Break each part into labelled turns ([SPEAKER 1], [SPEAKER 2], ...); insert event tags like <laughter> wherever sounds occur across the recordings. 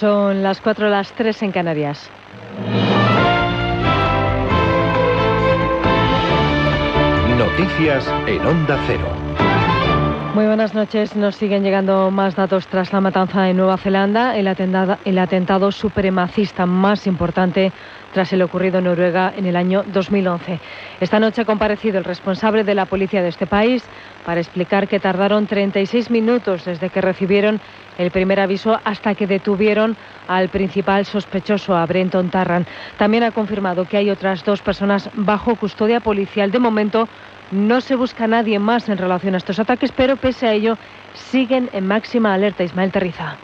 [SPEAKER 1] Son las 4 o las 3 en Canarias.
[SPEAKER 2] Noticias en Onda Cero.
[SPEAKER 1] Muy buenas noches. Nos siguen llegando más datos tras la matanza en Nueva Zelanda, el atentado, el atentado supremacista más importante tras el ocurrido en Noruega en el año 2011. Esta noche ha comparecido el responsable de la policía de este país para explicar que tardaron 36 minutos desde que recibieron el primer aviso hasta que detuvieron al principal sospechoso, a Brenton Tarran. También ha confirmado que hay otras dos personas bajo custodia policial. De momento no se busca nadie más en relación a estos ataques, pero pese a ello siguen en máxima alerta. Ismael Terriza.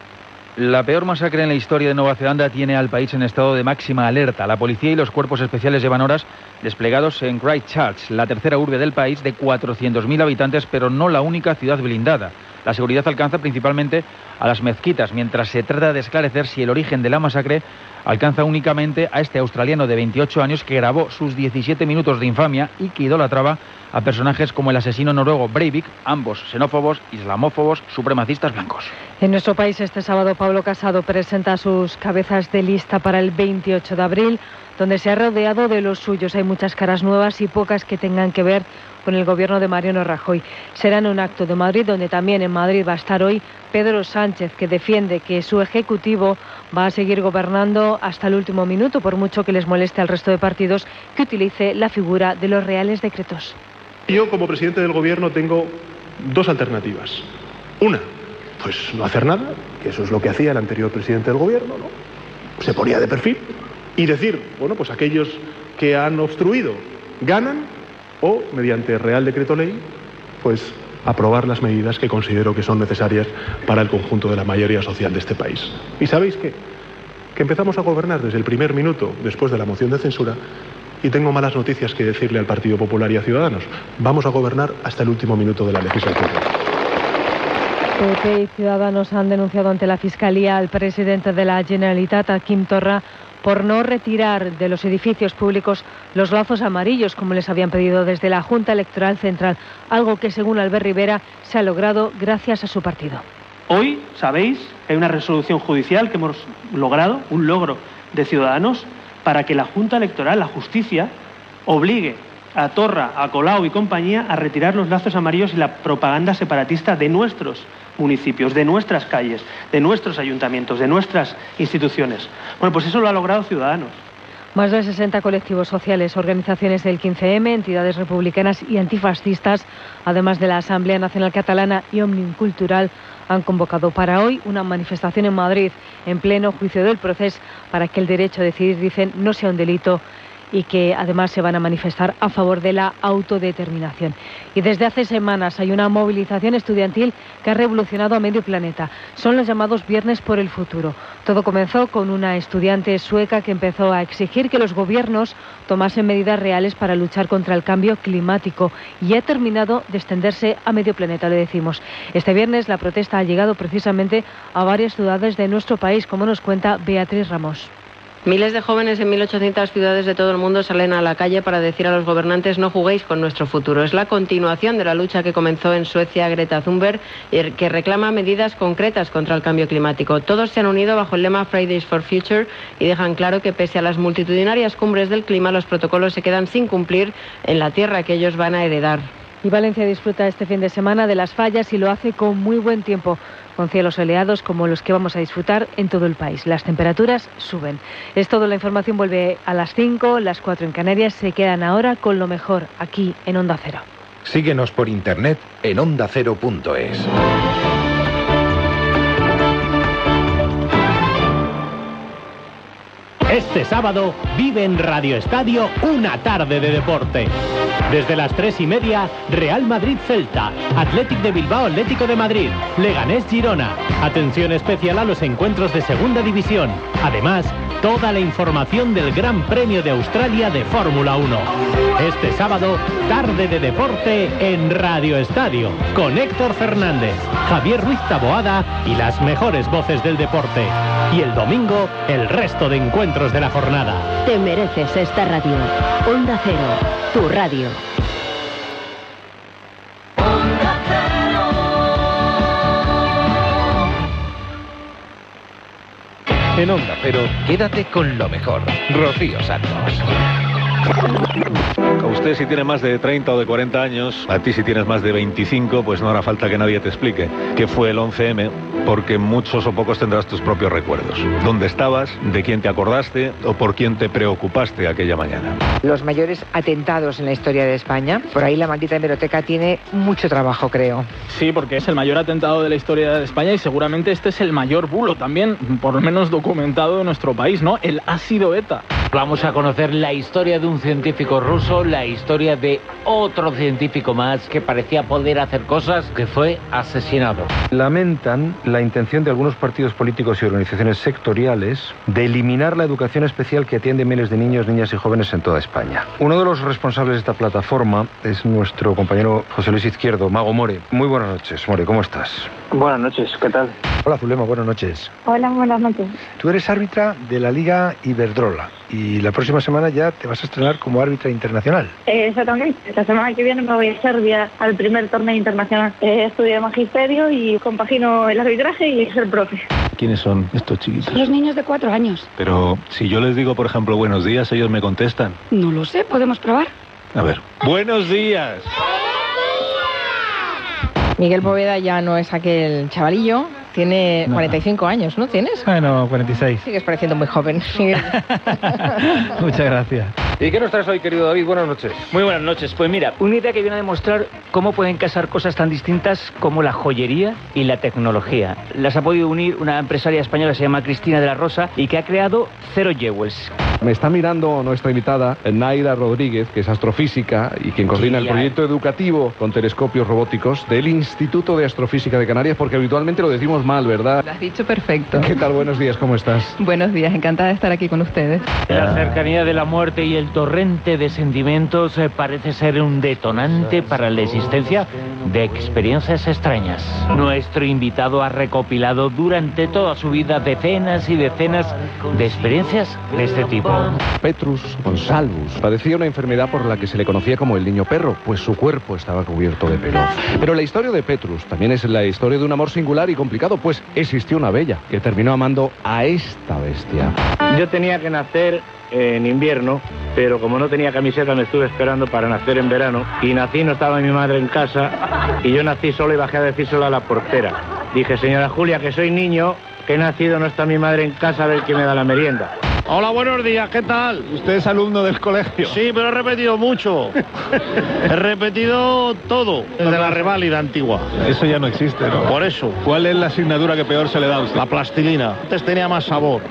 [SPEAKER 3] La peor masacre en la historia de Nueva Zelanda tiene al país en estado de máxima alerta. La policía y los cuerpos especiales llevan horas desplegados en Christchurch, la tercera urbe del país de 400.000 habitantes, pero no la única ciudad blindada. La seguridad alcanza principalmente a las mezquitas, mientras se trata de esclarecer si el origen de la masacre alcanza únicamente a este australiano de 28 años que grabó sus 17 minutos de infamia y que idolatraba a personajes como el asesino noruego Breivik, ambos xenófobos, islamófobos, supremacistas blancos.
[SPEAKER 1] En nuestro país este sábado Pablo Casado presenta sus cabezas de lista para el 28 de abril, donde se ha rodeado de los suyos. Hay muchas caras nuevas y pocas que tengan que ver con el gobierno de Mariano Rajoy. Será en un acto de Madrid donde también en Madrid va a estar hoy Pedro Sánchez, que defiende que su ejecutivo va a seguir gobernando hasta el último minuto, por mucho que les moleste al resto de partidos que utilice la figura de los reales decretos.
[SPEAKER 4] Yo como presidente del gobierno tengo dos alternativas. Una, pues no hacer nada, que eso es lo que hacía el anterior presidente del gobierno, ¿no? Se ponía de perfil y decir, bueno, pues aquellos que han obstruido ganan o, mediante Real Decreto Ley, pues aprobar las medidas que considero que son necesarias para el conjunto de la mayoría social de este país. ¿Y sabéis qué? Que empezamos a gobernar desde el primer minuto después de la moción de censura y tengo malas noticias que decirle al Partido Popular y a Ciudadanos. Vamos a gobernar hasta el último minuto de la legislatura.
[SPEAKER 1] PP y Ciudadanos han denunciado ante la Fiscalía al presidente de la Generalitat, a Kim Torra, por no retirar de los edificios públicos los lazos amarillos, como les habían pedido desde la Junta Electoral Central, algo que, según Albert Rivera, se ha logrado gracias a su partido.
[SPEAKER 5] Hoy, sabéis, hay una resolución judicial que hemos logrado, un logro de Ciudadanos, para que la Junta Electoral, la justicia, obligue a Torra, a Colau y compañía a retirar los lazos amarillos y la propaganda separatista de nuestros municipios, de nuestras calles, de nuestros ayuntamientos, de nuestras instituciones. Bueno, pues eso lo ha logrado Ciudadanos.
[SPEAKER 1] Más de 60 colectivos sociales, organizaciones del 15M, entidades republicanas y antifascistas, además de la Asamblea Nacional Catalana y Omnium Cultural, han convocado para hoy una manifestación en Madrid en pleno juicio del proceso para que el derecho a decidir, dicen, no sea un delito y que además se van a manifestar a favor de la autodeterminación. Y desde hace semanas hay una movilización estudiantil que ha revolucionado a medio planeta. Son los llamados Viernes por el Futuro. Todo comenzó con una estudiante sueca que empezó a exigir que los gobiernos tomasen medidas reales para luchar contra el cambio climático y ha terminado de extenderse a medio planeta, le decimos. Este viernes la protesta ha llegado precisamente a varias ciudades de nuestro país, como nos cuenta Beatriz Ramos.
[SPEAKER 6] Miles de jóvenes en 1.800 ciudades de todo el mundo salen a la calle para decir a los gobernantes no juguéis con nuestro futuro. Es la continuación de la lucha que comenzó en Suecia Greta Thunberg y que reclama medidas concretas contra el cambio climático. Todos se han unido bajo el lema Fridays for Future y dejan claro que pese a las multitudinarias cumbres del clima, los protocolos se quedan sin cumplir en la tierra que ellos van a heredar.
[SPEAKER 1] Y Valencia disfruta este fin de semana de las fallas y lo hace con muy buen tiempo con cielos soleados como los que vamos a disfrutar en todo el país. Las temperaturas suben. Es todo, la información vuelve a las 5, las 4 en Canarias. Se quedan ahora con lo mejor aquí en Onda Cero.
[SPEAKER 2] Síguenos por internet en ondacero.es.
[SPEAKER 7] Este sábado vive en Radio Estadio una tarde de deporte. Desde las tres y media, Real Madrid Celta, Athletic de Bilbao Atlético de Madrid, Leganés Girona. Atención especial a los encuentros de Segunda División. Además, toda la información del Gran Premio de Australia de Fórmula 1. Este sábado, tarde de deporte en Radio Estadio, con Héctor Fernández, Javier Ruiz Taboada y las mejores voces del deporte. Y el domingo, el resto de encuentros de la jornada.
[SPEAKER 8] Te mereces esta radio. Onda Cero, tu radio.
[SPEAKER 9] En Onda Cero, quédate con lo mejor. Rocío Santos.
[SPEAKER 10] Usted si tiene más de 30 o de 40 años, a ti si tienes más de 25, pues no hará falta que nadie te explique qué fue el 11M, porque muchos o pocos tendrás tus propios recuerdos. ¿Dónde estabas? ¿De quién te acordaste? ¿O por quién te preocupaste aquella mañana?
[SPEAKER 11] Los mayores atentados en la historia de España. Por ahí la maldita hemeroteca tiene mucho trabajo, creo.
[SPEAKER 12] Sí, porque es el mayor atentado de la historia de España y seguramente este es el mayor bulo también, por lo menos documentado de nuestro país, ¿no? El ácido ETA.
[SPEAKER 13] Vamos a conocer la historia de un científico ruso, la historia de otro científico más que parecía poder hacer cosas, que fue asesinado.
[SPEAKER 14] Lamentan la intención de algunos partidos políticos y organizaciones sectoriales de eliminar la educación especial que atiende miles de niños, niñas y jóvenes en toda España. Uno de los responsables de esta plataforma es nuestro compañero José Luis Izquierdo, Mago More. Muy buenas noches, More, ¿cómo estás?
[SPEAKER 15] Buenas noches, ¿qué tal?
[SPEAKER 14] Hola Zulema, buenas noches.
[SPEAKER 16] Hola, buenas noches.
[SPEAKER 14] Tú eres árbitra de la Liga Iberdrola y la próxima semana ya te vas a estrenar como árbitra internacional.
[SPEAKER 16] Eh, exactamente. La semana que viene me voy a Serbia al primer torneo internacional. Eh, estudio magisterio y compagino el arbitraje y ser profe.
[SPEAKER 10] ¿Quiénes son estos chiquitos?
[SPEAKER 16] Los niños de cuatro años.
[SPEAKER 10] Pero si yo les digo, por ejemplo, buenos días, ellos me contestan.
[SPEAKER 16] No lo sé, podemos probar.
[SPEAKER 10] A ver. Buenos días.
[SPEAKER 17] Miguel Poveda ya no es aquel chavalillo, tiene 45 años, ¿no tienes?
[SPEAKER 18] Bueno, 46.
[SPEAKER 17] Sigues pareciendo muy joven. <laughs>
[SPEAKER 18] Muchas gracias.
[SPEAKER 19] ¿Y qué nos traes hoy, querido David? Buenas noches.
[SPEAKER 20] Muy buenas noches. Pues mira, una idea que viene a demostrar cómo pueden casar cosas tan distintas como la joyería y la tecnología. Las ha podido unir una empresaria española que se llama Cristina de la Rosa y que ha creado Zero Jewels.
[SPEAKER 21] Me está mirando nuestra invitada, Naida Rodríguez, que es astrofísica y quien coordina el proyecto educativo con telescopios robóticos del Instituto de Astrofísica de Canarias, porque habitualmente lo decimos mal, ¿verdad?
[SPEAKER 22] Lo has dicho perfecto.
[SPEAKER 21] ¿Qué tal? Buenos días, ¿cómo estás?
[SPEAKER 22] Buenos días, encantada de estar aquí con ustedes.
[SPEAKER 13] La cercanía de la muerte y el torrente de sentimientos eh, parece ser un detonante para la existencia de experiencias extrañas. Nuestro invitado ha recopilado durante toda su vida decenas y decenas de experiencias de este tipo.
[SPEAKER 21] Petrus Gonsalvus padecía una enfermedad por la que se le conocía como el niño perro, pues su cuerpo estaba cubierto de pelo. Pero la historia de Petrus también es la historia de un amor singular y complicado, pues existió una bella que terminó amando a esta bestia.
[SPEAKER 15] Yo tenía que nacer en invierno, pero como no tenía camiseta me estuve esperando para nacer en verano y nací, no estaba mi madre en casa y yo nací solo y bajé a decírselo a la portera. Dije, señora Julia, que soy niño, que he nacido, no está mi madre en casa, a ver quién me da la merienda.
[SPEAKER 23] Hola, buenos días, ¿qué tal?
[SPEAKER 21] Usted es alumno del colegio.
[SPEAKER 23] Sí, pero he repetido mucho. <laughs> he repetido todo, desde la reválida antigua.
[SPEAKER 10] Eso ya no existe, ¿no?
[SPEAKER 23] Por eso.
[SPEAKER 10] ¿Cuál es la asignatura que peor se le da a usted?
[SPEAKER 23] La plastilina. Antes tenía más sabor.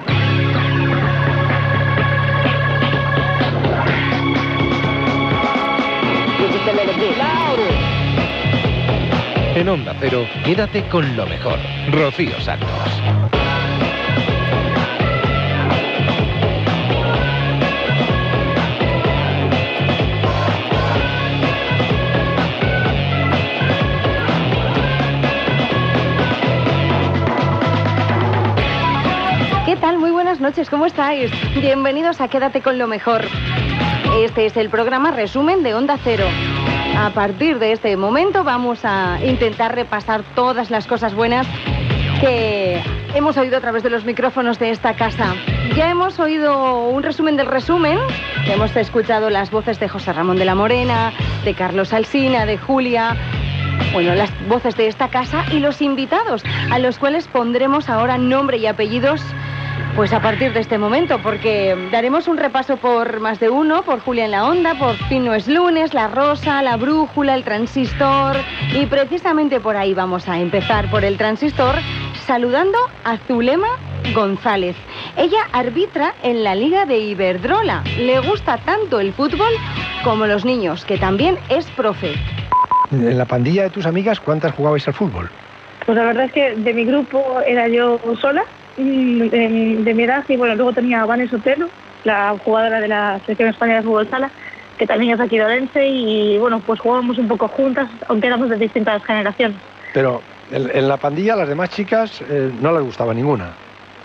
[SPEAKER 9] En Onda Cero, quédate con lo mejor. Rocío Santos.
[SPEAKER 24] Noches, ¿cómo estáis? Bienvenidos a Quédate con lo mejor. Este es el programa resumen de Onda Cero. A partir de este momento vamos a intentar repasar todas las cosas buenas que hemos oído a través de los micrófonos de esta casa. Ya hemos oído un resumen del resumen, hemos escuchado las voces de José Ramón de la Morena, de Carlos Alsina, de Julia, bueno, las voces de esta casa y los invitados, a los cuales pondremos ahora nombre y apellidos, pues a partir de este momento, porque daremos un repaso por más de uno, por Julia en la Onda, por Fin no es lunes, La Rosa, La Brújula, El Transistor, y precisamente por ahí vamos a empezar por El Transistor, saludando a Zulema González. Ella arbitra en la Liga de Iberdrola. Le gusta tanto el fútbol como los niños, que también es profe.
[SPEAKER 14] En la pandilla de tus amigas, ¿cuántas jugabais al fútbol?
[SPEAKER 16] Pues la verdad es que de mi grupo era yo sola, de, de mi edad, y bueno, luego tenía a Vanessa Otero, la jugadora de la selección española de fútbol sala, que también es aquí de Orense, y bueno, pues jugábamos un poco juntas, aunque éramos de distintas generaciones.
[SPEAKER 14] Pero en, en la pandilla, las demás chicas eh, no les gustaba ninguna.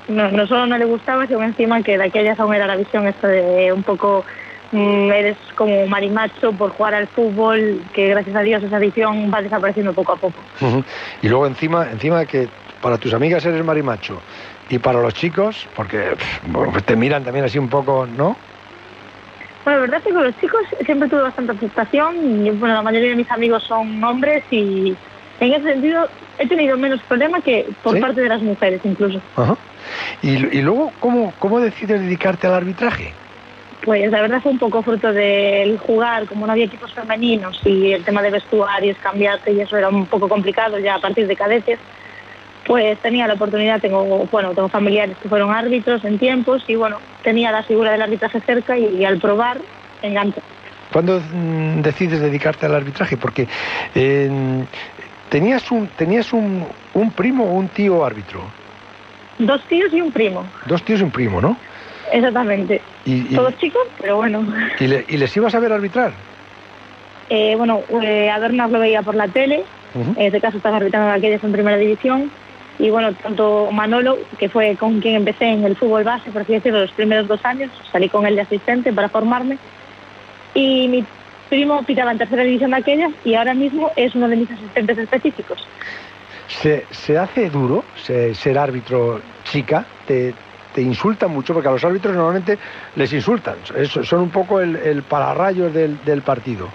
[SPEAKER 16] No, no solo no le gustaba, sino encima que de aquellas aún era la visión esto de un poco mm, eres como marimacho por jugar al fútbol, que gracias a Dios esa adicción va desapareciendo poco a poco.
[SPEAKER 14] Y luego encima, encima que para tus amigas eres marimacho Y para los chicos, porque pff, te miran también así un poco, ¿no?
[SPEAKER 16] Bueno, la verdad es que con los chicos siempre tuve bastante aceptación y bueno, la mayoría de mis amigos son hombres y en ese sentido he tenido menos problema que por
[SPEAKER 14] ¿Sí?
[SPEAKER 16] parte de las mujeres incluso.
[SPEAKER 14] Ajá. Y, y luego, ¿cómo, ¿cómo decides dedicarte al arbitraje?
[SPEAKER 16] Pues la verdad fue un poco fruto del jugar, como no había equipos femeninos y el tema de vestuarios, cambiarte y eso era un poco complicado ya a partir de cadetes, pues tenía la oportunidad, tengo, bueno, tengo familiares que fueron árbitros en tiempos y bueno, tenía la figura del arbitraje cerca y, al probar engancha.
[SPEAKER 14] ¿Cuándo mm, decides dedicarte al arbitraje? Porque eh, tenías un tenías un, un primo o un tío árbitro.
[SPEAKER 16] Dos tíos y un primo,
[SPEAKER 14] Dos tíos y un primo, ¿no?
[SPEAKER 16] exactamente.
[SPEAKER 14] Y, y-
[SPEAKER 16] Todos chicos, pero bueno.
[SPEAKER 14] y le- y les ibas a ver arbitrar.
[SPEAKER 16] Eh, bueno, eh, Abernas lo veía por la tele, en este caso estaba arbitrando aquellas en primera división. Y bueno, tanto Manolo, que fue con quien empecé en el fútbol base, por así decirlo, los primeros dos años, salí con él de asistente para formarme. Y mi primo pitaba en tercera división de aquellas y ahora mismo es uno de mis asistentes específicos.
[SPEAKER 14] Se, hace duro se- ser árbitro chica, te, te insultan mucho, porque a los árbitros normalmente les insultan, son un poco el, el pararrayos del, del partido.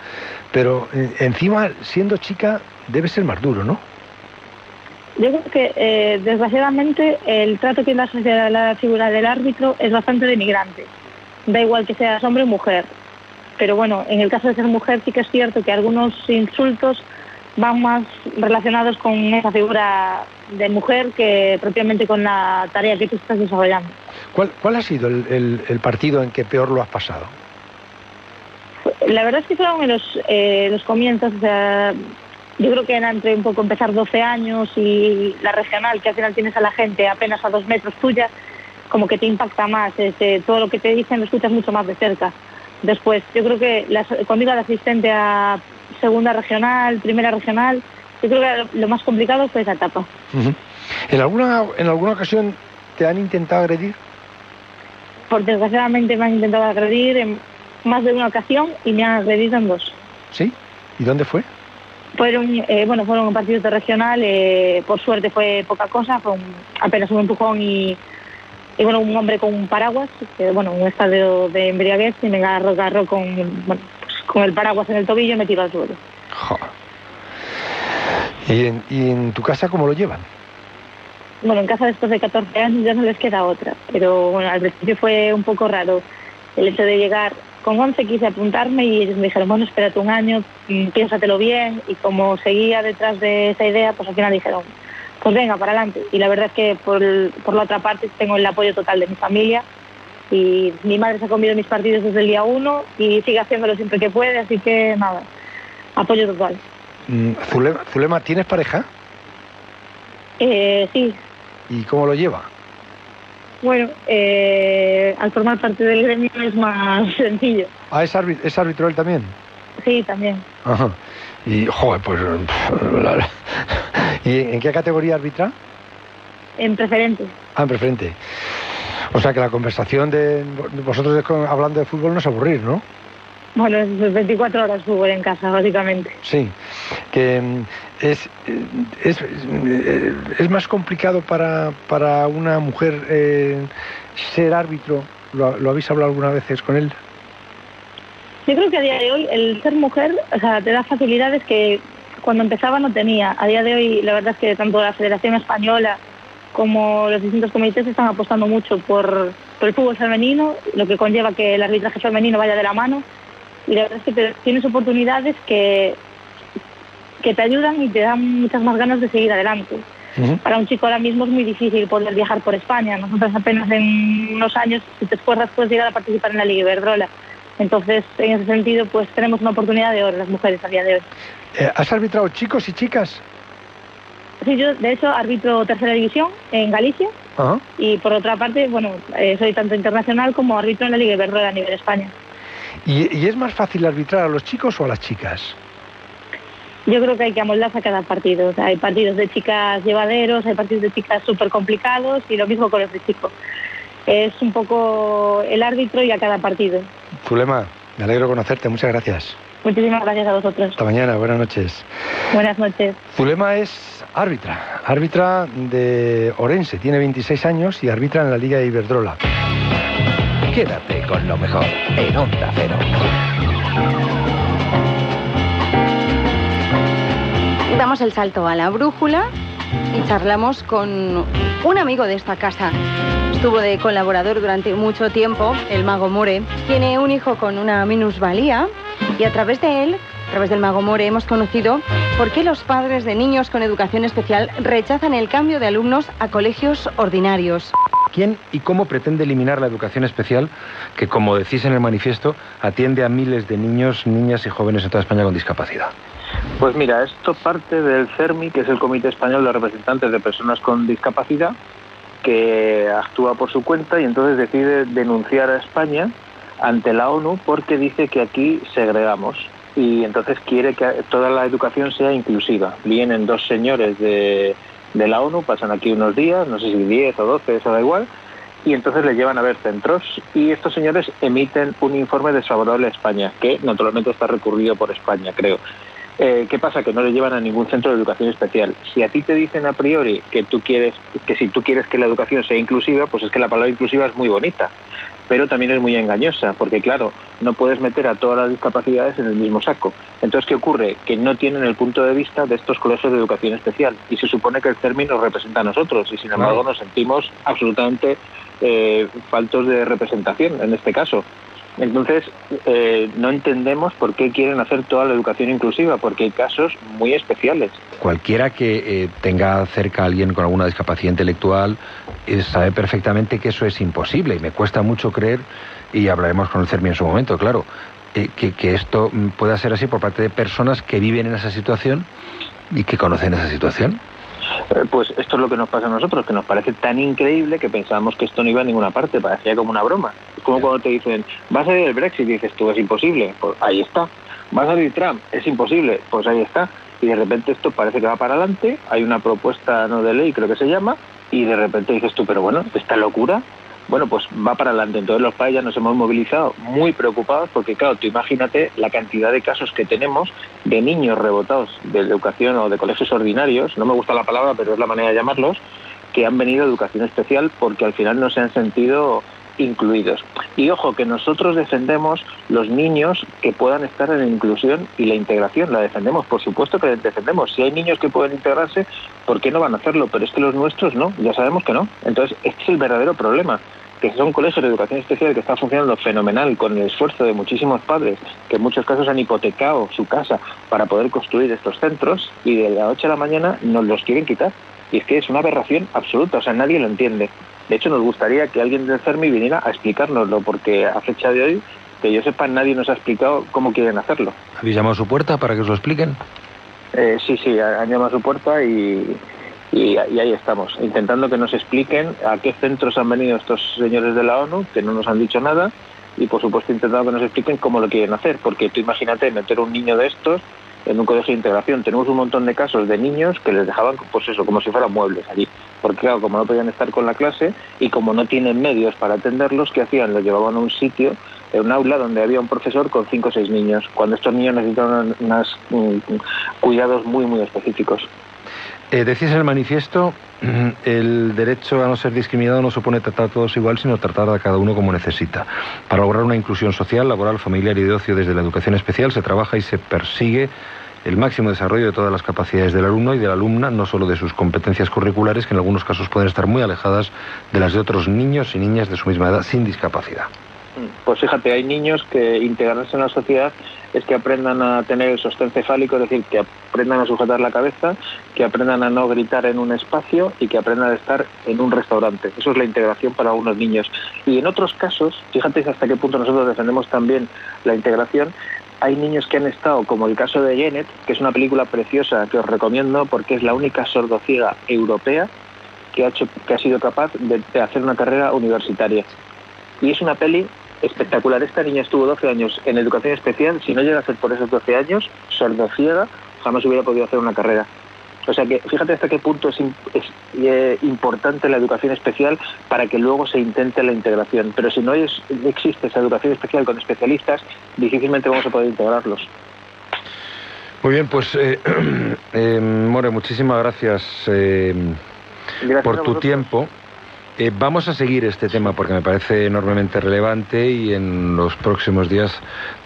[SPEAKER 14] Pero eh, encima, siendo chica, debe ser más duro, ¿no?
[SPEAKER 16] Yo creo que, eh, desgraciadamente, el trato que da la sociedad a la figura del árbitro es bastante denigrante. Da igual que seas hombre o mujer. Pero bueno, en el caso de ser mujer sí que es cierto que algunos insultos van más relacionados con esa figura de mujer que propiamente con la tarea que tú estás desarrollando.
[SPEAKER 14] ¿Cuál, cuál ha sido el, el- el partido en que peor lo has pasado?
[SPEAKER 16] La verdad es que fueron en los, eh, los comienzos, o sea, yo creo que era entre un poco empezar 12 años y la regional, que al final tienes a la gente apenas a dos metros tuya, como que te impacta más, este, todo lo que te dicen lo escuchas mucho más de cerca. Después, yo creo que las, cuando iba de asistente a segunda regional, primera regional, yo creo que lo- más complicado fue esa etapa.
[SPEAKER 14] ¿En, alguna, ¿En alguna ocasión te han intentado agredir?
[SPEAKER 16] Por desgraciadamente me han intentado agredir en más de una ocasión y me han agredido en dos.
[SPEAKER 14] ¿Sí? ¿Y dónde fue?
[SPEAKER 16] Fueron, eh, bueno, fueron partidos de regional, eh, por suerte fue poca cosa, fue un- apenas un empujón y, y, bueno, un hombre con un paraguas, que, bueno, un estadio de embriaguez y me agarró, agarró con, bueno, pues, con el paraguas en el tobillo y me tiró al suelo.
[SPEAKER 14] ¿Y en, y en tu casa cómo lo llevan?
[SPEAKER 16] Bueno, en casa después de 14 años ya no les queda otra, pero bueno, al principio fue un poco raro el hecho de llegar. Con 11 quise apuntarme y ellos me dijeron, bueno, espérate un año, mm, piénsatelo bien. Y como seguía detrás de esa idea, pues al final dijeron, pues venga, para adelante. Y la verdad es que por, por la otra parte tengo el apoyo total de mi familia. Y mi madre se ha comido mis partidos desde el día uno y sigue haciéndolo siempre que puede, así que nada, apoyo total.
[SPEAKER 14] Mm, Zulema, ¿tienes pareja?
[SPEAKER 16] Eh, sí,
[SPEAKER 14] ¿Y cómo lo lleva?
[SPEAKER 16] Bueno, eh, al formar parte del gremio es más <laughs> sencillo.
[SPEAKER 14] Ah, ¿es, árbit- es árbitro él también?
[SPEAKER 16] Sí, también.
[SPEAKER 14] Ajá. Y, joder, pues... ¿Y en qué categoría arbitra?
[SPEAKER 16] En preferente.
[SPEAKER 14] Ah, en preferente. O sea que la conversación de vosotros hablando de fútbol no es aburrir, ¿no?
[SPEAKER 16] Bueno, es 24 horas fútbol en casa, básicamente.
[SPEAKER 14] Sí. Que mm, es, eh, es, eh, es más complicado para, para una mujer eh, ser árbitro. ¿Lo, lo habéis hablado alguna vez con él?
[SPEAKER 16] Yo creo que a día de hoy el ser mujer o sea, te da facilidades que cuando empezaba no tenía. A día de hoy la verdad es que tanto la Federación Española como los distintos comités están apostando mucho por, por el fútbol femenino, lo que conlleva que el arbitraje femenino vaya de la mano. Y la verdad es que te- tienes oportunidades que, que te ayudan y te dan muchas más ganas de seguir adelante. Para un chico ahora mismo es muy difícil poder viajar por España. Nosotros apenas en unos años, si te esfuerzas, puedes llegar a participar en la Liga Iberdrola. Entonces, en ese sentido, pues tenemos una oportunidad de oro las mujeres a día de hoy.
[SPEAKER 14] Eh, ¿Has arbitrado chicos y chicas?
[SPEAKER 16] Sí, yo, de hecho, arbitro tercera división en Galicia y, por otra parte, bueno, eh, soy tanto internacional como árbitro en la Liga Iberdrola a nivel España.
[SPEAKER 14] ¿Y, y es más fácil arbitrar a los chicos o a las chicas?
[SPEAKER 16] Yo creo que hay que amoldarse a cada partido. O sea, hay partidos de chicas llevaderos, hay partidos de chicas súper complicados y lo mismo con los de chicos. Es un poco el árbitro y a cada partido.
[SPEAKER 14] Zulema, me alegro conocerte. Muchas gracias.
[SPEAKER 16] Muchísimas gracias a vosotros.
[SPEAKER 14] Hasta mañana, buenas noches.
[SPEAKER 16] Buenas noches.
[SPEAKER 14] Zulema es árbitra, árbitra de Orense, tiene 26 años y arbitra en la Liga de Iberdrola.
[SPEAKER 25] Quédate con lo mejor en Onda Cero.
[SPEAKER 24] Damos el salto a la brújula y charlamos con un amigo de esta casa. Estuvo de colaborador durante mucho tiempo, el mago More. Tiene un hijo con una minusvalía y a través de él, a través del mago More, hemos conocido por qué los padres de niños con educación especial rechazan el cambio de alumnos a colegios ordinarios.
[SPEAKER 2] ¿Quién y cómo pretende eliminar la educación especial que, como decís en el manifiesto, atiende a miles de niños, niñas y jóvenes en toda España con discapacidad?
[SPEAKER 26] Pues mira, esto parte del CERMI, que es el Comité Español de Representantes de Personas con Discapacidad, que actúa por su cuenta y entonces decide denunciar a España ante la ONU porque dice que aquí segregamos y entonces quiere que toda la educación sea inclusiva. Vienen dos señores de, de la ONU, pasan aquí unos días, no sé si 10 o 12, eso da igual, y entonces le llevan a ver centros y estos señores emiten un informe desfavorable a España, que naturalmente está recurrido por España, creo. Eh, ¿Qué pasa? Que no le llevan a ningún centro de educación especial. Si a ti te dicen a priori que tú quieres, que si tú quieres que la educación sea inclusiva, pues es que la palabra inclusiva es muy bonita, pero también es muy engañosa, porque claro, no puedes meter a todas las discapacidades en el mismo saco. Entonces, ¿qué ocurre? Que no tienen el punto de vista de estos colegios de educación especial y se supone que el término nos representa a nosotros y sin embargo nos sentimos absolutamente eh, faltos de representación en este caso. Entonces, eh, no entendemos por qué quieren hacer toda la educación inclusiva, porque hay casos muy especiales.
[SPEAKER 2] Cualquiera que eh, tenga cerca a alguien con alguna discapacidad intelectual sabe perfectamente que eso es imposible y me cuesta mucho creer, y hablaremos con el CERMI en su momento, claro, eh, que, que esto mm, pueda ser así por parte de personas que viven en esa situación y que conocen esa situación.
[SPEAKER 26] Eh, Pues esto es lo que nos pasa a nosotros, que nos parece tan increíble que pensábamos que esto no iba a ninguna parte, parecía como una broma. Es como cuando te dicen, va a salir el Brexit y dices tú, es imposible, pues ahí está. Va a salir Trump, es imposible, pues ahí está. Y de repente esto parece que va para adelante, hay una propuesta no de ley, creo que se llama, y de repente dices tú, pero bueno, esta locura, bueno, pues va para adelante. Entonces los padres ya nos hemos movilizado muy preocupados porque, claro, tú imagínate la cantidad de casos que tenemos de niños rebotados de educación o de colegios ordinarios, no me gusta la palabra, pero es la manera de llamarlos, que han venido a educación especial porque al final no se han sentido incluidos. Y ojo, que nosotros defendemos los niños que puedan estar en la inclusión y la integración. La defendemos, por supuesto que la defendemos. Si hay niños que pueden integrarse, ¿por qué no van a hacerlo? Pero es que los nuestros no, ya sabemos que no. Entonces, este es el verdadero problema que son colegios de educación especial que están funcionando fenomenal con el esfuerzo de muchísimos padres que en muchos casos han hipotecado su casa para poder construir estos centros y de la noche a la mañana nos los quieren quitar. Y es que es una aberración absoluta, o sea, nadie lo entiende. De hecho, nos gustaría que alguien del CERMI viniera a explicárnoslo, porque a fecha de hoy, que yo sepa, nadie nos ha explicado cómo quieren hacerlo.
[SPEAKER 2] ¿Habéis llamado a su puerta para que os lo expliquen?
[SPEAKER 26] Eh, sí, sí, han llamado a su puerta y, y, y ahí estamos, intentando que nos expliquen a qué centros han venido estos señores de la ONU, que no nos han dicho nada, y por supuesto intentando que nos expliquen cómo lo quieren hacer, porque tú imagínate meter un niño de estos en un colegio de integración. Tenemos un montón de casos de niños que les dejaban, pues eso, como si fueran muebles allí. Porque claro, como no podían estar con la clase y como no tienen medios para atenderlos, ¿qué hacían? Los llevaban a un sitio, en un aula donde había un profesor con cinco o seis niños, cuando estos niños necesitaban unos cuidados muy, muy específicos.
[SPEAKER 2] Eh, decís en el manifiesto, <clears throat> el derecho a no ser discriminado no supone tratar a todos igual, sino tratar a cada uno como necesita. Para lograr una inclusión social, laboral, familiar y de ocio desde la educación especial se trabaja y se persigue el máximo desarrollo de todas las capacidades del alumno y de la alumna, no solo de sus competencias curriculares, que en algunos casos pueden estar muy alejadas de las de otros niños y niñas de su misma edad sin discapacidad.
[SPEAKER 26] Pues fíjate, hay niños que integrarse en la sociedad es que aprendan a tener el sostén cefálico, es decir, que aprendan a sujetar la cabeza, que aprendan a no gritar en un espacio y que aprendan a estar en un restaurante. Eso es la integración para unos niños. Y en otros casos, fíjate hasta qué punto nosotros defendemos también la integración, hay niños que han estado, como el caso de Janet, que es una película preciosa que os recomiendo porque es la única sordociega europea que ha, hecho, que ha sido capaz de, de hacer una carrera universitaria. Y es una peli espectacular. Esta niña estuvo 12 años en educación especial. Si no llega a ser por esos 12 años, sordociega, jamás hubiera podido hacer una carrera. O sea que fíjate hasta qué punto es, es eh, importante la educación especial para que luego se intente la integración. Pero si no es, existe esa educación especial con especialistas, difícilmente vamos a poder integrarlos.
[SPEAKER 2] Muy bien, pues eh, <clears throat> eh, More, muchísimas gracias,
[SPEAKER 26] Gracias
[SPEAKER 2] por tu tiempo. Eh, vamos a seguir este tema porque me parece enormemente relevante y en los próximos días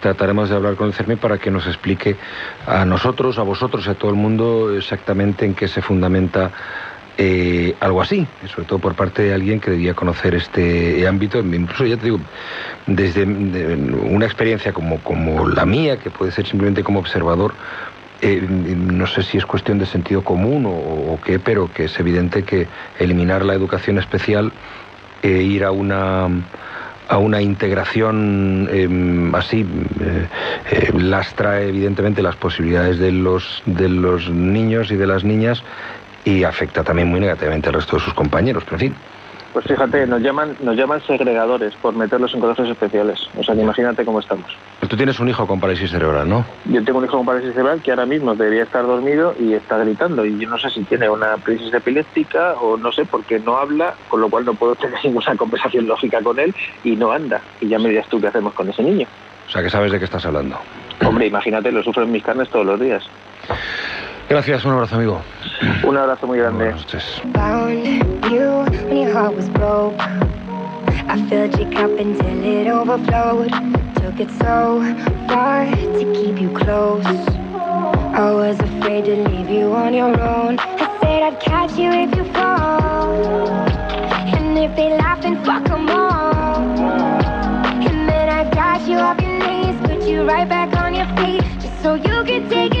[SPEAKER 2] trataremos de hablar con el CERMI para que nos explique a nosotros, a vosotros y a todo el mundo exactamente en qué se fundamenta eh, algo así, sobre todo por parte de alguien que debía conocer este ámbito, incluso ya te digo, desde de- una experiencia como, como la mía, que puede ser simplemente como observador, no sé si es cuestión de sentido común o, qué, pero que es evidente que eliminar la educación especial e ir a una a una integración eh, así eh, eh, lastra evidentemente las posibilidades de los de los niños y de las niñas y afecta también muy negativamente al resto de sus compañeros, pero en fin.
[SPEAKER 26] Pues fíjate, nos llaman, nos llaman segregadores por meterlos en colegios especiales. O sea, que imagínate cómo estamos.
[SPEAKER 2] Tú tienes un hijo con parálisis cerebral, ¿no?
[SPEAKER 26] Yo tengo un hijo con parálisis cerebral que ahora mismo debería estar dormido y está gritando. Y yo no sé si tiene una crisis epiléptica o no sé, porque no habla, con lo cual no puedo <laughs> tener ninguna conversación lógica con él y no anda. Y ya me dirás tú qué hacemos con ese niño.
[SPEAKER 2] O sea, que sabes de qué estás hablando.
[SPEAKER 26] Hombre, imagínate, lo sufro en mis carnes todos los días.
[SPEAKER 2] Gracias, un abrazo, amigo.
[SPEAKER 26] Un abrazo muy grande.
[SPEAKER 27] Found you when your heart was broke. I filled your cup until it overflowed. Took it so far to keep you close. I was afraid to leave you on your own. I said I'd catch you if you fall. And if they laugh, then fuck 'em all. And then I got you off your knees, put you right back on your feet, just so you could take advantage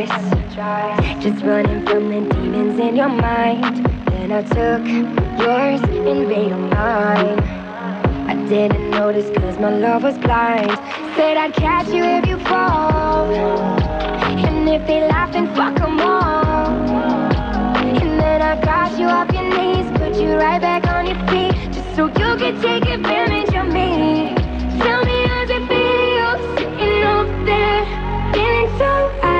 [SPEAKER 27] tries, just running from the demons in your mind. Then I took yours and made them mine. I didn't notice cause my love was blind. Said I'd catch you if you fall. And if they laugh, then fuck 'em all. And then I got you off your knees, put you right back on your feet, just so you could take advantage of me. Tell me how's it feel sitting up there, feeling so high,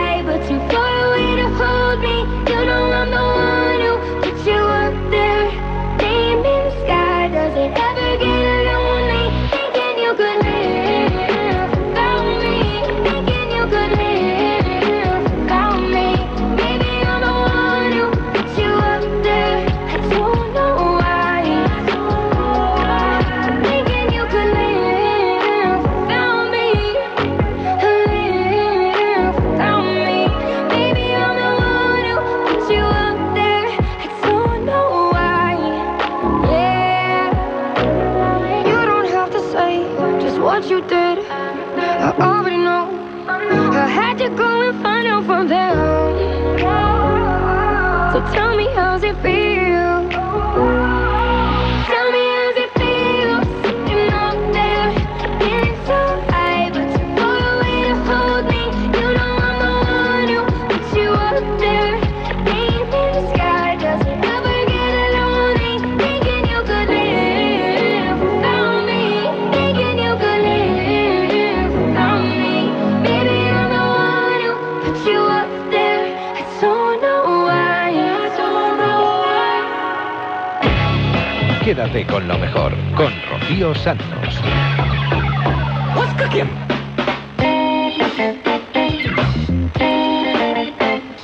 [SPEAKER 25] Con lo mejor, con Rocío Santos.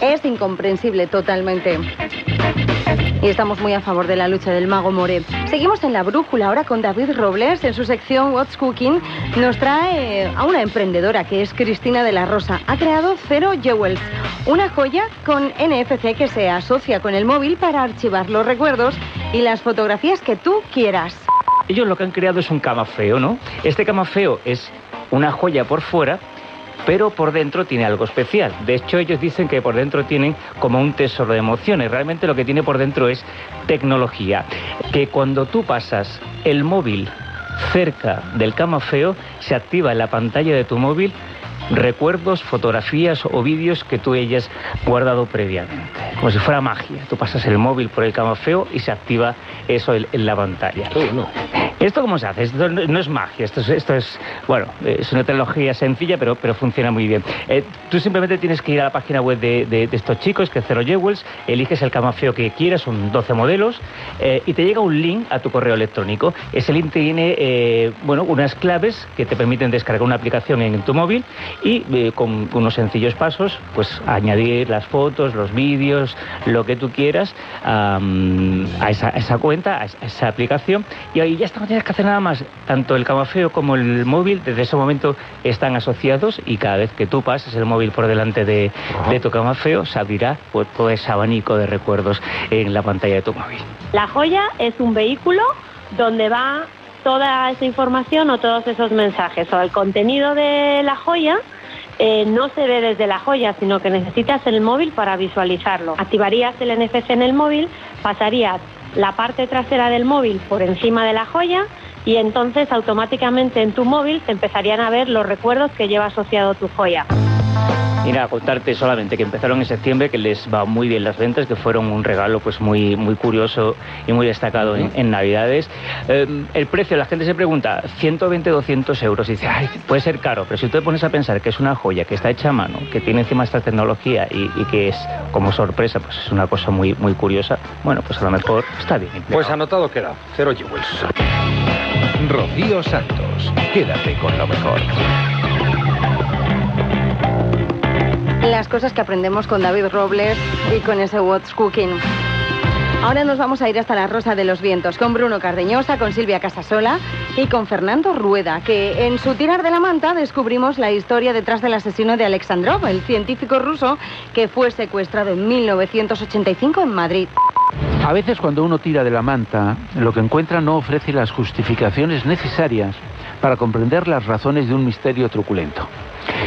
[SPEAKER 24] Es incomprensible totalmente. Y estamos muy a favor de la lucha del mago More. Seguimos en la brújula ahora con David Robles. En su sección What's Cooking nos trae a una emprendedora que es Cristina de la Rosa. Ha creado Zero Jewels, una joya con NFC que se asocia con el móvil para archivar los recuerdos y las fotografías que tú quieras.
[SPEAKER 20] Ellos lo que han creado es un camafeo, ¿no? Este camafeo es una joya por fuera pero por dentro tiene algo especial. De hecho, ellos dicen que por dentro tienen como un tesoro de emociones. Realmente lo que tiene por dentro es tecnología. Que cuando tú pasas el móvil cerca del camafeo, se activa en la pantalla de tu móvil recuerdos, fotografías o vídeos que tú hayas guardado previamente. Como si fuera magia. Tú pasas el móvil por el camafeo y se activa eso en, en la pantalla. ¿Esto cómo se hace? Esto no es magia, esto es, esto es bueno, es una tecnología sencilla, pero, pero funciona muy bien. Eh, tú simplemente tienes que ir a la página web de, de- de estos chicos, que es Zero Jewels, eliges el camafeo que quieras, son 12 modelos, eh, y te llega un link a tu correo electrónico. Ese link tiene, eh, bueno, unas claves que te permiten descargar una aplicación en tu móvil y eh, con unos sencillos pasos, pues añadir las fotos, los vídeos, lo que tú quieras a, esa, a esa cuenta, a esa, a esa aplicación y ahí ya está, no tienes que hacer nada más. Tanto el camafeo como el móvil desde ese momento están asociados y cada vez que tú pases el móvil por delante de, de tu camafeo se abrirá pues, todo ese abanico de recuerdos en la pantalla de tu móvil.
[SPEAKER 28] La joya es un vehículo donde va toda esa información o todos esos mensajes o el contenido de la joya. eh, no se ve desde la joya, sino que necesitas el móvil para visualizarlo. Activarías el NFC en el móvil, pasarías la parte trasera del móvil por encima de la joya y entonces automáticamente en tu móvil te empezarían a ver los recuerdos que lleva asociado tu joya.
[SPEAKER 20] Y nada, contarte solamente que empezaron en septiembre, que les va muy bien las ventas, que fueron un regalo pues muy, muy curioso y muy destacado en, en Navidades. Eh, el precio, la gente se pregunta, 120, 200 euros. Y dice, ay, puede ser caro, pero si tú te pones a pensar que es una joya, que está hecha a mano, que tiene encima esta tecnología y, y que es como sorpresa, pues es una cosa muy, muy curiosa, bueno, pues a lo mejor está bien. empleado.
[SPEAKER 25] Pues anotado queda. Cero Jewels. Rocío Santos. Quédate con lo mejor.
[SPEAKER 24] Las cosas que aprendemos con David Robles y con ese What's Cooking. Ahora nos vamos a ir hasta la Rosa de los Vientos con Bruno Cardeñosa, con Silvia Casasola y con Fernando Rueda, que en su tirar de la manta descubrimos la historia detrás del asesino de Alexandrov, el científico ruso que fue secuestrado en 1985 en Madrid.
[SPEAKER 29] A veces cuando uno tira de la manta, lo que encuentra no ofrece las justificaciones necesarias para comprender las razones de un misterio truculento.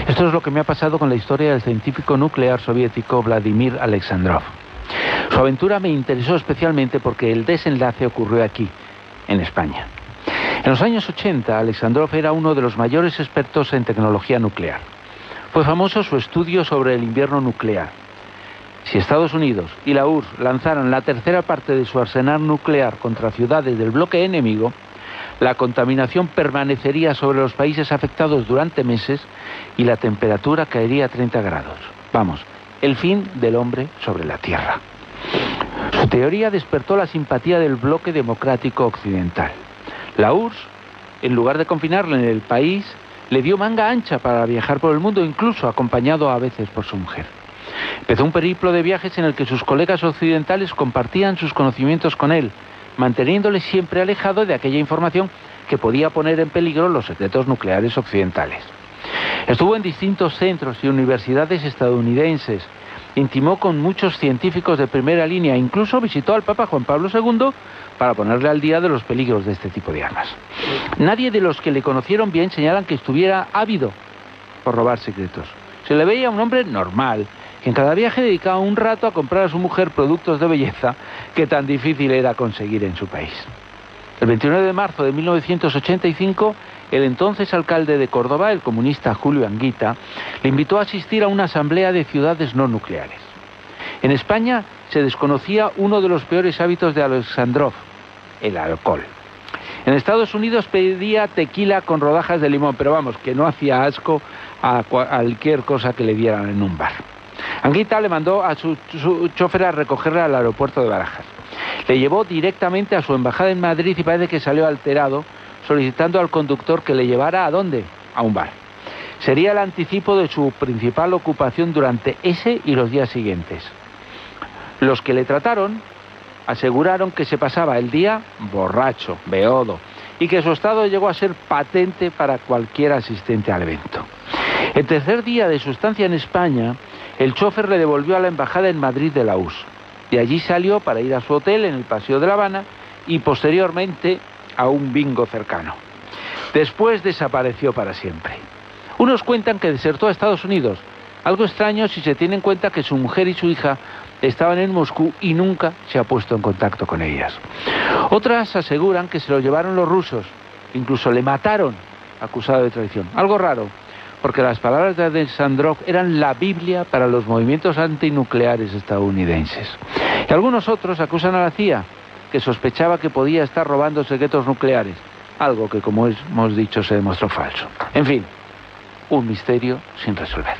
[SPEAKER 29] Esto es lo que me ha pasado con la historia del científico nuclear soviético Vladimir Alexandrov. Su aventura me interesó especialmente porque el desenlace ocurrió aquí, en España. En los años 80, Alexandrov era uno de los mayores expertos en tecnología nuclear. Fue famoso su estudio sobre el invierno nuclear. Si Estados Unidos y la URSS lanzaran la tercera parte de su arsenal nuclear contra ciudades del bloque enemigo, la contaminación permanecería sobre los países afectados durante meses y la temperatura caería a 30 grados. Vamos, el fin del hombre sobre la Tierra. Su teoría despertó la simpatía del bloque democrático occidental. La URSS, en lugar de confinarlo en el país, le dio manga ancha para viajar por el mundo, incluso acompañado a veces por su mujer. Empezó un periplo de viajes en el que sus colegas occidentales compartían sus conocimientos con él, manteniéndole siempre alejado de aquella información que podía poner en peligro los secretos nucleares occidentales. Estuvo en distintos centros y universidades estadounidenses, intimó con muchos científicos de primera línea, incluso visitó al Papa Juan Pablo II para ponerle al día de los peligros de este tipo de armas. Nadie de los que le conocieron bien señalan que estuviera ávido por robar secretos. Se le veía un hombre normal, que en cada viaje dedicaba un rato a comprar a su mujer productos de belleza que tan difícil era conseguir en su país. El 29 de marzo de 1985, el entonces alcalde de Córdoba, el comunista Julio Anguita, le invitó a asistir a una asamblea de ciudades no nucleares. En España se desconocía uno de los peores hábitos de Alexandrov, el alcohol. En Estados Unidos pedía tequila con rodajas de limón, pero vamos, que no hacía asco a cualquier cosa que le dieran en un bar. Anguita le mandó a su, su chofer a recogerle al aeropuerto de Barajas. Le llevó directamente a su embajada en Madrid y parece que salió alterado, solicitando al conductor que le llevara a dónde? A un bar. Sería el anticipo de su principal ocupación durante ese y los días siguientes. Los que le trataron aseguraron que se pasaba el día borracho, beodo, y que su estado llegó a ser patente para cualquier asistente al evento. El tercer día de su estancia en España, el chofer le devolvió a la embajada en Madrid de la URSS. De allí salió para ir a su hotel en el Paseo de La Habana y posteriormente a un bingo cercano. Después desapareció para siempre. Unos cuentan que desertó a Estados Unidos, algo extraño si se tiene en cuenta que su mujer y su hija estaban en Moscú y nunca se ha puesto en contacto con ellas. Otras aseguran que se lo llevaron los rusos, incluso le mataron acusado de traición. Algo raro, porque las palabras de Alexandrov eran la Biblia para los movimientos antinucleares estadounidenses. Y algunos otros acusan a la CIA, que sospechaba que podía estar robando secretos nucleares, algo que, como hemos dicho, se demostró falso. En fin, un misterio sin resolver.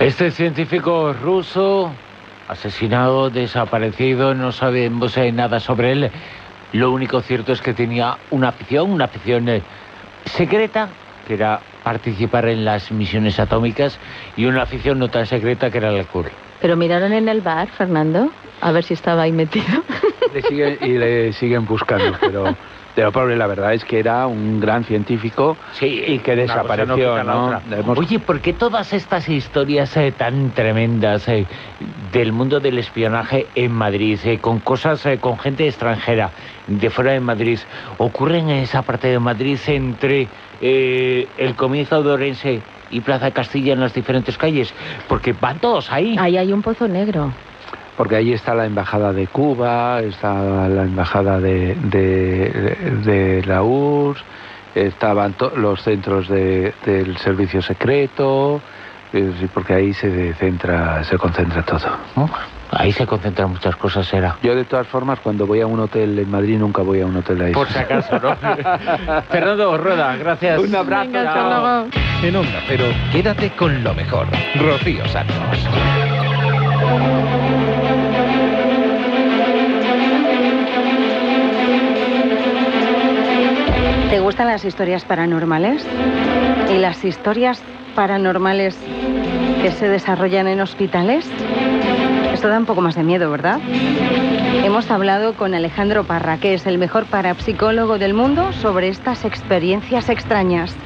[SPEAKER 13] Este científico ruso, asesinado, desaparecido, no sabemos nada sobre él. Lo único cierto es que tenía una afición, una afición eh, secreta, que era participar en las misiones atómicas, y una afición no tan secreta que era el alcohol.
[SPEAKER 30] Pero miraron en el bar, Fernando, a ver si estaba ahí metido.
[SPEAKER 29] Le siguen- y le siguen buscando, pero, pero Pablo, la verdad es que era un gran científico y que desapareció, ¿no? Hemos-
[SPEAKER 13] Oye, ¿por qué todas estas historias eh, tan tremendas eh, del mundo del espionaje en Madrid, eh, con cosas, eh, con gente extranjera de fuera de Madrid, ocurren en esa parte de Madrid entre eh, el comienzo de Orense y Plaza de Castilla en las diferentes calles? Porque van todos ahí.
[SPEAKER 30] Ahí hay un pozo negro.
[SPEAKER 29] Porque ahí está la embajada de Cuba, está la embajada de, de, de la URSS, estaban los centros de- del servicio secreto, porque ahí se centra, se concentra todo.
[SPEAKER 13] Ahí se concentran muchas cosas, era.
[SPEAKER 29] Yo de todas formas, cuando voy a un hotel en Madrid, nunca voy a un hotel ahí.
[SPEAKER 13] Por si acaso, ¿no? <laughs> Fernando Rueda, gracias.
[SPEAKER 29] Un abrazo.
[SPEAKER 13] Venga, hasta luego.
[SPEAKER 25] En Onda Cero, quédate con lo mejor. Rocío Santos.
[SPEAKER 24] ¿Te gustan las historias paranormales? ¿Y las historias paranormales que se desarrollan en hospitales? Esto da un poco más de miedo, ¿verdad? Hemos hablado con Alejandro Parra, que es el mejor parapsicólogo del mundo, sobre estas experiencias extrañas.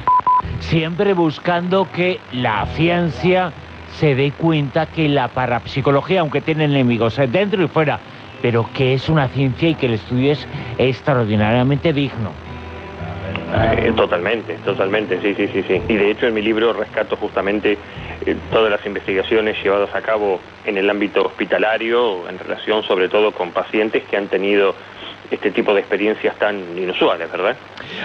[SPEAKER 13] siempre buscando que la ciencia se dé cuenta que la parapsicología, aunque tiene enemigos dentro y fuera, pero que es una ciencia y que el estudio es extraordinariamente digno.
[SPEAKER 31] Eh, totalmente, totalmente, sí, sí, sí, sí. Y de hecho en mi libro rescato justamente eh, todas las investigaciones llevadas a cabo en el ámbito hospitalario, en relación sobre todo con pacientes que han tenido este tipo de experiencias tan inusuales, ¿verdad?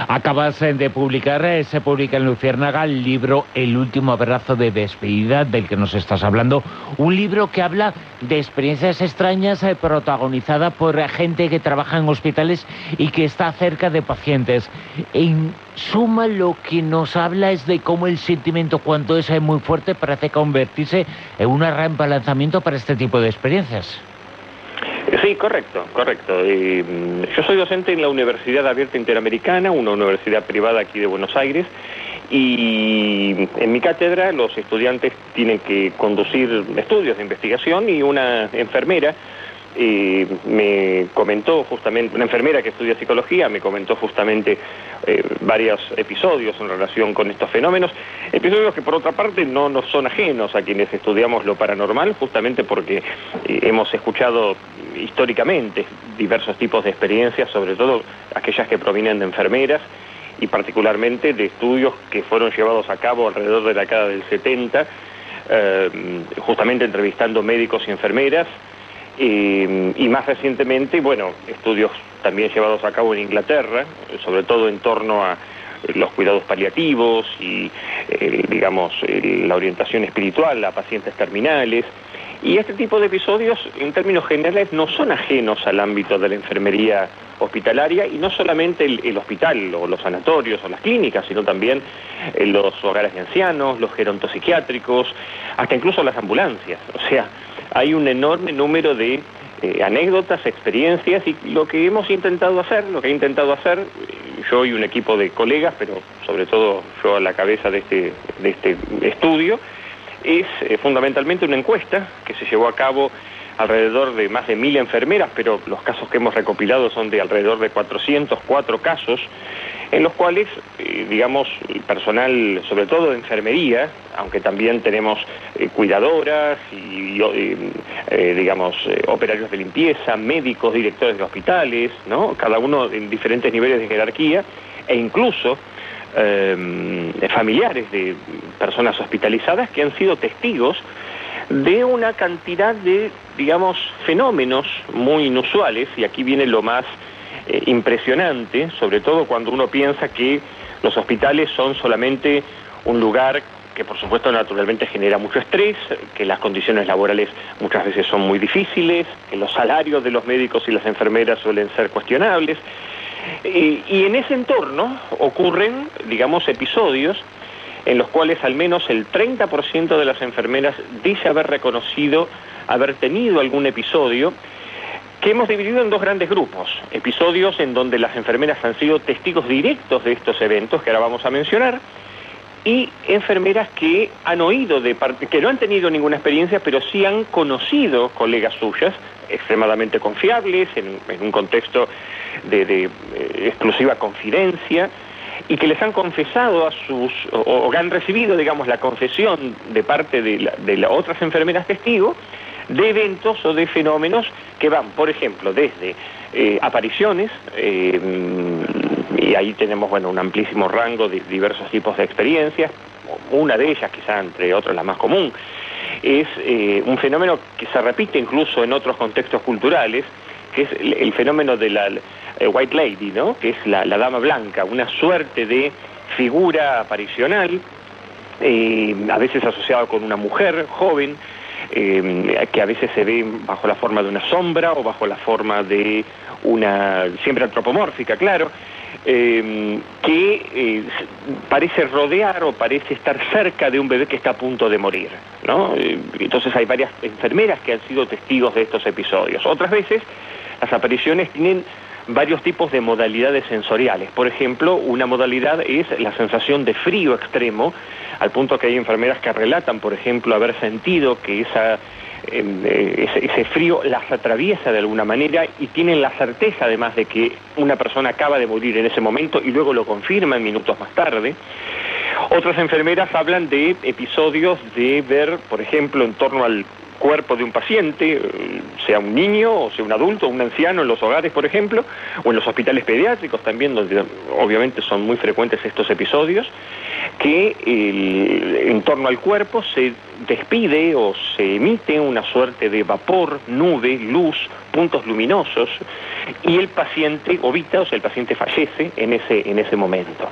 [SPEAKER 13] Acabas eh, de publicar, eh, se publica en Luciérnaga el libro El último abrazo de despedida del que nos estás hablando. Un libro que habla de experiencias extrañas eh, protagonizada por gente que trabaja en hospitales y que está cerca de pacientes. En suma, lo que nos habla es de cómo el sentimiento, cuando es eh, muy fuerte, parece convertirse en un rampa lanzamiento para este tipo de experiencias.
[SPEAKER 31] Sí, correcto, correcto. Mm, yo soy docente en la Universidad Abierta Interamericana, una universidad privada aquí de Buenos Aires, y en mi cátedra los estudiantes tienen que conducir estudios de investigación y una enfermera eh, me comentó justamente, una enfermera que estudia psicología me comentó justamente eh, varios episodios en relación con estos fenómenos, episodios que por otra parte no nos son ajenos a quienes estudiamos lo paranormal, justamente porque eh, hemos escuchado históricamente diversos tipos de experiencias, sobre todo aquellas que provienen de enfermeras y particularmente de estudios que fueron llevados a cabo alrededor de la década del 70, eh, justamente entrevistando médicos y enfermeras, eh, y más recientemente, bueno, estudios también llevados a cabo en Inglaterra, sobre todo en torno a eh, los cuidados paliativos y, eh, digamos, la orientación espiritual a pacientes terminales. Y este tipo de episodios, en términos generales, no son ajenos al ámbito de la enfermería hospitalaria y no solamente el, el hospital o los sanatorios o las clínicas, sino también los hogares de ancianos, los gerontopsiquiátricos, hasta incluso las ambulancias. O sea, hay un enorme número de eh, anécdotas, experiencias y lo que hemos intentado hacer, lo que he intentado hacer, eh, yo y un equipo de colegas, pero sobre todo yo a la cabeza de este, de este estudio, es eh, fundamentalmente una encuesta que se llevó a cabo alrededor de más de mil enfermeras, pero los casos que hemos recopilado son de alrededor de 404 casos, en los cuales, eh, digamos, personal, sobre todo de enfermería, aunque también tenemos eh, cuidadoras y, eh, eh, digamos, operarios de limpieza, médicos, directores de hospitales, ¿no? Cada uno en diferentes niveles de jerarquía, e incluso familiares de personas hospitalizadas que han sido testigos de una cantidad de, digamos, fenómenos muy inusuales, y aquí viene lo más eh, impresionante, sobre todo cuando uno piensa que los hospitales son solamente un lugar que por supuesto naturalmente genera mucho estrés, que las condiciones laborales muchas veces son muy difíciles, que los salarios de los médicos y las enfermeras suelen ser cuestionables. Y, y en ese entorno ocurren, digamos, episodios en los cuales al menos el 30% de las enfermeras dice haber reconocido haber tenido algún episodio que hemos dividido en dos grandes grupos. Episodios en donde las enfermeras han sido testigos directos de estos eventos que ahora vamos a mencionar y enfermeras que han oído de parte, que no han tenido ninguna experiencia, pero sí han conocido colegas suyas extremadamente confiables en, un contexto de, eh, exclusiva confidencia y que les han confesado a sus, o, o han recibido, digamos, la confesión de parte de, la- de las otras enfermeras testigos de eventos o de fenómenos que van, por ejemplo, desde eh, apariciones, eh, y ahí tenemos, bueno, un amplísimo rango de diversos tipos de experiencias, una de ellas, quizá entre otras la más común, es eh, un fenómeno que se repite incluso en otros contextos culturales, que es el, fenómeno de la eh, White Lady, ¿no? que es la, la dama blanca, una suerte de figura aparicional, eh, a veces asociada con una mujer joven, eh, que a veces se ve bajo la forma de una sombra o bajo la forma de una, siempre antropomórfica, claro, eh, que eh, parece rodear o parece estar cerca de un bebé que está a punto de morir. ¿no? Eh, entonces hay varias enfermeras que han sido testigos de estos episodios. Otras veces las apariciones tienen varios tipos de modalidades sensoriales. Por ejemplo, una modalidad es la sensación de frío extremo, al punto que hay enfermeras que relatan, por ejemplo, haber sentido que esa, eh, ese, ese frío las atraviesa de alguna manera y tienen la certeza además de que una persona acaba de morir en ese momento y luego lo confirman minutos más tarde. Otras enfermeras hablan de episodios de ver, por ejemplo, en torno al cuerpo de un paciente, eh, sea un niño o sea un adulto, un anciano en los hogares, por ejemplo, o en los hospitales pediátricos también, donde obviamente son muy frecuentes estos episodios, que en torno al cuerpo se despide o se emite una suerte de vapor, nube, luz, puntos luminosos, y el paciente ovita, o sea, el paciente fallece en ese, en ese momento.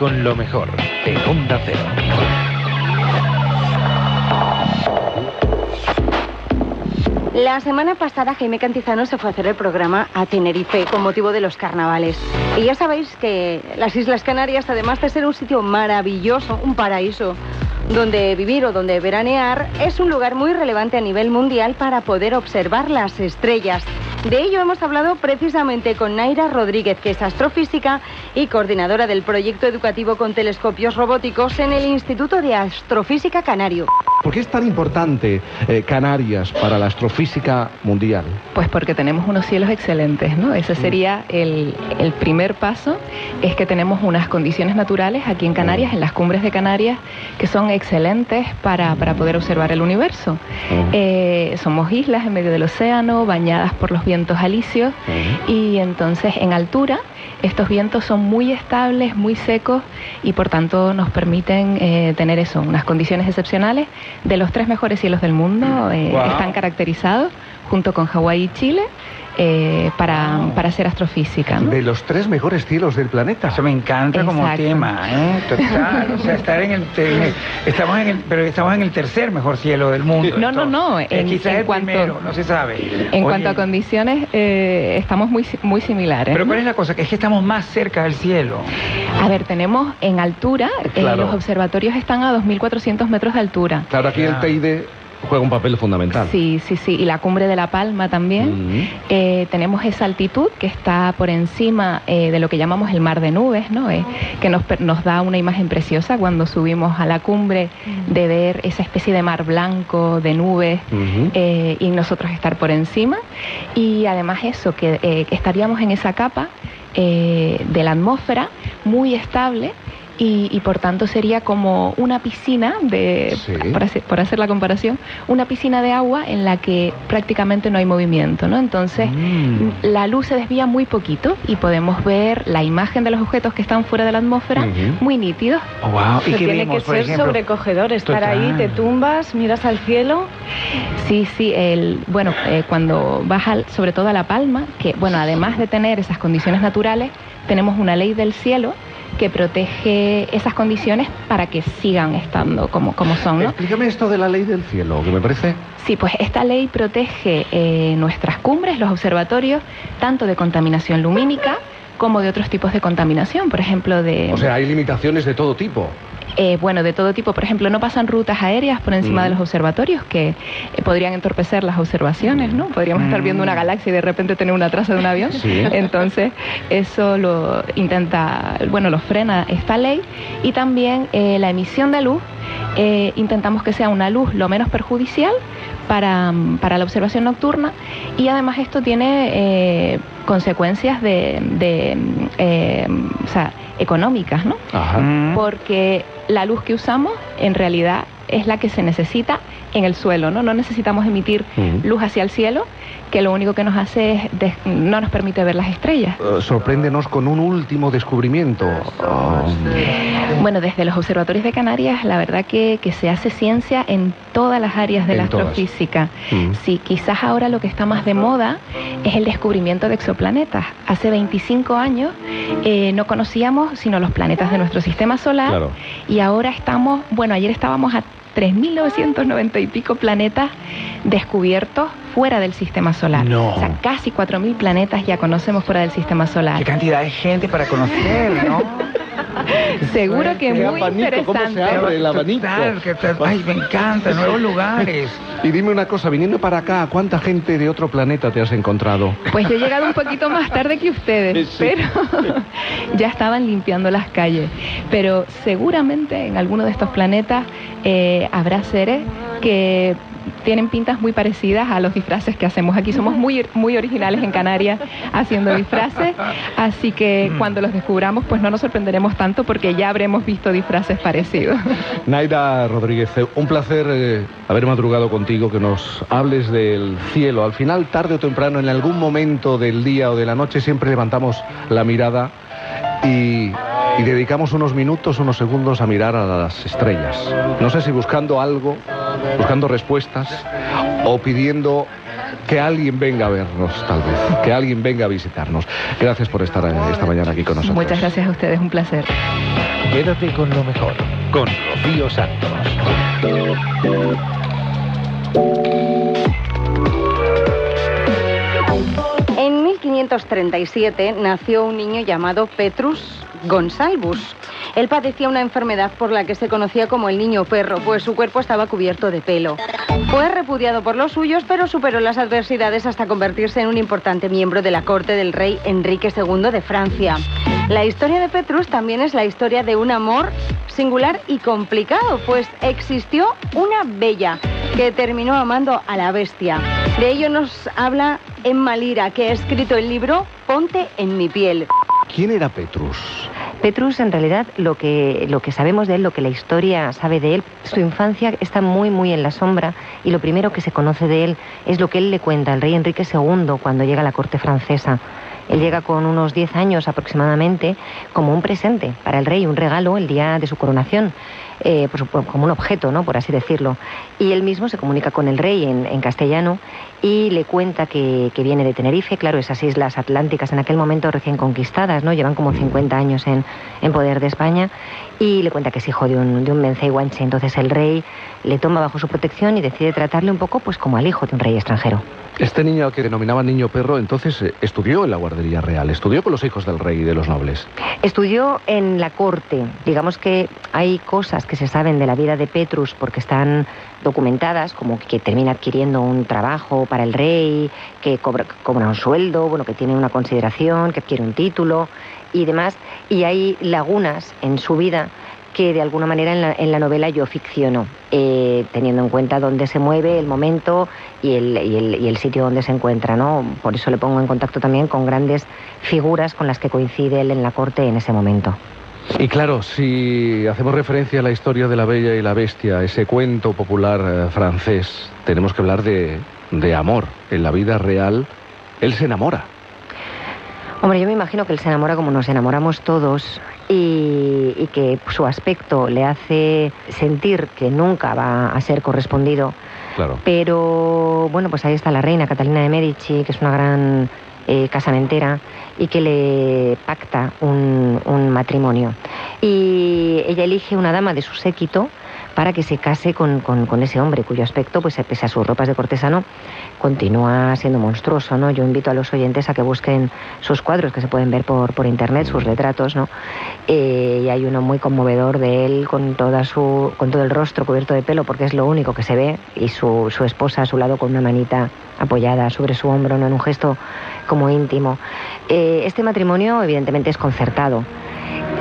[SPEAKER 25] Con lo mejor en Onda Cero.
[SPEAKER 24] La semana pasada Jaime Cantizano se fue a hacer el programa a Tenerife con motivo de los carnavales. Y ya sabéis que las Islas Canarias, además de ser un sitio maravilloso, un paraíso, donde vivir o donde veranear, es un lugar muy relevante a nivel mundial para poder observar las estrellas. De ello hemos hablado precisamente con Naira Rodríguez, que es astrofísica y coordinadora del proyecto educativo con telescopios robóticos en el Instituto de Astrofísica Canario.
[SPEAKER 21] ¿Por qué es tan importante eh, Canarias para la astrofísica mundial?
[SPEAKER 22] Pues porque tenemos unos cielos excelentes, ¿no? Ese sería el, el primer paso, es que tenemos unas condiciones naturales aquí en Canarias, en las cumbres de Canarias, que son excelentes para, para poder observar el universo. Eh, somos islas en medio del océano, bañadas por los vientos alisios, y entonces en altura estos vientos son muy estables, muy secos, y por tanto nos permiten eh, tener eso, unas condiciones excepcionales. De los tres mejores cielos del mundo eh, están caracterizados junto con Hawái y Chile eh, para, para hacer astrofísica. ¿no?
[SPEAKER 21] De los tres mejores cielos del planeta.
[SPEAKER 32] Eso me encanta como tema, ¿eh? Total. O sea, estar en el, en el- estamos en el, pero estamos en el tercer mejor cielo del mundo.
[SPEAKER 22] No, no, no,
[SPEAKER 32] Eh,
[SPEAKER 22] en-
[SPEAKER 32] quizás
[SPEAKER 22] en
[SPEAKER 32] el
[SPEAKER 22] cuanto-
[SPEAKER 32] primero, no se sabe.
[SPEAKER 22] En
[SPEAKER 32] Oye,
[SPEAKER 22] cuanto a condiciones, eh, estamos muy, muy similares.
[SPEAKER 32] Pero. ¿cuál es la cosa? Que es que estamos más cerca del cielo.
[SPEAKER 22] A ver, tenemos en altura, eh,
[SPEAKER 21] Claro.
[SPEAKER 22] los observatorios están a 2.400 metros de altura.
[SPEAKER 21] Claro, aquí el TID juega un papel fundamental.
[SPEAKER 22] Sí, sí, sí. Y la cumbre de La Palma también. Eh, tenemos esa altitud que está por encima eh, de lo que llamamos el mar de nubes, ¿no? Eh, que nos, nos da una imagen preciosa cuando subimos a la cumbre de ver esa especie de mar blanco, de nubes, y nosotros estar por encima. Y además eso, que estaríamos en esa capa de la atmósfera muy estable. Y, y por tanto sería como una piscina de, por, hacer, por hacer la comparación, una piscina de agua en la que prácticamente no hay movimiento, ¿no? Entonces la luz se desvía muy poquito y podemos ver la imagen de los objetos que están fuera de la atmósfera muy nítidos.
[SPEAKER 32] wow.
[SPEAKER 24] Que tiene que ser sobrecogedor, estar ahí, te tumbas, miras al cielo.
[SPEAKER 22] Sí, sí, el, bueno, eh, cuando vas al- sobre todo a La Palma, que bueno, además de tener esas condiciones naturales, tenemos una ley del cielo que protege esas condiciones para que sigan estando como, como son, ¿no?
[SPEAKER 21] Explícame esto de la ley del cielo, que me parece...
[SPEAKER 22] Sí, pues esta ley protege eh, nuestras cumbres, los observatorios, tanto de contaminación lumínica como de otros tipos de contaminación, por ejemplo, de...
[SPEAKER 21] O sea, hay limitaciones de todo tipo.
[SPEAKER 22] Eh, bueno, de todo tipo. Por ejemplo, no pasan rutas aéreas por encima
[SPEAKER 21] Mm.
[SPEAKER 22] de los observatorios que eh, podrían entorpecer las observaciones, ¿no? Podríamos estar viendo una galaxia y de repente tener una traza de un avión.
[SPEAKER 21] Sí. <laughs>
[SPEAKER 22] Entonces, eso lo intenta, bueno, lo frena esta ley. Y también eh, la emisión de luz, intentamos que sea una luz lo menos perjudicial para, mm, para la observación nocturna y además esto tiene eh, consecuencias de, de, mm, eh, o sea, económicas, ¿no? Porque la luz que usamos en realidad es la que se necesita en el suelo, ¿no? No necesitamos emitir luz hacia el cielo, que lo único que nos hace es des- no nos permite ver las estrellas.
[SPEAKER 21] Eh, sorpréndenos con un último descubrimiento. Oh,
[SPEAKER 22] Bueno, desde los observatorios de Canarias, la verdad que, que se hace ciencia en todas las áreas de la
[SPEAKER 21] todas.
[SPEAKER 22] astrofísica.
[SPEAKER 21] Mm.
[SPEAKER 22] Sí, quizás ahora lo que está más de moda es el descubrimiento de exoplanetas. Hace 25 años eh, no conocíamos sino los planetas de nuestro sistema solar
[SPEAKER 21] Claro.
[SPEAKER 22] y ahora estamos, bueno, ayer estábamos a 3.990 y pico planetas descubiertos fuera del sistema solar.
[SPEAKER 32] No.
[SPEAKER 22] O sea, casi 4.000 planetas ya conocemos fuera del sistema solar.
[SPEAKER 32] Qué cantidad de gente para conocer, ¿no? <laughs>
[SPEAKER 22] Seguro que muy
[SPEAKER 21] abanico, ¿cómo se
[SPEAKER 22] interesante.
[SPEAKER 21] abre el abanico?
[SPEAKER 32] Total, que tal- ay, me encanta, nuevos lugares. <laughs>
[SPEAKER 21] Y dime una cosa, viniendo para acá, ¿cuánta gente de otro planeta te has encontrado?
[SPEAKER 22] Pues yo he llegado un poquito más tarde que ustedes,
[SPEAKER 21] Sí.
[SPEAKER 22] pero <laughs> ya estaban limpiando las calles. Pero seguramente en alguno de estos planetas eh, habrá seres que tienen pintas muy parecidas a los disfraces que hacemos aquí. Somos muy, muy originales en Canarias haciendo disfraces, así que cuando los descubramos pues no nos sorprenderemos tanto porque ya habremos visto disfraces parecidos.
[SPEAKER 21] Naira Rodríguez, eh, un placer eh, haber madrugado contigo, que nos hables del cielo. Al final, tarde o temprano, en algún momento del día o de la noche, siempre levantamos la mirada y, y dedicamos unos minutos, unos segundos a mirar a las estrellas. No sé si buscando algo, buscando respuestas o pidiendo que alguien venga a vernos, tal vez, que alguien venga a visitarnos. Gracias por estar esta mañana aquí con nosotros.
[SPEAKER 22] Muchas gracias a ustedes, un placer.
[SPEAKER 25] Quédate con lo mejor, con Rocío Santos.
[SPEAKER 24] 1537 nació un niño llamado Petrus Gonsalvus. Él padecía una enfermedad por la que se conocía como el niño perro, pues su cuerpo estaba cubierto de pelo. Fue repudiado por los suyos, pero superó las adversidades hasta convertirse en un importante miembro de la corte del rey Enrique II de Francia. La historia de Petrus también es la historia de un amor singular y complicado, pues existió una bella que terminó amando a la bestia. De ello nos habla Emma Lira, que ha escrito el libro Ponte en mi piel.
[SPEAKER 21] ¿Quién era Petrus?
[SPEAKER 33] Petrus, en realidad, lo que, lo que sabemos de él, lo que la historia sabe de él, su infancia está muy, muy en la sombra y lo primero que se conoce de él es lo que él le cuenta al rey Enrique II cuando llega a la corte francesa. Él llega con unos 10 años aproximadamente como un presente para el rey, un regalo el día de su coronación, eh, supu- como un objeto, ¿no? por así decirlo. Y él mismo se comunica con el rey en castellano y le cuenta que, que viene de Tenerife, claro, esas islas atlánticas en aquel momento recién conquistadas, ¿no? llevan como 50 años en, en poder de España, y le cuenta que es hijo de un, de un Mencey guanche. Entonces el rey le toma bajo su protección y decide tratarle un poco pues como al hijo de un rey extranjero.
[SPEAKER 21] Este niño al que denominaban niño perro, entonces eh, estudió en la guardería real, estudió con los hijos del rey y de los nobles.
[SPEAKER 33] Estudió en la corte. Digamos que hay cosas que se saben de la vida de Petrus porque están documentadas, como que termina adquiriendo un trabajo para el rey, que cobra, cobra un sueldo, bueno, que tiene una consideración, que adquiere un título y demás. Y hay lagunas en su vida que de alguna manera en la, en la novela yo ficciono, eh, teniendo en cuenta dónde se mueve, el momento y el, y, el, y el sitio donde se encuentra. ¿no? Por eso le pongo en contacto también con grandes figuras con las que coincide él en la corte en ese momento.
[SPEAKER 21] Y claro, si hacemos referencia a la historia de la Bella y la Bestia, ese cuento popular eh, francés, tenemos que hablar de, de amor. En la vida real, él se enamora.
[SPEAKER 33] Hombre, yo me imagino que él se enamora como nos enamoramos todos y, y que su aspecto le hace sentir que nunca va a ser correspondido.
[SPEAKER 21] Claro.
[SPEAKER 33] Pero bueno, pues ahí está la reina Catalina de Medici, que es una gran eh, casamentera y que le pacta un, un matrimonio. Y ella elige una dama de su séquito para que se case con, con- con ese hombre cuyo aspecto, pues pese a sus ropas de cortesano, continúa siendo monstruoso, ¿no? Yo invito a los oyentes a que busquen sus cuadros que se pueden ver por, por internet, sus retratos, ¿no? Eh, y hay uno muy conmovedor de él con toda su, con todo el rostro cubierto de pelo, porque es lo único que se ve, y su, su esposa a su lado con una manita apoyada sobre su hombro, ¿no? En un gesto como íntimo. Eh, este matrimonio, evidentemente, es concertado.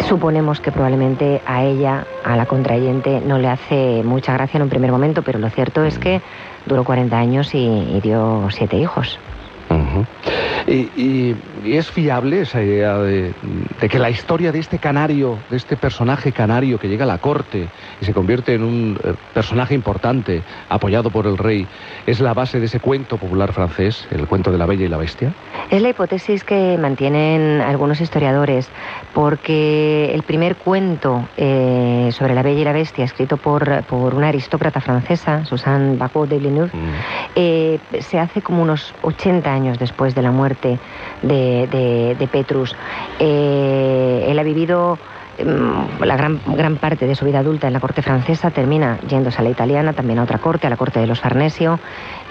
[SPEAKER 33] Suponemos que probablemente a ella, a la contrayente, no le hace mucha gracia en un primer momento, pero lo cierto es que duró 40 años y, y dio siete hijos.
[SPEAKER 21] Y, y- y es fiable esa idea de, de que la historia de este canario, de este personaje canario que llega a la corte y se convierte en un eh, personaje importante, apoyado por el rey, es la base de ese cuento popular francés, el cuento de la Bella y la Bestia?
[SPEAKER 33] Es la hipótesis que mantienen algunos historiadores, porque el primer cuento eh, sobre la Bella y la Bestia, escrito por, por una aristócrata francesa, Suzanne Bacot de Villeneuve, eh, se hace como unos 80 años después de la muerte de, de- de Petrus. Eh, él ha vivido mm, la gran, gran parte de su vida adulta en la corte francesa, termina yéndose a la italiana, también a otra corte, a la corte de los Farnesio.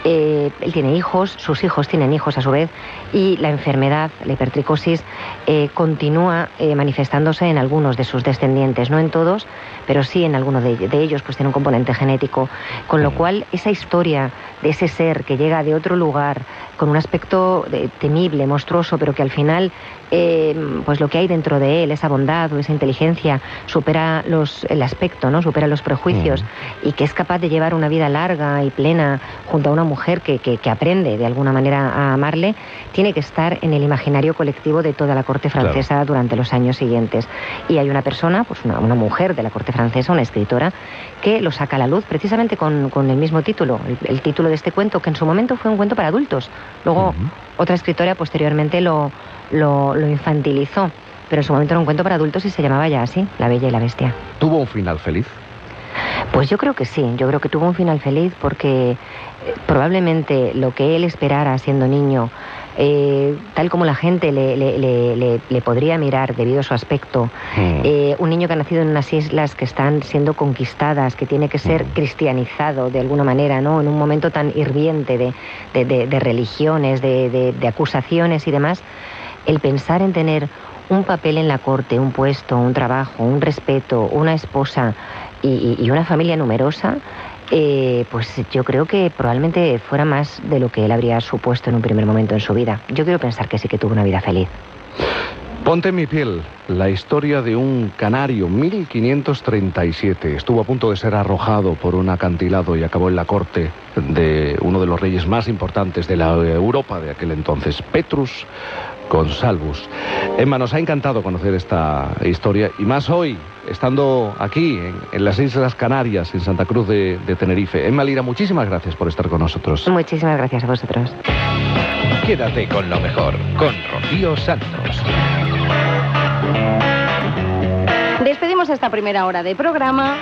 [SPEAKER 33] Eh, él tiene hijos, sus hijos tienen hijos a su vez, y la enfermedad, la hipertricosis, eh, continúa eh, manifestándose en algunos de sus descendientes, no en todos, pero sí en algunos de, de ellos, pues tiene un componente genético, con lo cual esa historia de ese ser que llega de otro lugar, con un aspecto eh, temible, monstruoso, pero que al final, eh, pues lo que hay dentro de él, esa bondad o esa inteligencia, supera los, el aspecto, ¿no? supera los prejuicios, y que es capaz de llevar una vida larga y plena junto a una mujer que, que- que aprende de alguna manera a amarle, tiene que estar en el imaginario colectivo de toda la corte francesa durante los años siguientes. Y hay una persona, pues una, una mujer de la corte francesa, una escritora, que lo saca a la luz precisamente con, con el mismo título, el, el título de este cuento, que en su momento fue un cuento para adultos. Luego, otra escritora posteriormente lo, lo, lo infantilizó, pero en su momento era un cuento para adultos y se llamaba ya así, La Bella y la Bestia.
[SPEAKER 21] ¿Tuvo un final feliz?
[SPEAKER 33] Pues yo creo que sí, yo creo que tuvo un final feliz porque eh, probablemente lo que él esperara siendo niño, eh, tal como la gente le, le- le- le- le podría mirar debido a su aspecto, eh, un niño que ha nacido en unas islas que están siendo conquistadas, que tiene que ser cristianizado de alguna manera, ¿no? En un momento tan hirviente de, de- de- de religiones, de, de- de acusaciones y demás, el pensar en tener un papel en la corte, un puesto, un trabajo, un respeto, una esposa y una familia numerosa, eh, pues yo creo que probablemente fuera más de lo que él habría supuesto en un primer momento en su vida. Yo quiero pensar que sí que tuvo una vida feliz.
[SPEAKER 21] Ponte en mi piel, la historia de un canario, 1537. Estuvo a punto de ser arrojado por un acantilado y acabó en la corte de uno de los reyes más importantes de la Europa de aquel entonces, Petrus Consalvus. Emma, nos ha encantado conocer esta historia y más hoy, estando aquí en, en las Islas Canarias, en Santa Cruz de, de Tenerife. Emma Lira, muchísimas gracias por estar con nosotros.
[SPEAKER 33] Muchísimas gracias a vosotros.
[SPEAKER 25] Quédate con lo mejor, con Rocío Santos.
[SPEAKER 24] Despedimos esta primera hora de programa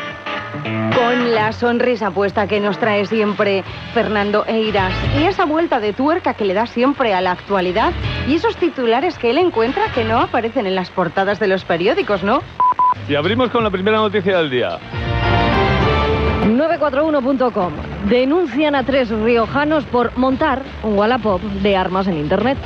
[SPEAKER 24] con la sonrisa puesta que nos trae siempre Fernando Eiras y esa vuelta de tuerca que le da siempre a la actualidad y esos titulares que él encuentra que no aparecen en las portadas de los periódicos, ¿no?
[SPEAKER 34] Y abrimos con la primera noticia del día.
[SPEAKER 1] 941.com. Denuncian a tres riojanos por montar un Wallapop de armas en Internet.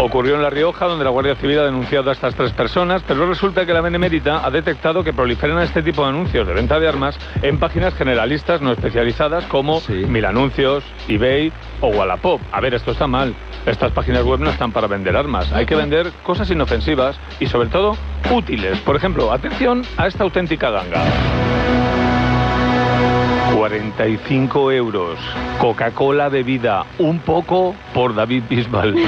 [SPEAKER 34] Ocurrió en La Rioja, donde la Guardia Civil ha denunciado a estas tres personas, pero resulta que la Benemérita ha detectado que proliferan este tipo de anuncios de venta de armas en páginas generalistas no especializadas como Mil Anuncios, eBay o Wallapop. A ver, esto está mal. Estas páginas web no están para vender armas. Hay que vender cosas inofensivas y sobre todo útiles. Por ejemplo, atención a esta auténtica ganga. 45 euros. Coca-Cola bebida. Un poco por David Bisbal. <laughs>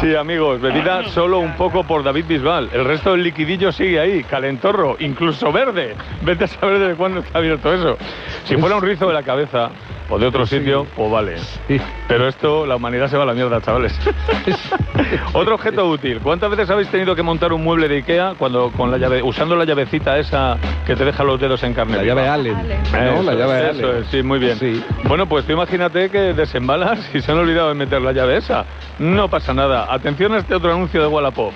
[SPEAKER 34] Sí, amigos, bebida solo un poco por David Bisbal. El resto del liquidillo sigue ahí, calentorro, incluso verde. Vete a saber desde cuándo está abierto eso. Si fuera un rizo de la cabeza o de otro sitio, pues vale. Pero esto, la humanidad se va a la mierda, chavales. <laughs> Otro objeto útil. ¿Cuántas veces habéis tenido que montar un mueble de Ikea cuando con la llave, usando la llavecita esa que te deja los dedos en carne?
[SPEAKER 21] La
[SPEAKER 34] viva?
[SPEAKER 21] llave Allen, ¿no? La llave
[SPEAKER 34] eso
[SPEAKER 21] Allen.
[SPEAKER 34] es, sí, muy bien. Bueno, pues tú imagínate que desembalas y se han olvidado de meter la llave esa. No pasa nada. Atención a este otro anuncio de Wallapop.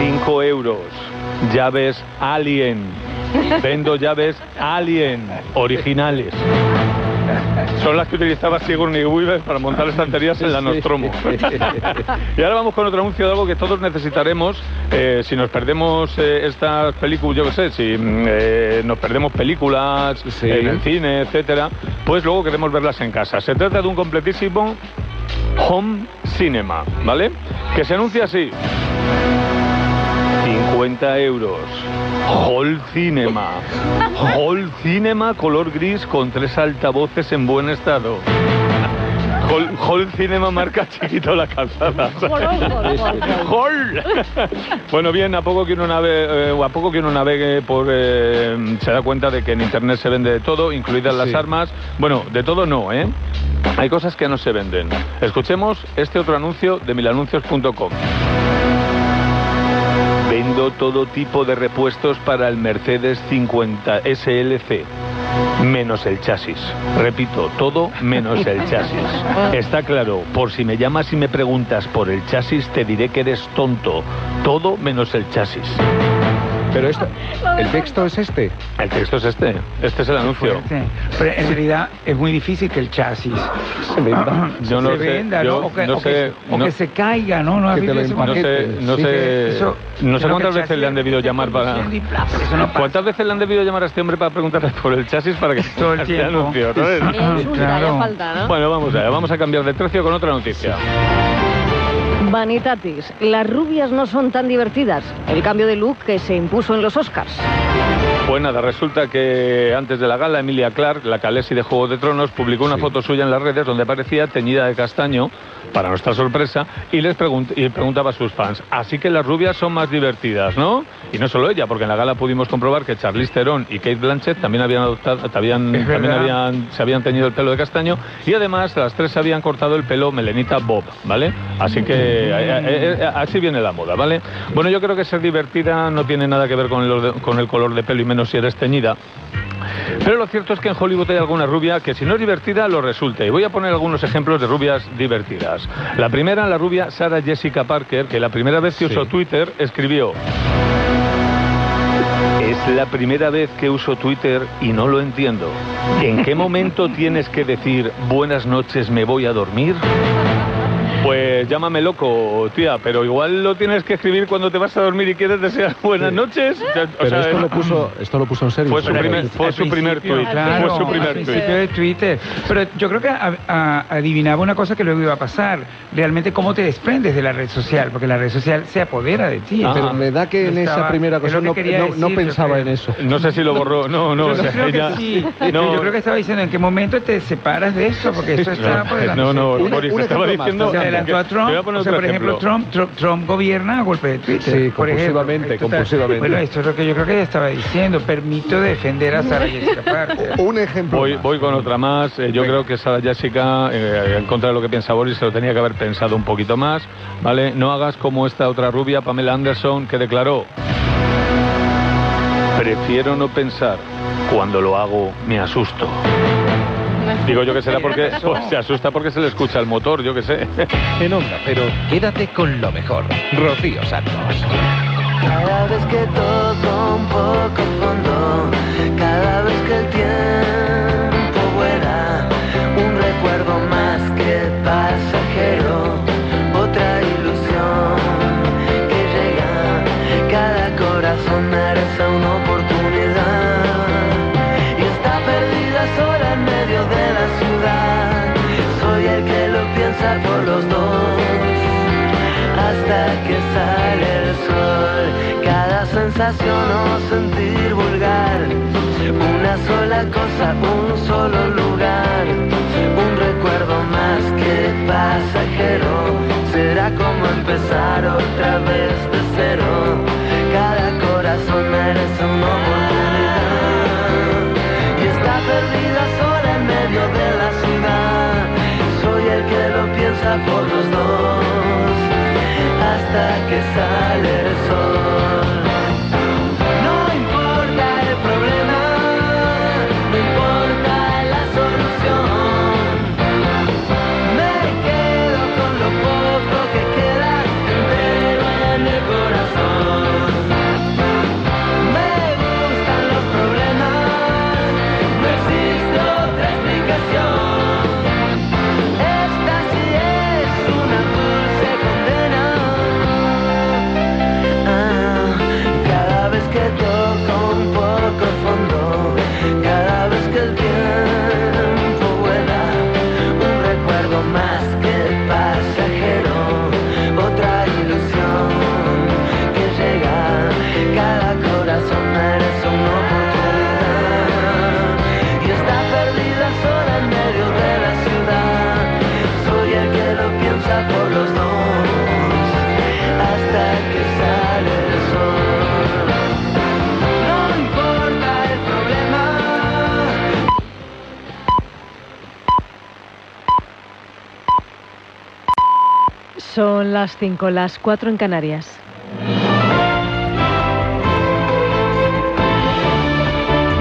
[SPEAKER 34] 5 euros. Llaves Alien. Vendo llaves Alien. Originales. Son las que utilizaba Sigourney Weaver para montar estanterías en la Nostromo. <laughs> y ahora vamos con otro anuncio de algo que todos necesitaremos eh, si nos perdemos eh, estas películas, yo qué sé, si mm, eh, nos perdemos películas en el cine, etcétera, pues luego queremos verlas en casa. Se trata de un completísimo home cinema, ¿vale? Que se anuncia así. 50 euros. Hall Cinema. Hall Cinema color gris con tres altavoces en buen estado. Hall, Hall Cinema marca <laughs> chiquito la calzada. Hall. Bueno, bien, a poco que uno nave, eh, a poco que uno navegue por eh, se da cuenta de que en internet se vende de todo, incluidas las armas. Bueno, de todo no, ¿eh? Hay cosas que no se venden. Escuchemos este otro anuncio de milanuncios.com. Todo tipo de repuestos para el Mercedes 50 SLC. Menos el chasis. Repito, todo menos el chasis. <laughs> Está claro, por si me llamas y me preguntas por el chasis, te diré que eres tonto. Todo menos el chasis.
[SPEAKER 21] Pero esto, ¿el texto es este?
[SPEAKER 34] El texto es este. Este es el anuncio.
[SPEAKER 32] Pero en realidad es muy difícil que el chasis
[SPEAKER 34] se venda. Yo no
[SPEAKER 32] se
[SPEAKER 34] sé,
[SPEAKER 32] venda,
[SPEAKER 34] yo
[SPEAKER 32] ¿no? O que,
[SPEAKER 34] no
[SPEAKER 32] o que-
[SPEAKER 34] sé,
[SPEAKER 32] o
[SPEAKER 34] no-
[SPEAKER 32] que se caiga, ¿no? No,
[SPEAKER 34] Que
[SPEAKER 32] ese
[SPEAKER 34] no sé, no
[SPEAKER 32] Sí,
[SPEAKER 34] sé,
[SPEAKER 32] eso-
[SPEAKER 34] no cuántas veces le han debido llamar para.
[SPEAKER 32] no
[SPEAKER 34] ¿Cuántas veces le han debido llamar a este hombre para preguntarle por el chasis para que <laughs>
[SPEAKER 32] Todo el
[SPEAKER 34] este
[SPEAKER 32] tiempo.
[SPEAKER 34] anuncio? <laughs>
[SPEAKER 1] falta, ¿no?
[SPEAKER 34] Bueno, vamos allá, vamos a cambiar de tercio con otra noticia.
[SPEAKER 1] Vanitatis, las rubias no son tan divertidas. El cambio de look que se impuso en los Oscars.
[SPEAKER 34] Pues nada, resulta que antes de la gala, Emilia Clark, la Calesi de Juego de Tronos, publicó una foto suya en las redes donde aparecía teñida de castaño, para nuestra sorpresa, y les pregunt- y preguntaba a sus fans, así que las rubias son más divertidas, ¿no? Y no solo ella, porque en la gala pudimos comprobar que Charlize Theron y Kate Blanchett también habían adoptado, habían, también habían, se habían teñido el pelo de castaño, y además las tres habían cortado el pelo melenita bob, ¿vale? Así que eh, eh, eh, así viene la moda, ¿vale? Bueno, yo creo que ser divertida no tiene nada que ver con el, con el color de pelo y menos si eres teñida. Pero lo cierto es que en Hollywood hay alguna rubia que si no es divertida lo resulte. Y voy a poner algunos ejemplos de rubias divertidas. La primera, la rubia Sarah Jessica Parker, que la primera vez que usó Twitter escribió... Es la primera vez que uso Twitter y no lo entiendo. ¿En qué momento tienes que decir buenas noches, me voy a dormir? Pues llámame loco, tía, pero igual lo tienes que escribir cuando te vas a dormir y quieres desear <laughs> buenas noches. O
[SPEAKER 21] Pero
[SPEAKER 34] sea,
[SPEAKER 21] esto lo puso, esto lo puso en serio.
[SPEAKER 34] Fue su primer, fue
[SPEAKER 32] Al
[SPEAKER 34] su primer
[SPEAKER 32] principio,
[SPEAKER 34] tuit.
[SPEAKER 32] claro,
[SPEAKER 34] fue su primer tuit.
[SPEAKER 32] de Twitter. Pero yo creo que a- a- adivinaba una cosa que luego iba a pasar. Realmente cómo te desprendes de la red social, porque la red social se apodera de ti.
[SPEAKER 21] Pero me da que en esa primera
[SPEAKER 32] que
[SPEAKER 21] no,
[SPEAKER 32] decir,
[SPEAKER 21] pensaba en eso.
[SPEAKER 34] No sé si lo borró. No, no.
[SPEAKER 32] Yo
[SPEAKER 34] o sea,
[SPEAKER 32] creo que
[SPEAKER 34] ella-
[SPEAKER 32] sí. <laughs>
[SPEAKER 34] no.
[SPEAKER 32] Yo creo que estaba diciendo en qué momento te separas de esto, porque esto <laughs> está
[SPEAKER 34] No, no, Boris, estaba diciendo-
[SPEAKER 32] adelantó a
[SPEAKER 34] Te voy a
[SPEAKER 32] Trump.
[SPEAKER 34] poner
[SPEAKER 32] O sea,
[SPEAKER 34] otro
[SPEAKER 32] por ejemplo,
[SPEAKER 34] ejemplo.
[SPEAKER 32] Trump, Trump, Trump gobierna a golpe de Twitter.
[SPEAKER 21] Sí,
[SPEAKER 32] por ejemplo.
[SPEAKER 21] compulsivamente, compulsivamente.
[SPEAKER 32] Bueno, esto es lo que yo creo que ella estaba diciendo. Permito defender a Sara Jessica Parker. <laughs>
[SPEAKER 21] Un ejemplo.
[SPEAKER 34] Voy, voy con otra más. Eh, yo creo que Sara Jessica, eh, en contra de lo que piensa Boris, se lo tenía que haber pensado un poquito más. ¿Vale? No hagas como esta otra rubia, Pamela Anderson, que declaró: Prefiero no pensar. Cuando lo hago, me asusto. Digo yo que será porque <laughs> pues, se asusta porque se le escucha el motor, yo que sé. <laughs>
[SPEAKER 25] En Onda Cero, quédate con lo mejor. Rocío Santos.
[SPEAKER 8] Cada vez que toco un poco fondo, que sale el sol. Cada sensación o sentir vulgar, una sola cosa, un solo lugar, un recuerdo más que pasajero. Será como empezar otra vez de cero. Cada corazón merece una oportunidad y está perdida sola en medio de la ciudad. Soy el que lo piensa por los dos hasta que sale el sol.
[SPEAKER 1] Son las 5, las 4 en Canarias.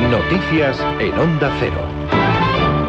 [SPEAKER 25] Noticias en Onda Cero.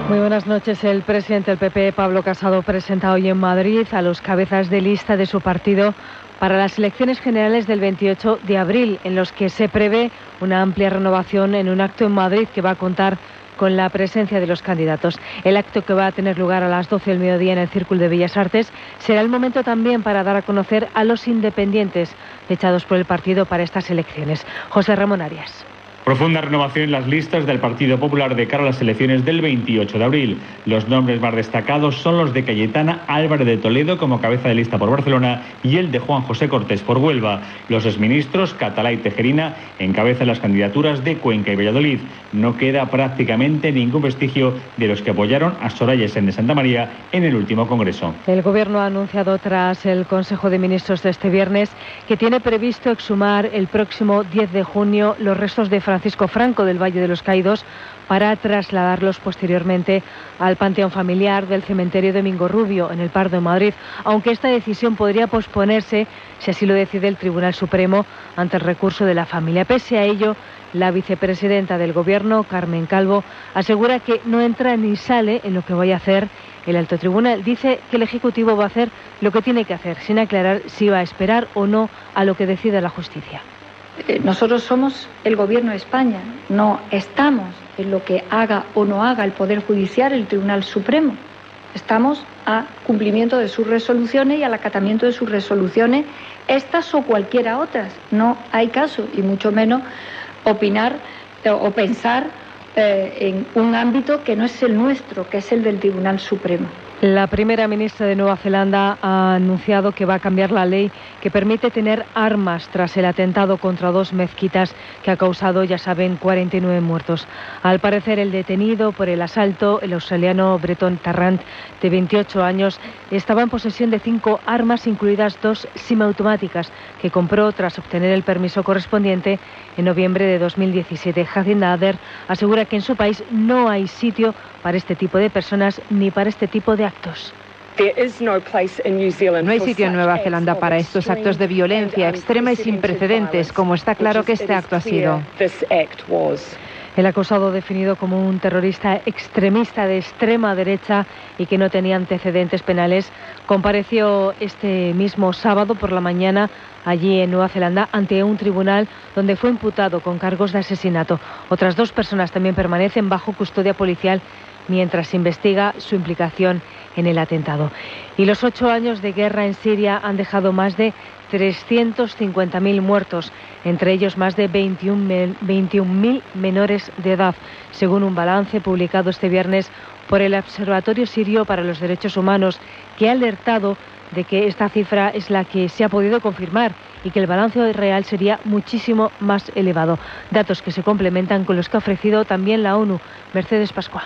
[SPEAKER 1] Muy buenas noches. El presidente del PP, Pablo Casado, presenta hoy en Madrid a los cabezas de lista de su partido para las elecciones generales del 28 de abril, en los que se prevé una amplia renovación en un acto en Madrid que va a contar con la presencia de los candidatos. El acto que va a tener lugar a las 12 del mediodía en el Círculo de Bellas Artes será el momento también para dar a conocer a los independientes echados por el partido para estas elecciones. José Ramón Arias.
[SPEAKER 35] Profunda renovación en las listas del Partido Popular de cara a las elecciones del 28 de abril. Los nombres más destacados son los de Cayetana Álvarez de Toledo como cabeza de lista por Barcelona y el de Juan José Cortés por Huelva. Los exministros Catalá y Tejerina encabezan las candidaturas de Cuenca y Valladolid. No queda prácticamente ningún vestigio de los que apoyaron a Soraya Sen de Santa María en el último congreso.
[SPEAKER 1] El Gobierno ha anunciado tras el Consejo de Ministros de este viernes que tiene previsto exhumar el próximo 10 de junio los restos de Francisco Franco del Valle de los Caídos para trasladarlos posteriormente al panteón familiar del cementerio Domingo Rubio en el Pardo de Madrid, aunque esta decisión podría posponerse si así lo decide el Tribunal Supremo ante el recurso de la familia. Pese a ello, la vicepresidenta del Gobierno, Carmen Calvo, asegura que no entra ni sale en lo que vaya a hacer el alto tribunal. Dice que el Ejecutivo va a hacer lo que tiene que hacer, sin aclarar si va a esperar o no a lo que decida la justicia.
[SPEAKER 36] Eh, Nosotros somos el Gobierno de España, no estamos en lo que haga o no haga el Poder Judicial, el Tribunal Supremo. Estamos a cumplimiento de sus resoluciones y al acatamiento de sus resoluciones, estas o cualquiera otras. No hay caso, y mucho menos opinar eh, o pensar eh, en un ámbito que no es el nuestro, que es el del Tribunal Supremo.
[SPEAKER 1] La primera ministra de Nueva Zelanda ha anunciado que va a cambiar la ley que permite tener armas tras el atentado contra dos mezquitas que ha causado, ya saben, 49 muertos. Al parecer, el detenido por el asalto, el australiano Breton Tarrant, de 28 años, estaba en posesión de cinco armas, incluidas dos semiautomáticas, que compró tras obtener el permiso correspondiente en noviembre de 2017. Jacinda Ader asegura que en su país no hay sitio para este tipo de personas ni para este tipo de actos.
[SPEAKER 37] No hay sitio en Nueva Zelanda para estos actos de violencia extrema y sin precedentes, como está claro que este acto ha sido.
[SPEAKER 1] El acusado definido como un terrorista extremista de extrema derecha y que no tenía antecedentes penales, compareció este mismo sábado por la mañana allí en Nueva Zelanda ante un tribunal donde fue imputado con cargos de asesinato. Otras dos personas también permanecen bajo custodia policial mientras se investiga su implicación en el atentado. Y los ocho años de guerra en Siria han dejado más de 350.000 muertos, entre ellos más de 21.000 21 menores de edad, según un balance publicado este viernes por el Observatorio Sirio para los Derechos Humanos, que ha alertado de que esta cifra es la que se ha podido confirmar y que el balance real sería muchísimo más elevado. Datos que se complementan con los que ha ofrecido también la ONU. Mercedes Pascua.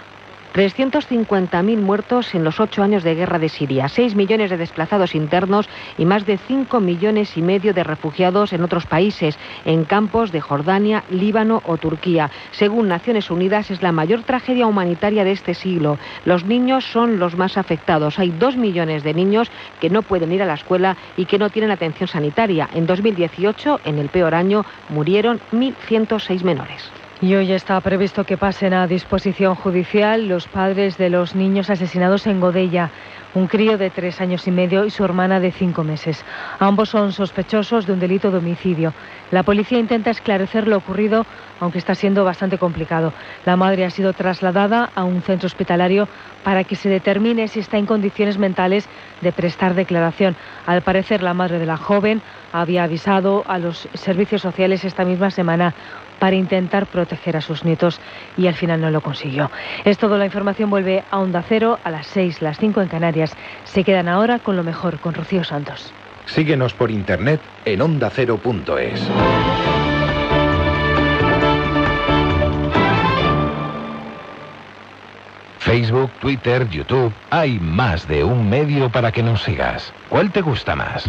[SPEAKER 33] 350.000 muertos en los ocho años de guerra de Siria, 6 millones de desplazados internos y más de 5 millones y medio de refugiados en otros países, en campos de Jordania, Líbano o Turquía. Según Naciones Unidas, es la mayor tragedia humanitaria de este siglo. Los niños son los más afectados. Hay 2 millones de niños que no pueden ir a la escuela y que no tienen atención sanitaria. En 2018, en el peor año, murieron 1.106 menores.
[SPEAKER 1] Y hoy está previsto que pasen a disposición judicial los padres de los niños asesinados en Godella, un crío de tres años y medio y su hermana de cinco meses. Ambos son sospechosos de un delito de homicidio. La policía intenta esclarecer lo ocurrido, aunque está siendo bastante complicado. La madre ha sido trasladada a un centro hospitalario para que se determine si está en condiciones mentales de prestar declaración. Al parecer, la madre de la joven había avisado a los servicios sociales esta misma semana para intentar proteger a sus nietos y al final no lo consiguió. Es todo, la información vuelve a Onda Cero a las 6, las 5 en Canarias. Se quedan ahora con lo mejor, con Rocío Santos.
[SPEAKER 25] Síguenos por internet en ondacero.es. Facebook, Twitter, YouTube, hay más de un medio para que nos sigas. ¿Cuál te gusta más?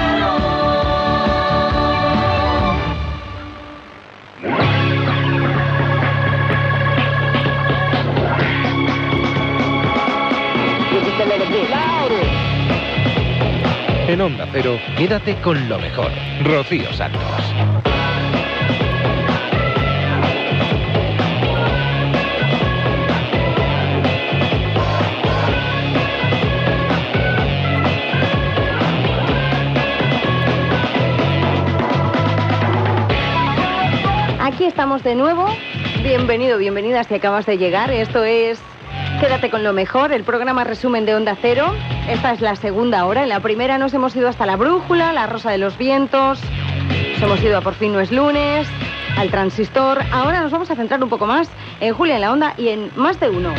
[SPEAKER 25] En Onda Cero, quédate con lo mejor. Rocío Santos.
[SPEAKER 24] Aquí estamos de nuevo. Bienvenido, bienvenida si acabas de llegar. Esto es Quédate con lo mejor, el programa resumen de Onda Cero. Esta es la segunda hora. En la primera nos hemos ido hasta la Brújula, la Rosa de los Vientos. Hemos ido a Por fin no es lunes, al Transistor. Ahora nos vamos a centrar un poco más en Julia en la Onda y en más de uno.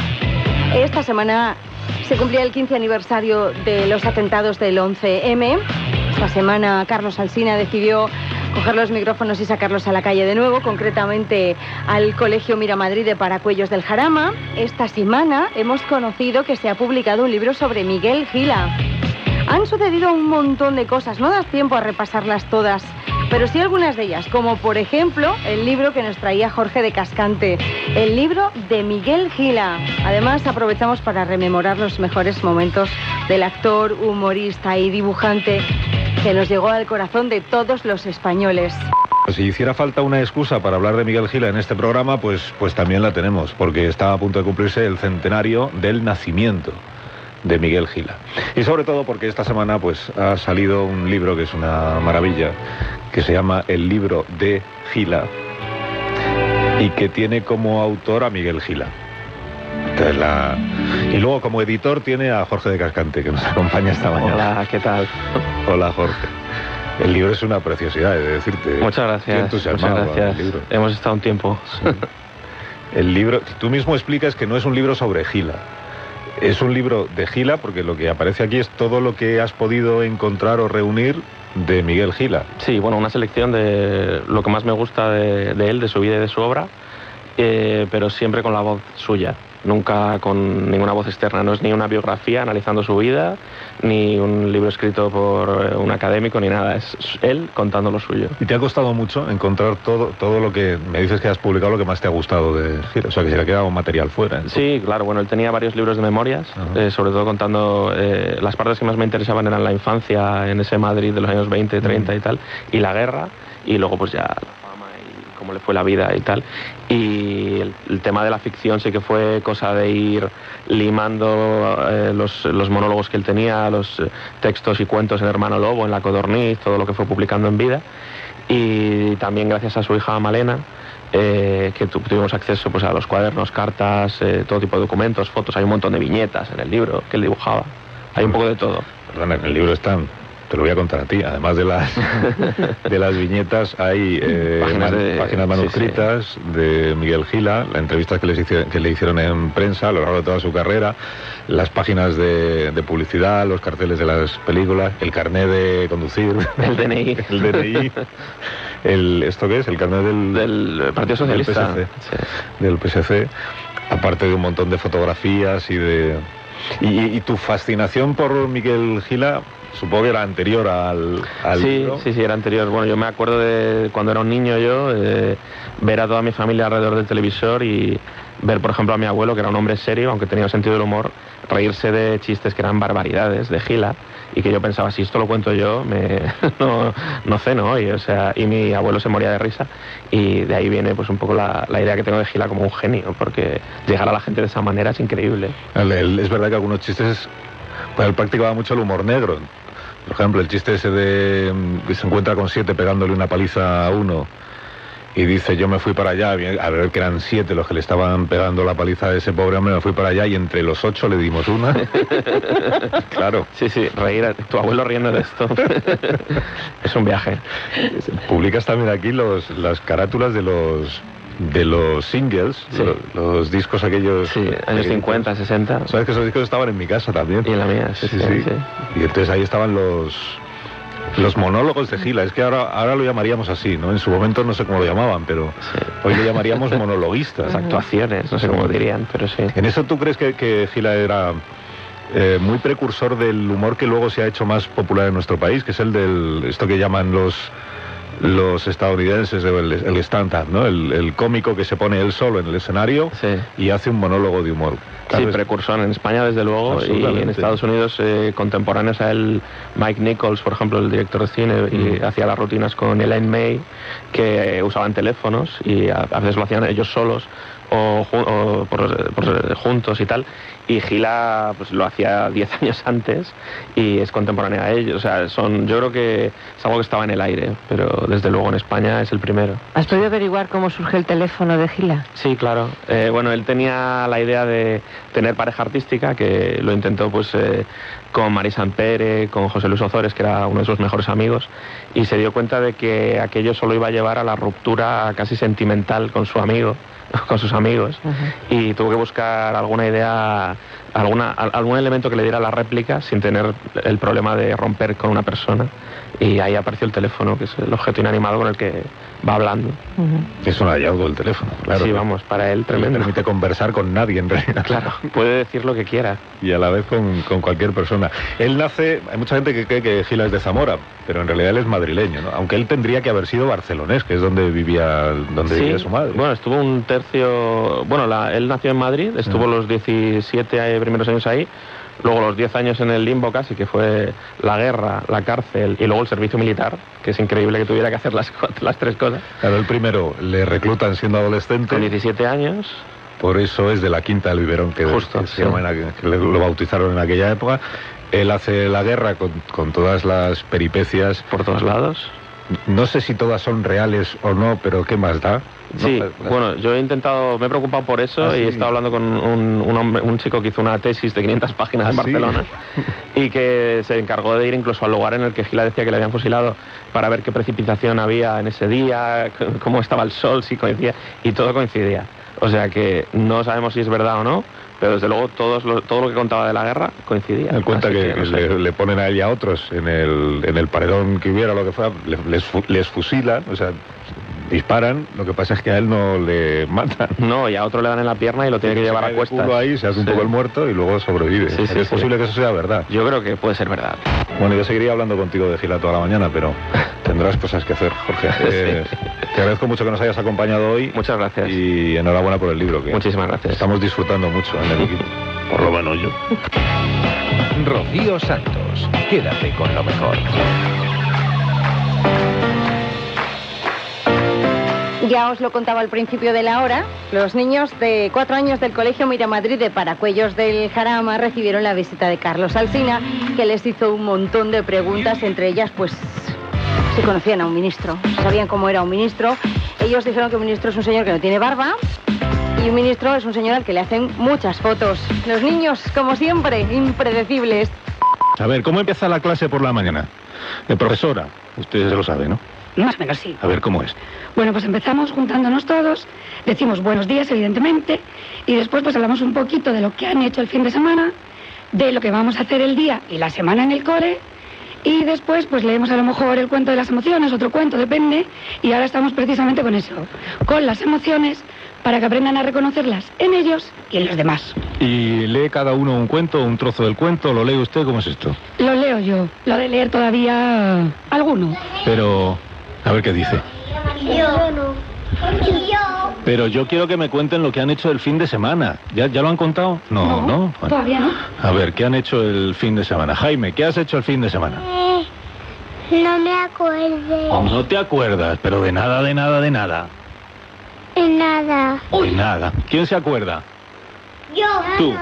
[SPEAKER 24] Esta semana se cumplía el 15 aniversario de los atentados del 11M. Esta semana Carlos Alsina decidió coger los micrófonos y sacarlos a la calle de nuevo, concretamente al Colegio Miramadrid de Paracuellos del Jarama. Esta semana hemos conocido que se ha publicado un libro sobre Miguel Gila. Han sucedido un montón de cosas, no das tiempo a repasarlas todas, pero sí algunas de ellas, como por ejemplo el libro que nos traía Jorge de Cascante, el libro de Miguel Gila. Además, aprovechamos para rememorar los mejores momentos del actor, humorista y dibujante que nos llegó al corazón de todos los españoles.
[SPEAKER 10] Si hiciera falta una excusa para hablar de Miguel Gila en este programa, pues, pues también la tenemos, porque está a punto de cumplirse el centenario del nacimiento de Miguel Gila. Y sobre todo porque esta semana pues ha salido un libro que es una maravilla, que se llama El libro de Gila y que tiene como autor a Miguel Gila. La- Y luego como editor tiene a Jorge de Cascante, que nos <laughs> acompaña esta mañana.
[SPEAKER 38] Hola, ¿qué tal?
[SPEAKER 10] Hola Jorge. El libro es una preciosidad, he de decirte.
[SPEAKER 38] Muchas gracias. Muchas gracias.
[SPEAKER 10] el libro.
[SPEAKER 38] Hemos estado un tiempo.
[SPEAKER 10] El libro, tú mismo explicas que no es un libro sobre Gila. Es un libro de Gila porque lo que aparece aquí es todo lo que has podido encontrar o reunir de Miguel Gila.
[SPEAKER 38] Sí, bueno, una selección de lo que más me gusta de, él, de su vida y de su obra, eh, pero siempre con la voz suya. Nunca con ninguna voz externa. No es ni una biografía analizando su vida, ni un libro escrito por eh, un académico, ni nada. Es él contando lo suyo.
[SPEAKER 10] ¿Y te ha costado mucho encontrar todo, todo lo que me dices que has publicado, lo que más te ha gustado de Gila? O sea, que se le ha quedado material fuera.
[SPEAKER 38] Sí, claro, bueno, él tenía varios libros de memorias, eh, sobre todo contando eh, las partes que más me interesaban eran la infancia en ese Madrid de los años 20, 30 y tal, y la guerra, y luego pues ya cómo le fue la vida y tal. Y el, tema de la ficción sí que fue cosa de ir limando eh, los, monólogos que él tenía, los eh, textos y cuentos en Hermano Lobo, en La Codorniz, todo lo que fue publicando en vida. Y también gracias a su hija Malena, eh, que tu- tuvimos acceso pues, a los cuadernos, cartas, todo tipo de documentos, fotos. Hay un montón de viñetas en el libro que él dibujaba. Hay un poco de todo.
[SPEAKER 10] Perdona, en el libro están, te lo voy a contar a ti, además de las, <laughs> de las viñetas hay eh,
[SPEAKER 38] Páginas
[SPEAKER 10] man-
[SPEAKER 38] de-
[SPEAKER 10] páginas
[SPEAKER 38] sí,
[SPEAKER 10] manuscritas de Miguel Gila, las entrevistas que, les hice- que le hicieron en prensa a lo largo de toda su carrera, las páginas de, de publicidad, los carteles de las películas, el carnet de conducir, <laughs>
[SPEAKER 38] El DNI. <laughs>
[SPEAKER 10] el DNI, el, ¿esto qué es? El carnet del,
[SPEAKER 38] Del Partido Socialista.
[SPEAKER 10] Del PSC, del PSC, aparte de un montón de fotografías y de... Y, y tu fascinación por Miguel Gila, supongo que era anterior al, al
[SPEAKER 38] sí,
[SPEAKER 10] libro.
[SPEAKER 38] sí, sí, era anterior. Bueno, yo me acuerdo de cuando era un niño yo, eh, ver a toda mi familia alrededor del televisor y ver, por ejemplo, a mi abuelo, que era un hombre serio, aunque tenía sentido del humor, reírse de chistes que eran barbaridades, de gila, y que yo pensaba, si esto lo cuento yo, me, <laughs> no, no ceno hoy. O sea, y mi abuelo se moría de risa, y de ahí viene pues un poco la, idea que tengo de Gila como un genio, porque llegar a la gente de esa manera es increíble.
[SPEAKER 10] Es verdad que algunos chistes, pues él practicaba mucho el humor negro. Por ejemplo, el chiste ese de mm, que se encuentra con siete pegándole una paliza a uno y dice yo me fui para allá, a ver que eran siete los que le estaban pegando la paliza a ese pobre hombre, me fui para allá y entre los ocho le dimos una. <laughs> claro.
[SPEAKER 38] Sí, sí, reír, a- tu abuelo riendo de esto. <laughs> es un viaje.
[SPEAKER 10] Publicas también aquí los, las carátulas de los de los singles,
[SPEAKER 38] Sí.
[SPEAKER 10] los, discos aquellos.
[SPEAKER 38] Sí, años 50, 60.
[SPEAKER 10] Sabes que esos discos estaban en mi casa también.
[SPEAKER 38] Y en la mía, sí, sí, sí.
[SPEAKER 10] Y entonces ahí estaban los los monólogos de Gila. Es que ahora, ahora lo llamaríamos así, ¿no? En su momento no sé cómo lo llamaban, pero hoy lo llamaríamos <laughs> monologuistas.
[SPEAKER 38] Las actuaciones, no sé cómo dirían, pero sí.
[SPEAKER 10] ¿En eso tú crees que, que Gila era eh, muy precursor del humor que luego se ha hecho más popular en nuestro país, que es el del esto que llaman los los estadounidenses el, el stand-up, ¿no? El, el cómico que se pone él solo en el escenario y hace un monólogo de humor.
[SPEAKER 38] Sí, precursor en España, desde luego, y en Estados Unidos, eh, contemporáneos a él, Mike Nichols, por ejemplo, el director de cine, y
[SPEAKER 10] Mm.
[SPEAKER 38] hacía las rutinas con Elaine May, que eh, usaban teléfonos y a, a veces lo hacían ellos solos, o, por- por- juntos y tal. Y Gila pues lo hacía 10 <laughs> años antes y es contemporánea a ellos. O sea, son, yo creo que es algo que estaba en el aire, pero desde luego en España es el primero.
[SPEAKER 39] ¿Has podido averiguar cómo surge el teléfono de Gila?
[SPEAKER 38] Sí, claro. Eh, bueno, él tenía la idea de tener pareja artística, que lo intentó pues eh, con Marisa Pere, con José Luis Ozores, que era uno de sus mejores amigos, y se dio cuenta de que aquello solo iba a llevar a la ruptura casi sentimental con su amigo, <laughs> con sus amigos, y tuvo que buscar alguna idea, alguna, al- algún elemento que le diera la réplica sin tener el problema de romper con una persona. Y ahí apareció el teléfono, que es el objeto inanimado con el que va hablando.
[SPEAKER 10] Es un hallazgo el teléfono, claro.
[SPEAKER 38] Sí, vamos, para él
[SPEAKER 10] Le
[SPEAKER 38] tremendo.
[SPEAKER 10] permite conversar con nadie en realidad.
[SPEAKER 38] Claro, puede decir lo que quiera.
[SPEAKER 10] Y a la vez con, con cualquier persona. Él nace, hay mucha gente que cree que Gila es de Zamora, pero en realidad él es madrileño, ¿no? Aunque él tendría que haber sido barcelonés, que es donde vivía, donde
[SPEAKER 38] Sí,
[SPEAKER 10] vivía su madre.
[SPEAKER 38] Bueno, estuvo un tercio. Bueno, la- él nació en Madrid, estuvo los 17 primeros años ahí, luego los 10 años en el limbo casi, que fue la guerra, la cárcel y luego el servicio militar, que es increíble que tuviera que hacer las, las tres cosas.
[SPEAKER 10] Claro, el primero le reclutan siendo adolescente.
[SPEAKER 38] Con 17 años.
[SPEAKER 10] Por eso es de la quinta del biberón, que,
[SPEAKER 38] Justo,
[SPEAKER 10] que se
[SPEAKER 38] sí.
[SPEAKER 10] en que lo bautizaron en aquella época. Él hace la guerra con, con todas las peripecias.
[SPEAKER 38] Por todos lados.
[SPEAKER 10] No sé si todas son reales o no, pero ¿qué más da? No,
[SPEAKER 38] Sí, bueno, yo he intentado, me he preocupado por eso
[SPEAKER 10] Ah,
[SPEAKER 38] y
[SPEAKER 10] sí.
[SPEAKER 38] he estado hablando con un, un hombre, un chico que hizo una tesis de 500 páginas en
[SPEAKER 10] Ah, sí.
[SPEAKER 38] Barcelona <laughs> y que se encargó de ir incluso al lugar en el que Gila decía que le habían fusilado para ver qué precipitación había en ese día, cómo estaba el sol, si coincidía, y todo coincidía. O sea que no sabemos si es verdad o no, pero desde luego todos lo- todo lo que contaba de la guerra coincidía.
[SPEAKER 10] Él cuenta que,
[SPEAKER 38] no
[SPEAKER 10] que
[SPEAKER 38] sé.
[SPEAKER 10] le, le ponen a él y a otros en el, en el paredón que hubiera, lo que fuera, le- les, les fusilan, o sea, disparan, lo que pasa es que a él no le <laughs> matan.
[SPEAKER 38] No, y a otro le dan en la pierna y lo tiene que llevar a cuestas.
[SPEAKER 10] ahí, se hace un
[SPEAKER 38] Sí.
[SPEAKER 10] poco el muerto y luego sobrevive.
[SPEAKER 38] Sí, sí,
[SPEAKER 10] es
[SPEAKER 38] sí.
[SPEAKER 10] posible que eso sea verdad.
[SPEAKER 38] Yo creo que puede ser verdad.
[SPEAKER 10] Bueno, yo seguiría hablando contigo de Gila toda la mañana, pero <laughs> tendrás cosas que hacer, Jorge. Eh, te agradezco mucho que nos hayas acompañado hoy.
[SPEAKER 38] Muchas gracias.
[SPEAKER 10] Y enhorabuena por el libro. Que
[SPEAKER 38] Muchísimas gracias.
[SPEAKER 10] Estamos disfrutando mucho en el equipo. Por lo menos yo. Rocío Santos, quédate con lo mejor.
[SPEAKER 24] Ya os lo contaba al principio de la hora, los niños de cuatro años del Colegio Miramadrid de Paracuellos del Jarama recibieron la visita de Carlos Alsina, que les hizo un montón de preguntas, entre ellas pues si conocían a un ministro, sabían cómo era un ministro. Ellos dijeron que un ministro es un señor que no tiene barba y un ministro es un señor al que le hacen muchas fotos. Los niños, como siempre, impredecibles.
[SPEAKER 10] A ver, ¿cómo empieza la clase por la mañana? De profesora, usted se lo sabe, ¿no?
[SPEAKER 40] Más o menos sí.
[SPEAKER 10] A ver, ¿cómo es?
[SPEAKER 40] Bueno, pues empezamos juntándonos todos, decimos buenos días, evidentemente, y después pues hablamos un poquito de lo que han hecho el fin de semana, de lo que vamos a hacer el día y la semana en el cole, y después pues leemos a lo mejor el cuento de las emociones, otro cuento, depende, y ahora estamos precisamente con eso, con las emociones, para que aprendan a reconocerlas en ellos y en los demás.
[SPEAKER 10] ¿Y lee cada uno un cuento, un trozo del cuento? ¿Lo lee usted? ¿Cómo es esto?
[SPEAKER 40] Lo leo yo, lo de leer todavía alguno.
[SPEAKER 10] Pero, a ver qué dice.
[SPEAKER 41] Yo no. Yo.
[SPEAKER 10] Pero yo quiero que me cuenten lo que han hecho el fin de semana. ¿Ya, ya lo han contado? No, no. Bueno.
[SPEAKER 40] Todavía no.
[SPEAKER 10] A ver, ¿qué han hecho el fin de semana? Jaime, ¿qué has hecho el fin de semana?
[SPEAKER 41] Eh, no me acuerdo
[SPEAKER 10] No te acuerdas, pero de nada, de nada, de nada.
[SPEAKER 41] de nada.
[SPEAKER 10] De nada. ¿Quién se acuerda?
[SPEAKER 41] Yo.
[SPEAKER 10] Tú.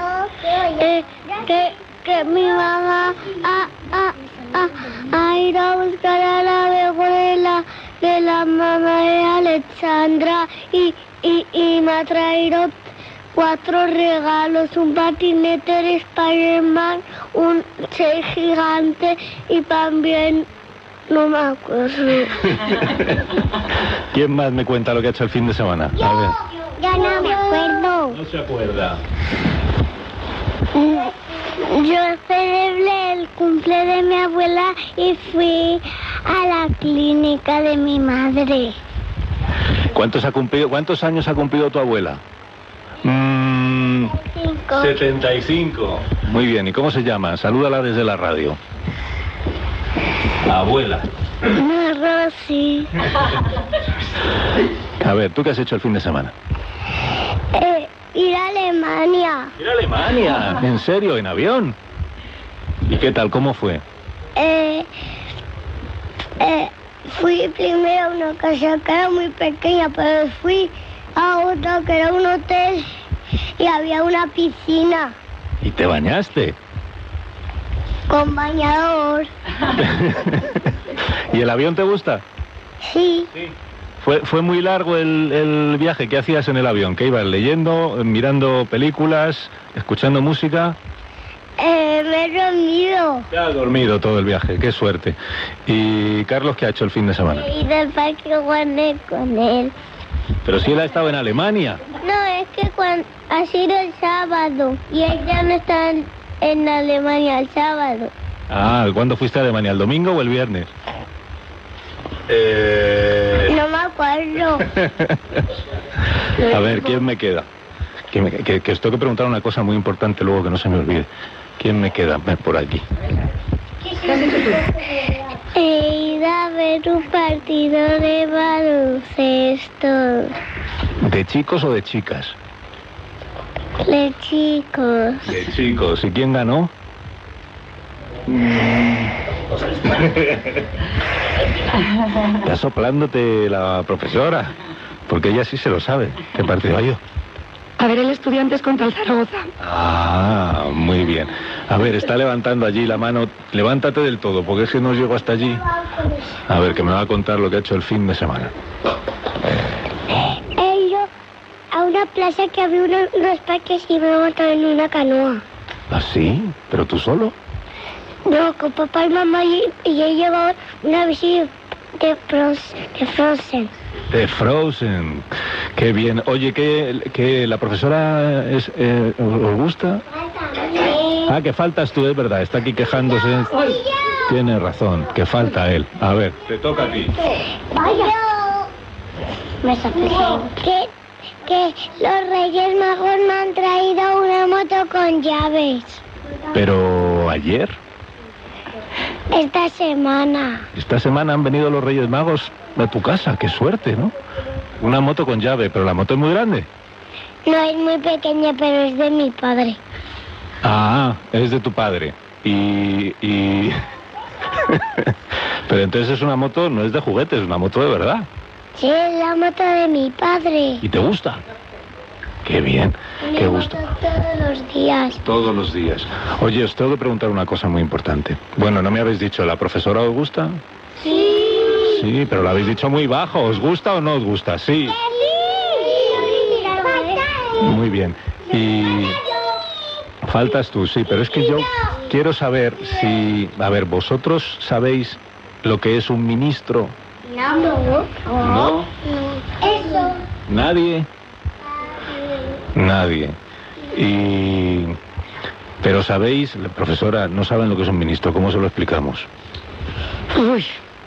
[SPEAKER 41] Eh, que, que mi mamá ha, ha, ha, ha ido a buscar a la mejor de la, mamá de Alexandra y, y, y me ha traído cuatro regalos, un patinete de Spider-Man, un che gigante y también no me acuerdo. <laughs>
[SPEAKER 10] ¿Quién más me cuenta lo que ha hecho el fin de semana? A ver.
[SPEAKER 41] Ya no me acuerdo.
[SPEAKER 10] No se acuerda.
[SPEAKER 41] Yo celebré el cumple de mi abuela y fui a la clínica de mi madre.
[SPEAKER 10] ¿Cuántos, ha cumplido, ¿Cuántos años ha cumplido tu abuela? Mm,
[SPEAKER 41] Cinco.
[SPEAKER 10] 75. Muy bien, ¿y cómo se llama? Salúdala desde la radio. Abuela.
[SPEAKER 41] No, Rosy.
[SPEAKER 10] A ver, ¿tú qué has hecho el fin de semana?
[SPEAKER 41] Ir a Alemania.
[SPEAKER 10] Ir a Alemania. ¿En serio? ¿En avión? ¿Y qué tal? ¿Cómo fue?
[SPEAKER 41] Eh, eh, fui primero a una casa que era muy pequeña, pero fui a otro que era un hotel y había una piscina
[SPEAKER 10] ¿Y te bañaste?
[SPEAKER 41] con bañador. <laughs>
[SPEAKER 10] ¿Y el avión te gusta?
[SPEAKER 41] Sí,
[SPEAKER 10] ¿Fue, fue muy largo el, el viaje? ¿Qué hacías en el avión? ¿Qué ibas leyendo, mirando películas, escuchando música?
[SPEAKER 41] eh, me he dormido.
[SPEAKER 10] Te has dormido todo el viaje, qué suerte. ¿Y Carlos qué ha hecho el fin de semana?
[SPEAKER 41] He ido al parque Warner con él.
[SPEAKER 10] Pero si él ha estado en Alemania.
[SPEAKER 41] No, es que cuando ha sido el sábado y él ya no está en, en Alemania el sábado.
[SPEAKER 10] Ah, ¿cuándo fuiste a Alemania? ¿El domingo o el viernes? Eh...
[SPEAKER 41] No me acuerdo.
[SPEAKER 10] A ver, ¿quién me queda? Que, me- que- que os tengo que preguntar una cosa muy importante luego que no se me olvide. ¿Quién me queda por aquí?
[SPEAKER 41] He ido a ver un partido de baloncesto
[SPEAKER 10] ¿De chicos o de chicas?
[SPEAKER 41] de chicos.
[SPEAKER 10] De chicos. ¿Y quién ganó? <laughs> Está soplándote la profesora, porque ella sí se lo sabe. ¿Qué partido hay yo?
[SPEAKER 40] A ver, el Estudiantes contra el Zaragoza.
[SPEAKER 10] Ah, muy bien. A ver, está levantando allí la mano. Levántate del todo, porque es que no llego hasta allí. A ver, que me va a contar lo que ha hecho el fin de semana.
[SPEAKER 41] He ido a una plaza que había unos, unos parques y me he montado en una canoa.
[SPEAKER 10] ¿Ah, sí? ¿Pero tú solo?
[SPEAKER 41] No, con papá y mamá y, y he llevado una bici de, Frozen. De Frozen.
[SPEAKER 10] De Frozen. Qué bien. Oye, ¿qué, qué la profesora es, eh, os gusta? Ah, que faltas tú, es verdad. Está aquí quejándose. Tiene razón, que falta él. A ver, te toca a ti.
[SPEAKER 41] Vaya. Me que, que los Reyes Magos me han traído una moto con llaves.
[SPEAKER 10] Pero ayer,
[SPEAKER 41] Esta semana.
[SPEAKER 10] esta semana han venido los Reyes Magos a tu casa. Qué suerte, ¿no? Una moto con llave, pero la moto es muy grande.
[SPEAKER 41] No es muy pequeña, pero es de mi padre.
[SPEAKER 10] Ah, es de tu padre. Y... y... <laughs> pero entonces es una moto, no es de juguete, es una moto de verdad.
[SPEAKER 41] Sí, es la moto de mi padre.
[SPEAKER 10] ¿Y te gusta? Qué bien, qué gusto.
[SPEAKER 41] todos los días.
[SPEAKER 10] Todos los días. Oye, os tengo que preguntar una cosa muy importante. Bueno, no me habéis dicho, ¿la profesora os gusta?
[SPEAKER 41] Sí.
[SPEAKER 10] Sí, pero lo habéis dicho muy bajo. ¿Os gusta o no os gusta? Sí. Muy bien. Y faltas tú, sí, pero es que yo quiero saber si, a ver, vosotros sabéis lo que es un ministro.
[SPEAKER 41] No. No. Eso.
[SPEAKER 10] Nadie. Nadie. Y pero sabéis, la profesora, no saben lo que es un ministro. ¿Cómo se lo explicamos?
[SPEAKER 40] Uy,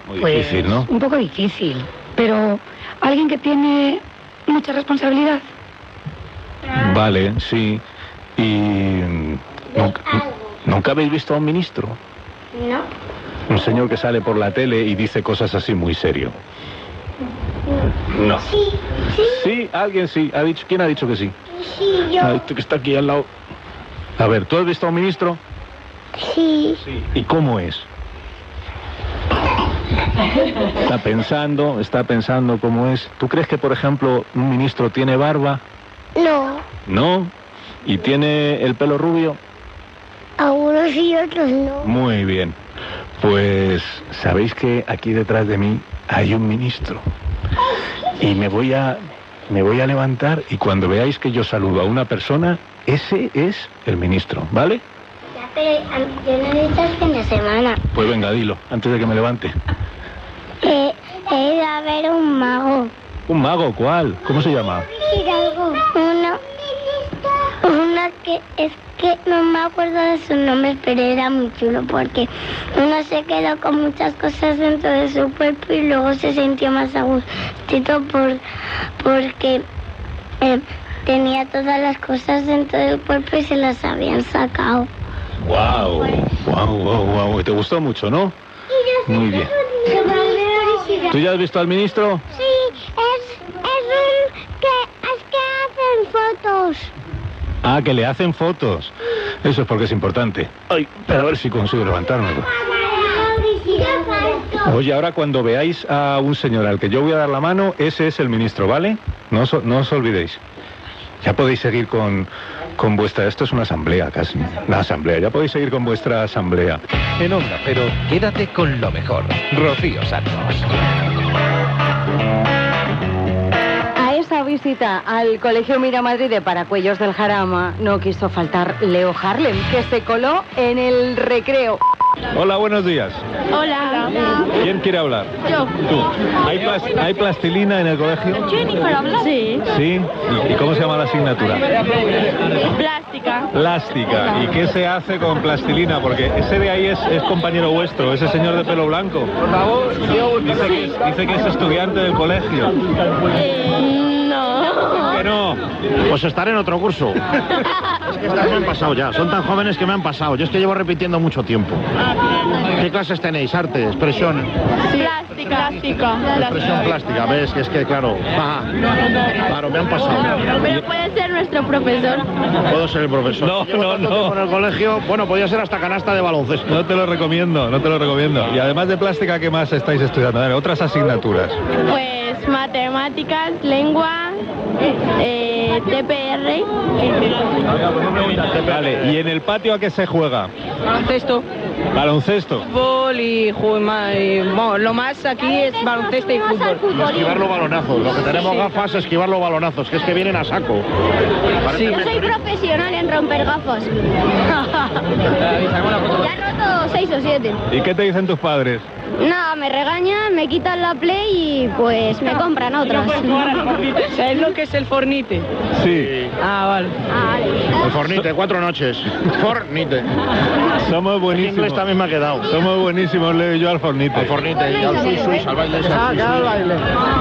[SPEAKER 10] Muy
[SPEAKER 40] pues,
[SPEAKER 10] difícil, ¿no?
[SPEAKER 40] Un poco difícil. Pero alguien que tiene mucha responsabilidad.
[SPEAKER 10] Vale, sí. Y nunca, nunca habéis visto a un ministro.
[SPEAKER 41] No.
[SPEAKER 10] Un señor que sale por la tele y dice cosas así muy serio. No.
[SPEAKER 41] Sí, sí,
[SPEAKER 10] Sí, alguien sí. ¿Ha dicho, ¿Quién ha dicho que sí?
[SPEAKER 41] sí, yo.
[SPEAKER 10] Ah, este que está aquí al lado. A ver, ¿tú has visto a un ministro?
[SPEAKER 41] Sí.
[SPEAKER 10] ¿Y cómo es? Está pensando, está pensando cómo es. ¿Tú crees que, por ejemplo, un ministro tiene barba?
[SPEAKER 41] No.
[SPEAKER 10] ¿No? ¿Y tiene el pelo rubio?
[SPEAKER 41] Algunos y otros no.
[SPEAKER 10] Muy bien. Pues sabéis que aquí detrás de mí hay un ministro. Y me voy a me voy a levantar y cuando veáis que yo saludo a una persona, ese es el ministro, ¿vale?
[SPEAKER 41] Ya, pero yo no he visto el fin de semana.
[SPEAKER 10] Pues venga, dilo, antes de que me levante.
[SPEAKER 41] Eh, he ido a ver un mago.
[SPEAKER 10] ¿Un mago cuál? ¿Cómo se llama?
[SPEAKER 41] Uno. Que es que no me acuerdo de su nombre, pero era muy chulo porque uno se quedó con muchas cosas dentro de su cuerpo y luego se sintió más a gustito por, porque eh, tenía todas las cosas dentro del cuerpo y se las habían sacado.
[SPEAKER 10] Wow, wow, wow, wow. ¿Te gustó mucho, no? Muy bien. ¿Tú ya has visto al ministro?
[SPEAKER 41] Sí, es, es un que, es que hacen fotos.
[SPEAKER 10] Ah, que le hacen fotos. Eso es porque es importante. Ay, pero a ver si consigo levantarme. Oye, ahora cuando veáis a un señor al que yo voy a dar la mano, ese es el ministro, ¿vale? No os, no os olvidéis. Ya podéis seguir con, con vuestra... Esto es una asamblea casi. Una asamblea. Ya podéis seguir con vuestra asamblea.
[SPEAKER 25] En Onda Cero, quédate con lo mejor. Rocío Santos.
[SPEAKER 24] Al Colegio Miramadrid de Paracuellos del Jarama no quiso faltar Leo Harlem, que se coló en el recreo.
[SPEAKER 10] Hola, buenos días.
[SPEAKER 42] Hola.
[SPEAKER 10] ¿Quién quiere hablar?
[SPEAKER 42] Yo.
[SPEAKER 10] Tú. ¿Hay, plas- ¿Hay plastilina en el colegio?
[SPEAKER 42] Jennifer habla. Sí.
[SPEAKER 10] Sí. ¿Y, cómo se llama la asignatura?
[SPEAKER 42] Plástica.
[SPEAKER 10] Plástica. ¿Y qué se hace con plastilina? Porque ese de ahí es, es compañero vuestro, ese señor de pelo blanco. Por favor, dice que es, dice que es estudiante del colegio.
[SPEAKER 42] no.
[SPEAKER 10] Que no.
[SPEAKER 23] Pues estaré en otro curso. <laughs> Es que estas me han pasado ya. Son tan jóvenes que me han pasado. Yo es que llevo repitiendo mucho tiempo. ¿Qué clases tenéis? Arte, expresión.
[SPEAKER 42] Plástica. Plástica.
[SPEAKER 23] Expresión plástica. ¿Ves? Que es que, claro. Ajá. Claro, me han pasado.
[SPEAKER 42] Pero puede ser nuestro profesor.
[SPEAKER 23] Puedo ser el profesor.
[SPEAKER 10] No, no, no.
[SPEAKER 23] En el colegio, bueno, podría ser hasta canasta de baloncesto.
[SPEAKER 10] No te lo recomiendo, no te lo recomiendo. Y además de plástica, ¿qué más estáis estudiando? A ver, otras asignaturas.
[SPEAKER 42] Pues matemáticas, lengua, eh, TPR.
[SPEAKER 10] Vale, ¿y en el patio a qué se juega?
[SPEAKER 43] Baloncesto,
[SPEAKER 10] Baloncesto.
[SPEAKER 43] fútbol y, y, bueno, lo más aquí es baloncesto y fútbol.
[SPEAKER 23] Esquivar los balonazos. Lo que tenemos gafas, esquivar los balonazos, que es que vienen a saco.
[SPEAKER 42] Yo soy profesional en romper gafas. <laughs> ya he roto seis o siete.
[SPEAKER 10] ¿Y qué te dicen tus padres?
[SPEAKER 42] No, me regañan, me quitan la play y pues me compran otras. <laughs>
[SPEAKER 43] ¿Sabes lo que es el fornite?
[SPEAKER 10] Sí.
[SPEAKER 43] Ah, vale.
[SPEAKER 23] El fornite, cuatro noches. Fornite. <laughs>
[SPEAKER 10] Somos buenísimos.
[SPEAKER 23] inglés también me ha quedado.
[SPEAKER 10] Somos buenísimos, Leo y yo al fornite.
[SPEAKER 23] Al fornite, y al suis suis, al baile al
[SPEAKER 43] Ah, claro, el
[SPEAKER 23] suis.
[SPEAKER 43] baile.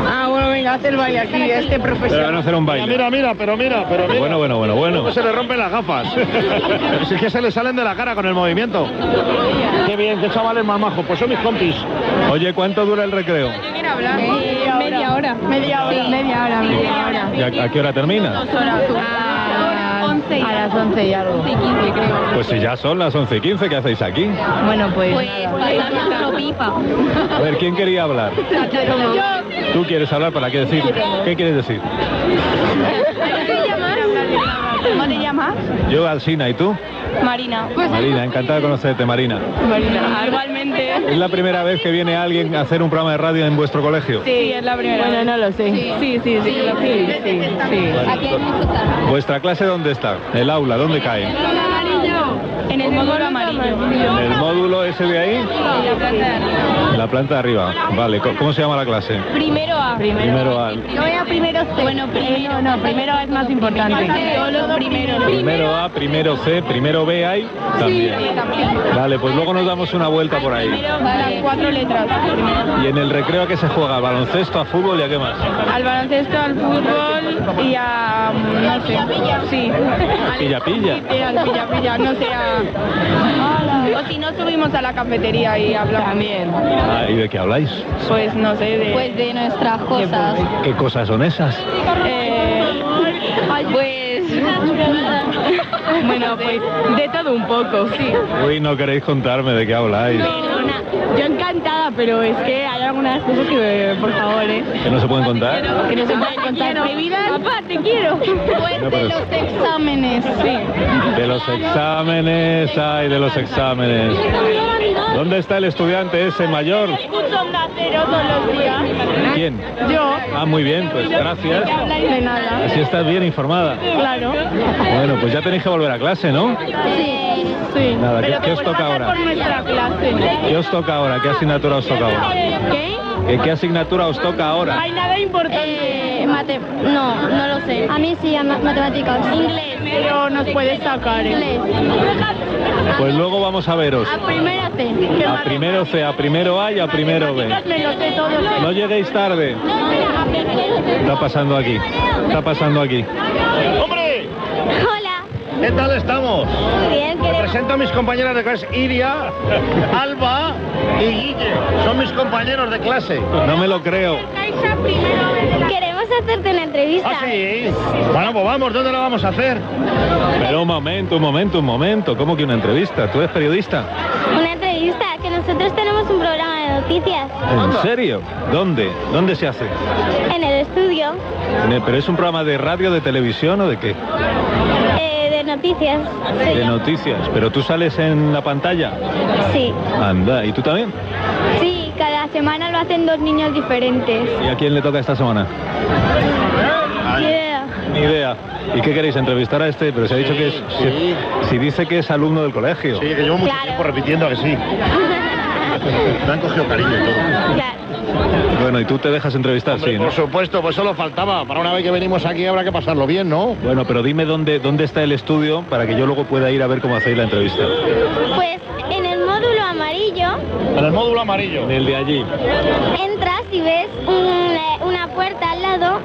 [SPEAKER 43] Ah, bueno, venga, haz el baile aquí, este
[SPEAKER 10] Pero van a
[SPEAKER 43] profesor.
[SPEAKER 10] hacer un baile.
[SPEAKER 23] Mira, mira, pero mira, pero mira.
[SPEAKER 10] Bueno, bueno, bueno, bueno.
[SPEAKER 23] Se le rompen las gafas. Pero <laughs> si es que se le salen de la cara con el movimiento. Qué bien, qué chavales más majos. Pues son mis compis.
[SPEAKER 10] Oye, ¿cuánto dura el recreo?
[SPEAKER 43] Media hora. Media hora. Media hora. Media hora, media hora.
[SPEAKER 10] ¿Y a, a qué hora termina?
[SPEAKER 43] Dos horas. A, a las 11 y algo.
[SPEAKER 10] Pues si ya son las 11 y 15, ¿qué hacéis aquí?
[SPEAKER 43] Bueno, pues.
[SPEAKER 42] nuestro pipa.
[SPEAKER 10] A ver, ¿quién quería hablar? ¿Tú quieres hablar para qué decir? ¿Qué quieres decir? Yo, Alsina, ¿y tú?
[SPEAKER 42] Marina.
[SPEAKER 10] Marina, encantada de conocerte, Marina.
[SPEAKER 43] Marina. Igualmente.
[SPEAKER 10] ¿Es la primera vez que viene alguien a hacer un programa de radio en vuestro colegio?
[SPEAKER 43] Sí, es la primera. Bueno, no lo sé. Sí, sí, sí. Sí, sí, sí. sí.
[SPEAKER 42] Aquí hay mucho tarro.
[SPEAKER 10] ¿Vuestra clase dónde está? ¿El aula? ¿Dónde cae?
[SPEAKER 42] En el módulo amarillo.
[SPEAKER 10] ¿En el módulo ese de ahí? La planta de arriba. Vale, ¿co- ¿cómo se llama la clase?
[SPEAKER 42] Primero A.
[SPEAKER 10] Primero A.
[SPEAKER 42] Voy a primero C. Bueno, primero no, primero A es más importante. Primero.
[SPEAKER 10] Primero A, primero C, primero B hay también. Vale, pues luego nos damos una vuelta por ahí.
[SPEAKER 42] Primero las cuatro letras.
[SPEAKER 10] ¿Y en el recreo a qué se juega? ¿A baloncesto, a fútbol y a qué más?
[SPEAKER 43] Al baloncesto, al fútbol y a. mm, no sé. Sí.
[SPEAKER 10] Pilla, pilla.
[SPEAKER 43] Al pilla, pilla, no sé. A... O si no, subimos a la cafetería y hablamos. También.
[SPEAKER 10] Ah, ¿Y de qué habláis?
[SPEAKER 43] Pues no sé, de.
[SPEAKER 42] Pues de nuestras cosas.
[SPEAKER 10] ¿Qué cosas son esas?
[SPEAKER 43] Eh, pues. <laughs> bueno, pues de todo un poco, sí.
[SPEAKER 10] Uy, no queréis contarme de qué habláis.
[SPEAKER 43] Yo encantada, pero es que hay algunas cosas que, por favor, ¿eh?
[SPEAKER 10] ¿Que no se pueden contar?
[SPEAKER 43] Que no se pueden contar. Papá, te quiero.
[SPEAKER 42] Pues <laughs>
[SPEAKER 10] No,
[SPEAKER 42] de los exámenes. Sí.
[SPEAKER 10] De los exámenes, ay, de los exámenes. ¿Dónde está el estudiante ese mayor?
[SPEAKER 42] Escucho todos los días.
[SPEAKER 10] ¿Quién?
[SPEAKER 43] Yo.
[SPEAKER 10] Ah, muy bien, pues gracias.
[SPEAKER 43] De nada.
[SPEAKER 10] Así estás bien informada.
[SPEAKER 43] Claro.
[SPEAKER 10] Bueno, pues ya tenéis que volver a clase, ¿no?
[SPEAKER 42] Sí.
[SPEAKER 43] Sí.
[SPEAKER 10] Nada, ¿qué- os toca ahora?
[SPEAKER 43] por nuestra clase.
[SPEAKER 10] ¿Qué os toca ahora? ¿Qué asignatura os toca ahora?
[SPEAKER 42] ¿Qué?
[SPEAKER 10] ¿Qué, qué asignatura os toca ahora?
[SPEAKER 43] Hay nada importante.
[SPEAKER 42] Eh, mate... No, no lo sé. A mí sí, a ma- matemáticas. Inglés.
[SPEAKER 43] Pero nos puedes sacar, ¿eh?
[SPEAKER 42] Inglés.
[SPEAKER 10] Pues luego vamos a veros.
[SPEAKER 42] A primera C. ¿Qué
[SPEAKER 10] A primero C, a primero A y a primero B.
[SPEAKER 43] Me lo sé todo.
[SPEAKER 10] No lleguéis tarde. Está pasando aquí. Está pasando aquí.
[SPEAKER 23] ¡Hombre! ¿Qué tal estamos?
[SPEAKER 42] Bien,
[SPEAKER 23] Te presento a mis compañeras de clase, Iria, Alba y Guille. Son mis compañeros de clase.
[SPEAKER 10] No me lo creo.
[SPEAKER 42] Queremos hacerte una entrevista.
[SPEAKER 23] ¿Ah, sí? Bueno, pues vamos, ¿dónde la vamos a hacer?
[SPEAKER 10] Pero un momento, un momento, un momento. ¿Cómo que una entrevista? ¿Tú eres periodista?
[SPEAKER 42] Una entrevista que nos
[SPEAKER 41] nosotros tenemos un programa de noticias
[SPEAKER 10] ¿En serio? ¿Dónde? ¿Dónde se hace?
[SPEAKER 41] en el estudio
[SPEAKER 10] ¿Pero es un programa de radio, de televisión o de qué?
[SPEAKER 41] eh, noticias.
[SPEAKER 10] De noticias. ¿Pero tú sales en la pantalla?
[SPEAKER 41] Sí.
[SPEAKER 10] Anda, ¿y tú también?
[SPEAKER 41] Sí, cada semana lo hacen dos niños diferentes.
[SPEAKER 10] ¿Y a quién le toca esta semana?
[SPEAKER 41] Yeah.
[SPEAKER 10] Ni idea. ¿Y qué queréis? ¿Entrevistar a este? Pero se ha dicho que es... Si, si dice que es alumno del colegio.
[SPEAKER 23] Sí, que llevo mucho tiempo repitiendo que sí. <laughs> Me han cogido cariño y todo.
[SPEAKER 10] Bueno, ¿y tú te dejas entrevistar?
[SPEAKER 23] Hombre,
[SPEAKER 10] sí, ¿no?
[SPEAKER 23] Por supuesto, pues solo faltaba. Para una vez que venimos aquí habrá que pasarlo bien, ¿no?
[SPEAKER 10] Bueno, pero dime dónde, dónde está el estudio para que yo luego pueda ir a ver cómo hacéis la entrevista.
[SPEAKER 41] Pues en el módulo amarillo
[SPEAKER 23] En el módulo amarillo.
[SPEAKER 10] En el de allí.
[SPEAKER 41] entras y ves eh, una puerta al lado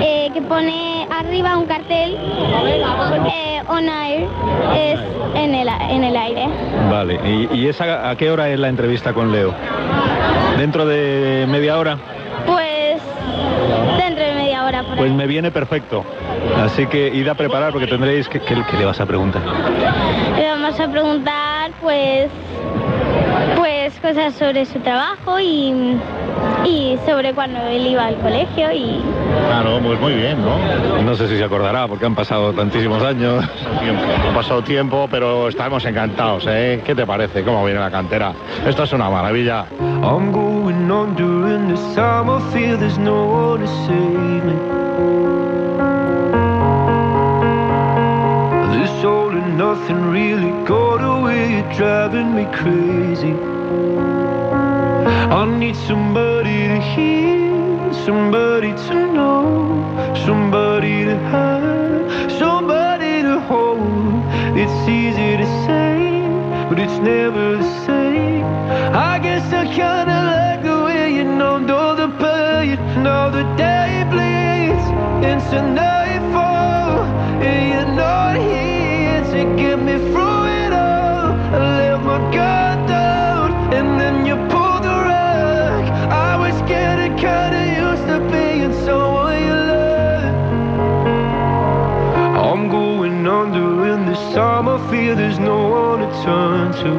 [SPEAKER 41] eh, que pone arriba un cartel eh, on air, es en el, en el aire.
[SPEAKER 10] Vale, ¿y, y esa a qué hora es la entrevista con Leo? ¿Dentro de media hora?
[SPEAKER 41] Pues dentro de media hora por
[SPEAKER 10] Pues
[SPEAKER 41] ahí.
[SPEAKER 10] me viene perfecto. Así que id a preparar porque tendréis que... ¿Qué, qué le vas a preguntar?
[SPEAKER 41] Le vamos a preguntar pues pues cosas sobre su trabajo y, y sobre cuando él iba al colegio y
[SPEAKER 23] Claro, pues muy bien, ¿no?
[SPEAKER 10] No sé si se acordará porque han pasado tantísimos años.
[SPEAKER 23] Ha pasado tiempo, pero estamos encantados, ¿eh? ¿Qué te parece? ¿Cómo viene la cantera? Esto es una maravilla.
[SPEAKER 8] I'm going on during this time. I feel there's no one to save me. This all and nothing really got away. You're driving me crazy. I need somebody to hear, somebody to know, somebody to have, somebody to hold. It's easy to say, but it's never the same. I guess I kinda like the way you numbed all the pain. Now the day bleeds into nightfall, and you're not here to get me through it all. I let my guard kinda used to being someone you love. I'm going under, and this time I feel there's no one to turn to.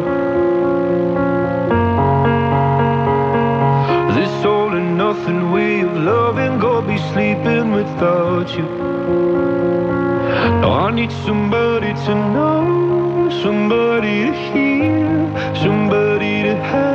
[SPEAKER 8] This all and nothing way of loving, go be sleeping without you. Now I need somebody to know, somebody to hear, somebody to have,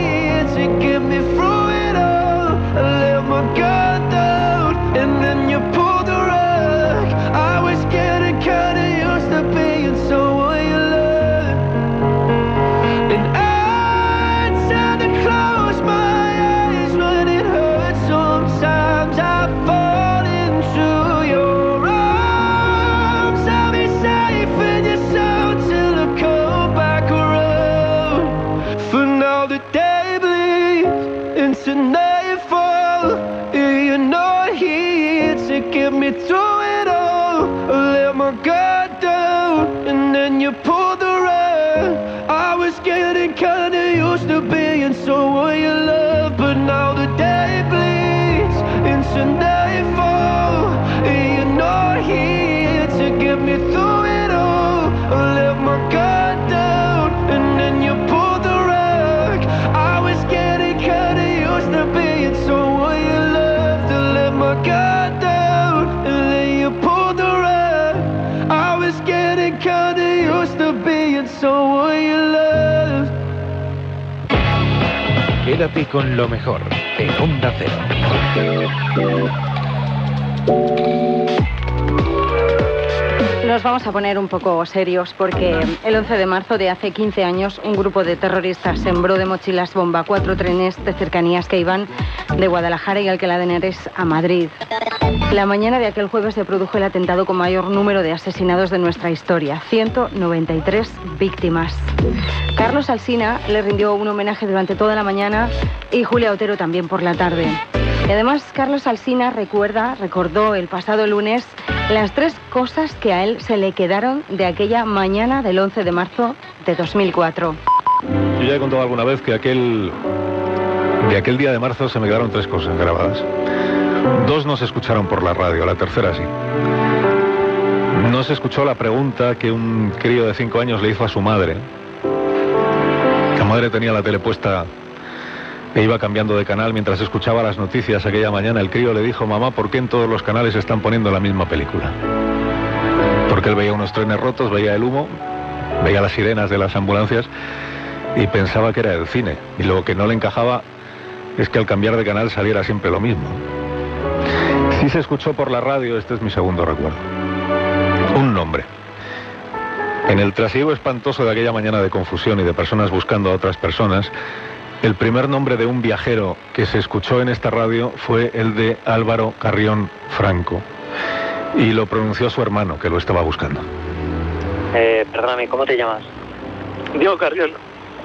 [SPEAKER 25] Quédate con lo mejor en Onda Cero.
[SPEAKER 24] Nos vamos a poner un poco serios porque el 11 de marzo de hace 15 años un grupo de terroristas sembró de mochilas bomba cuatro trenes de cercanías que iban de Guadalajara y Alcalá de Henares a Madrid. La mañana de aquel jueves se produjo el atentado con mayor número de asesinados de nuestra historia, 193 víctimas. Carlos Alsina le rindió un homenaje durante toda la mañana y Julia Otero también por la tarde. Y además Carlos Alsina recuerda, recordó el pasado lunes las tres cosas que a él se le quedaron de aquella mañana del 11 de marzo de 2004.
[SPEAKER 10] Yo ya he contado alguna vez que aquel, de aquel día de marzo se me quedaron tres cosas grabadas. Dos no se escucharon por la radio, la tercera sí. No se escuchó la pregunta que un crío de cinco años le hizo a su madre. La madre tenía la tele puesta iba cambiando de canal mientras escuchaba las noticias aquella mañana. El crío le dijo, mamá, ¿por qué en todos los canales están poniendo la misma película? Porque él veía unos trenes rotos, veía el humo, veía las sirenas de las ambulancias y pensaba que era el cine. Y lo que no le encajaba es que al cambiar de canal saliera siempre lo mismo. Sí se escuchó por la radio, este es mi segundo recuerdo. Un nombre. En el trasiego espantoso de aquella mañana de confusión y de personas buscando a otras personas, el primer nombre de un viajero que se escuchó en esta radio fue el de Álvaro Carrión Franco. Y lo pronunció su hermano, que lo estaba buscando.
[SPEAKER 44] Eh, perdóname, ¿cómo te llamas?
[SPEAKER 45] Diego Carrión.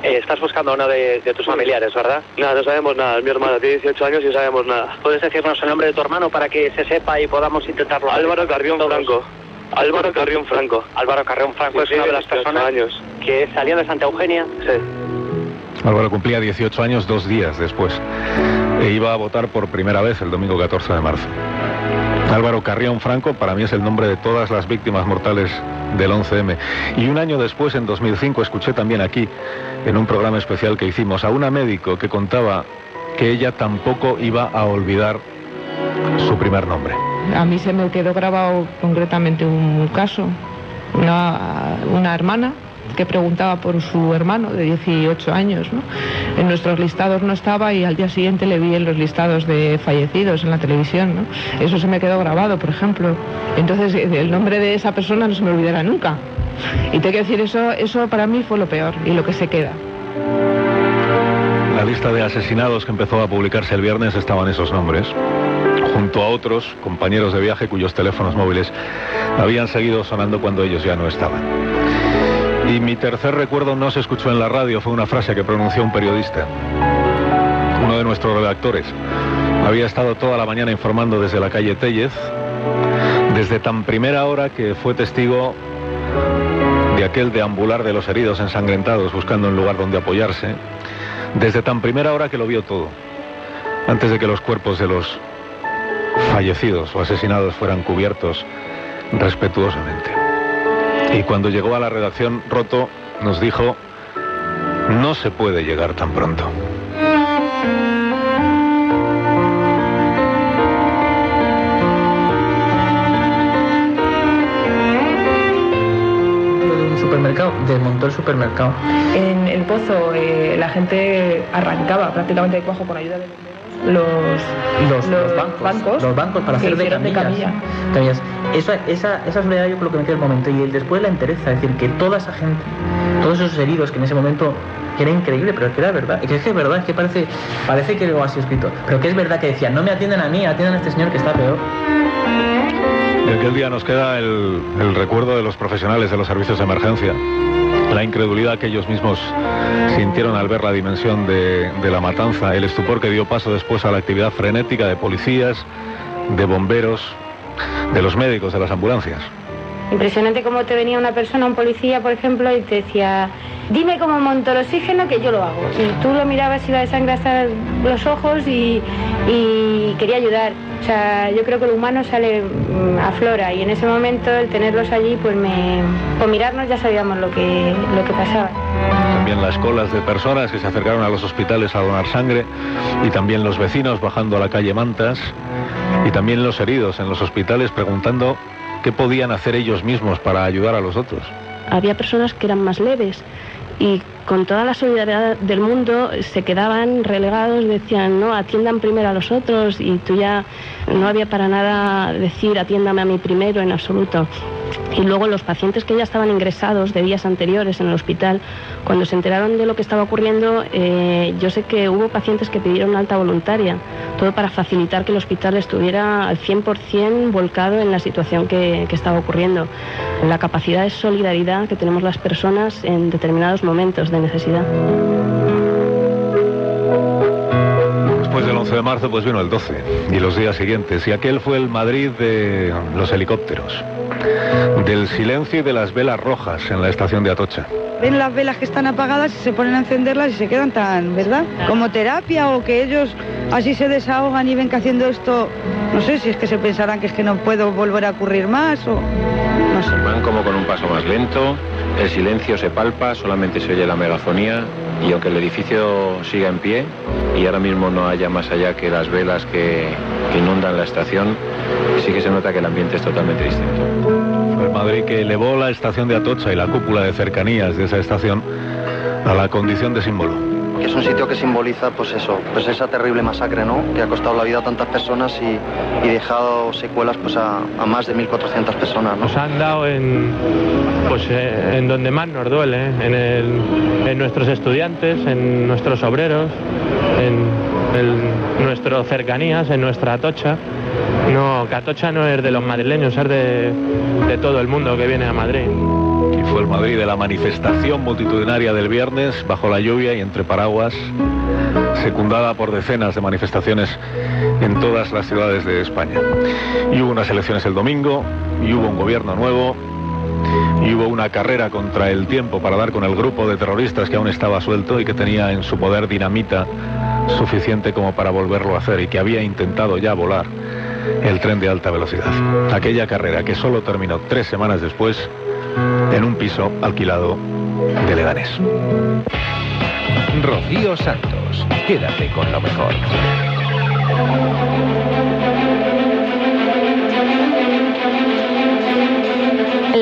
[SPEAKER 44] Eh, estás buscando a uno de, de tus familiares, ¿verdad?
[SPEAKER 45] Nada, no sabemos nada. Mi hermana tiene 18 años y no sabemos nada.
[SPEAKER 44] ¿Puedes decirnos el nombre de tu hermano para que se sepa y podamos intentarlo?
[SPEAKER 45] Álvaro Carrión Franco. Álvaro Carrión Franco.
[SPEAKER 44] Álvaro Carrión Franco es
[SPEAKER 45] Sí,
[SPEAKER 44] una de las
[SPEAKER 45] 18
[SPEAKER 44] personas
[SPEAKER 45] años.
[SPEAKER 44] que salía de Santa Eugenia.
[SPEAKER 45] Sí.
[SPEAKER 10] Álvaro cumplía 18 años dos días después e iba a votar por primera vez el domingo 14 de marzo. Álvaro Carrión Franco para mí es el nombre de todas las víctimas mortales del 11M. Y un año después, en 2005, escuché también aquí, en un programa especial que hicimos, a una médico que contaba que ella tampoco iba a olvidar su primer nombre.
[SPEAKER 17] A mí se me quedó grabado concretamente un caso, una, una hermana que preguntaba por su hermano de 18 años. En nuestros listados no estaba y al día siguiente le vi en los listados de fallecidos en la televisión. Eso se me quedó grabado, por ejemplo. Entonces eh, el nombre de esa persona no se me olvidará nunca. Y tengo que decir, eso, eso para mí fue lo peor y lo que se queda.
[SPEAKER 10] La lista de asesinados que empezó a publicarse el viernes estaban esos nombres, junto a otros compañeros de viaje cuyos teléfonos móviles habían seguido sonando cuando ellos ya no estaban. Y mi tercer recuerdo no se escuchó en la radio, fue una frase que pronunció un periodista, uno de nuestros redactores. Había estado toda la mañana informando desde la calle Tellez, desde tan primera hora que fue testigo de aquel deambular de los heridos ensangrentados buscando un lugar donde apoyarse, desde tan primera hora que lo vio todo, antes de que los cuerpos de los fallecidos o asesinados fueran cubiertos respetuosamente. Y cuando llegó a la redacción, Roto nos dijo, no se puede llegar tan pronto.
[SPEAKER 46] de un supermercado, desmontó el supermercado.
[SPEAKER 17] En el pozo eh, la gente arrancaba prácticamente de cuajo con ayuda de los,
[SPEAKER 46] Los, los bancos, los bancos para hacer de
[SPEAKER 17] hicieron de
[SPEAKER 46] camillas. camillas. Esa, esa, esa soledad yo creo que me queda el momento. Y el después la entereza, es decir, que toda esa gente, todos esos heridos que en ese momento que era increíble, pero que era verdad, y que es que es verdad, es que parece, parece que lo así escrito, pero que es verdad que decían, no me atienden a mí, atiendan a este señor que está peor.
[SPEAKER 10] De aquel día nos queda el, el recuerdo de los profesionales de los servicios de emergencia, la incredulidad que ellos mismos sintieron al ver la dimensión de, de la matanza, el estupor que dio paso después a la actividad frenética de policías, de bomberos, de los médicos, de las ambulancias.
[SPEAKER 47] Impresionante cómo te venía una persona, un policía, por ejemplo, y te decía, dime cómo monto el oxígeno que yo lo hago. Y tú lo mirabas y de sangre hasta los ojos y, quería ayudar. O sea, yo creo que lo humano sale mm, aflora y en ese momento el tenerlos allí, pues me, por mirarnos ya sabíamos lo que, lo que pasaba.
[SPEAKER 10] También las colas de personas que se acercaron a los hospitales a donar sangre y también los vecinos bajando a la calle Mantas y también los heridos en los hospitales preguntando qué podían hacer ellos mismos para ayudar a los otros.
[SPEAKER 48] había personas que eran más leves y con toda la solidaridad del mundo se quedaban relegados, decían, no, atiendan primero a los otros y tú ya no había para nada decir, atiéndame a mí primero en absoluto. Y luego los pacientes que ya estaban ingresados de días anteriores en el hospital, cuando se enteraron de lo que estaba ocurriendo, eh, yo sé que hubo pacientes que pidieron alta voluntaria, todo para facilitar que el hospital estuviera al 100% volcado en la situación que, que estaba ocurriendo. La capacidad de solidaridad que tenemos las personas en determinados momentos de necesidad.
[SPEAKER 10] Después del 11 de marzo pues vino el 12 y los días siguientes y aquel fue el Madrid de los helicópteros, del silencio y de las velas rojas en la estación de Atocha.
[SPEAKER 49] ven las velas que están apagadas y se ponen a encenderlas y se quedan tan, ¿verdad? Como terapia o que ellos así se desahogan y ven que haciendo esto, no sé si es que se pensarán que es que no puedo volver a ocurrir más o no sé.
[SPEAKER 50] Van como con un paso más lento, el silencio se palpa, solamente se oye la megafonía y aunque el edificio siga en pie y ahora mismo no haya más allá que las velas que, inundan la estación, sí que se nota que el ambiente es totalmente distinto.
[SPEAKER 10] Fue Madrid que elevó la estación de Atocha y la cúpula de cercanías de esa estación a la condición de símbolo.
[SPEAKER 51] Que es un sitio que simboliza pues eso, pues esa terrible masacre, ¿no? Que ha costado la vida a tantas personas y, y dejado secuelas pues a, más de 1.400 personas, ¿no?
[SPEAKER 38] Nos han dado en, pues, eh, en donde más nos duele, ¿eh? en, en nuestros estudiantes, en nuestros obreros, en nuestras cercanías, en nuestra Atocha. No, que Atocha no es de los madrileños, es de, de todo el mundo que viene a Madrid.
[SPEAKER 10] Madrid de la manifestación multitudinaria del viernes, bajo la lluvia y entre paraguas, secundada por decenas de manifestaciones en todas las ciudades de España. Y hubo unas elecciones el domingo, y hubo un gobierno nuevo, y hubo una carrera contra el tiempo para dar con el grupo de terroristas que aún estaba suelto y que tenía en su poder dinamita suficiente como para volverlo a hacer y que había intentado ya volar el tren de alta velocidad. Aquella carrera que solo terminó tres semanas después en un piso alquilado de Leganés.
[SPEAKER 25] Rocío Santos, quédate con lo mejor.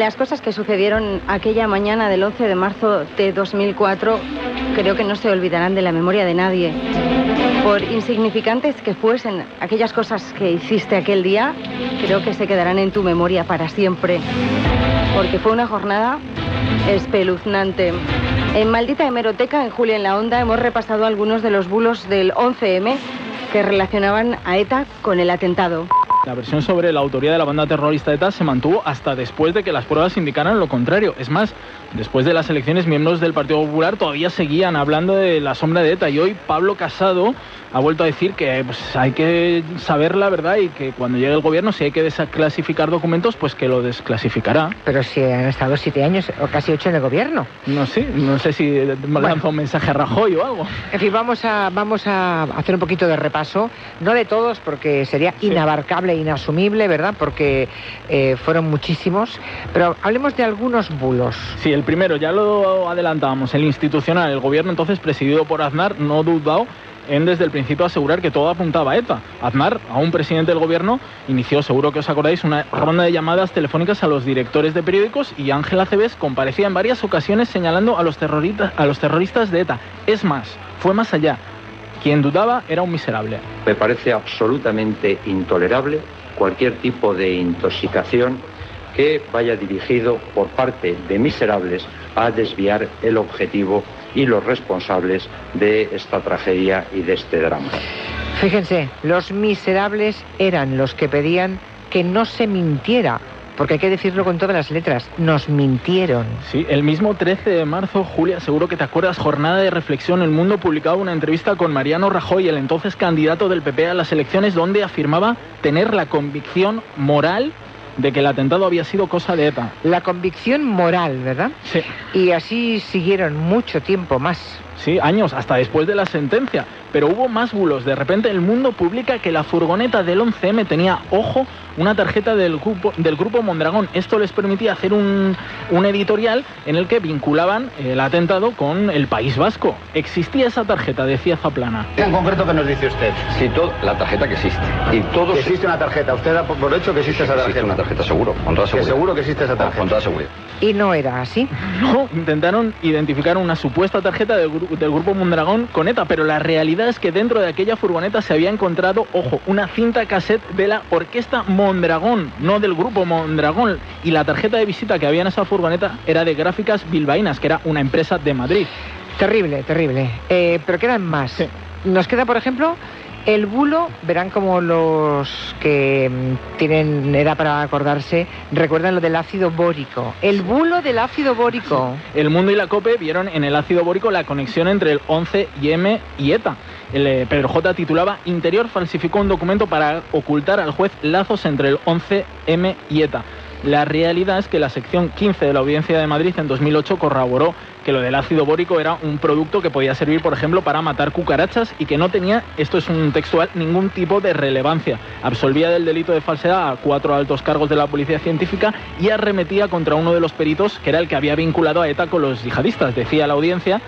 [SPEAKER 24] Las cosas que sucedieron aquella mañana del 11 de marzo de 2004 creo que no se olvidarán de la memoria de nadie. Por insignificantes que fuesen aquellas cosas que hiciste aquel día, creo que se quedarán en tu memoria para siempre. Porque fue una jornada espeluznante. En Maldita Hemeroteca, en Julia en la Onda, hemos repasado algunos de los bulos del 11M que relacionaban a ETA con el atentado.
[SPEAKER 12] La versión sobre la autoría de la banda terrorista ETA se mantuvo hasta después de que las pruebas indicaran lo contrario. Es más, después de las elecciones, miembros del Partido Popular todavía seguían hablando de la sombra de ETA y hoy Pablo Casado ha vuelto a decir que pues, hay que saber la verdad y que cuando llegue el gobierno, si hay que desclasificar documentos, pues que lo desclasificará.
[SPEAKER 37] Pero si han estado siete años o casi ocho en el gobierno.
[SPEAKER 12] No sé, no sé si lanza un mensaje a Rajoy o algo.
[SPEAKER 37] En fin, vamos a, vamos a hacer un poquito de repaso, no de todos porque sería inabarcable inasumible, ¿verdad? Porque eh, fueron muchísimos, pero hablemos de algunos bulos.
[SPEAKER 12] Sí, el primero, ya lo adelantábamos, el institucional, el gobierno entonces presidido por Aznar, no dudado en desde el principio asegurar que todo apuntaba a ETA. Aznar, aún presidente del gobierno, inició, seguro que os acordáis, una ronda de llamadas telefónicas a los directores de periódicos y Ángela Cebes comparecía en varias ocasiones señalando a los, terroristas, a los terroristas de ETA. Es más, fue más allá. Quien dudaba era un miserable.
[SPEAKER 52] Me parece absolutamente intolerable cualquier tipo de intoxicación que vaya dirigido por parte de miserables a desviar el objetivo y los responsables de esta tragedia y de este drama.
[SPEAKER 37] Fíjense, los miserables eran los que pedían que no se mintiera, porque hay que decirlo con todas las letras, nos mintieron.
[SPEAKER 12] Sí, el mismo 13 de marzo, Julia, seguro que te acuerdas, jornada de reflexión, El Mundo publicaba una entrevista con Mariano Rajoy, el entonces candidato del PP a las elecciones, donde afirmaba tener la convicción moral de que el atentado había sido cosa de ETA.
[SPEAKER 37] La convicción moral, ¿verdad?
[SPEAKER 12] Sí.
[SPEAKER 37] Y así siguieron mucho tiempo más.
[SPEAKER 12] Sí, años, hasta después de la sentencia. Pero hubo más bulos. De repente el mundo publica que la furgoneta del 11M tenía, ojo, una tarjeta del grupo, del grupo Mondragón. Esto les permitía hacer un, un editorial en el que vinculaban el atentado con el País Vasco. Existía esa tarjeta, decía Zaplana.
[SPEAKER 53] En concreto, ¿qué nos dice usted?
[SPEAKER 54] Sí, todo, la tarjeta que existe. Y todos...
[SPEAKER 53] Existe una tarjeta. Usted da por hecho que existe esa tarjeta.
[SPEAKER 54] Existe una tarjeta, seguro. Con toda
[SPEAKER 53] Que seguro que existe esa tarjeta.
[SPEAKER 54] Con toda seguridad.
[SPEAKER 37] Y no era así. <laughs>
[SPEAKER 12] No, intentaron identificar una supuesta tarjeta del, gru- del grupo Mondragón con ETA, pero la realidad es que dentro de aquella furgoneta se había encontrado, ojo, una cinta cassette de la orquesta Mondragón, no del grupo Mondragón. Y la tarjeta de visita que había en esa furgoneta era de Gráficas Bilbaínas, que era una empresa de Madrid.
[SPEAKER 37] Terrible, terrible. Eh, pero quedan más. Nos queda, por ejemplo, el bulo. Verán como los que mm, tienen edad para acordarse recuerdan lo del ácido bórico. El bulo del ácido bórico.
[SPEAKER 12] El Mundo y la COPE vieron en el ácido bórico la conexión entre el 11 y M y ETA. El eh, Pedro J titulaba Interior falsificó un documento para ocultar al juez lazos entre el 11M y ETA. La realidad es que la sección 15 de la Audiencia de Madrid en 2008 corroboró que lo del ácido bórico era un producto que podía servir, por ejemplo, para matar cucarachas y que no tenía, esto es un textual, ningún tipo de relevancia. Absolvía del delito de falsedad a cuatro altos cargos de la policía científica y arremetía contra uno de los peritos que era el que había vinculado a ETA con los yihadistas. Decía la audiencia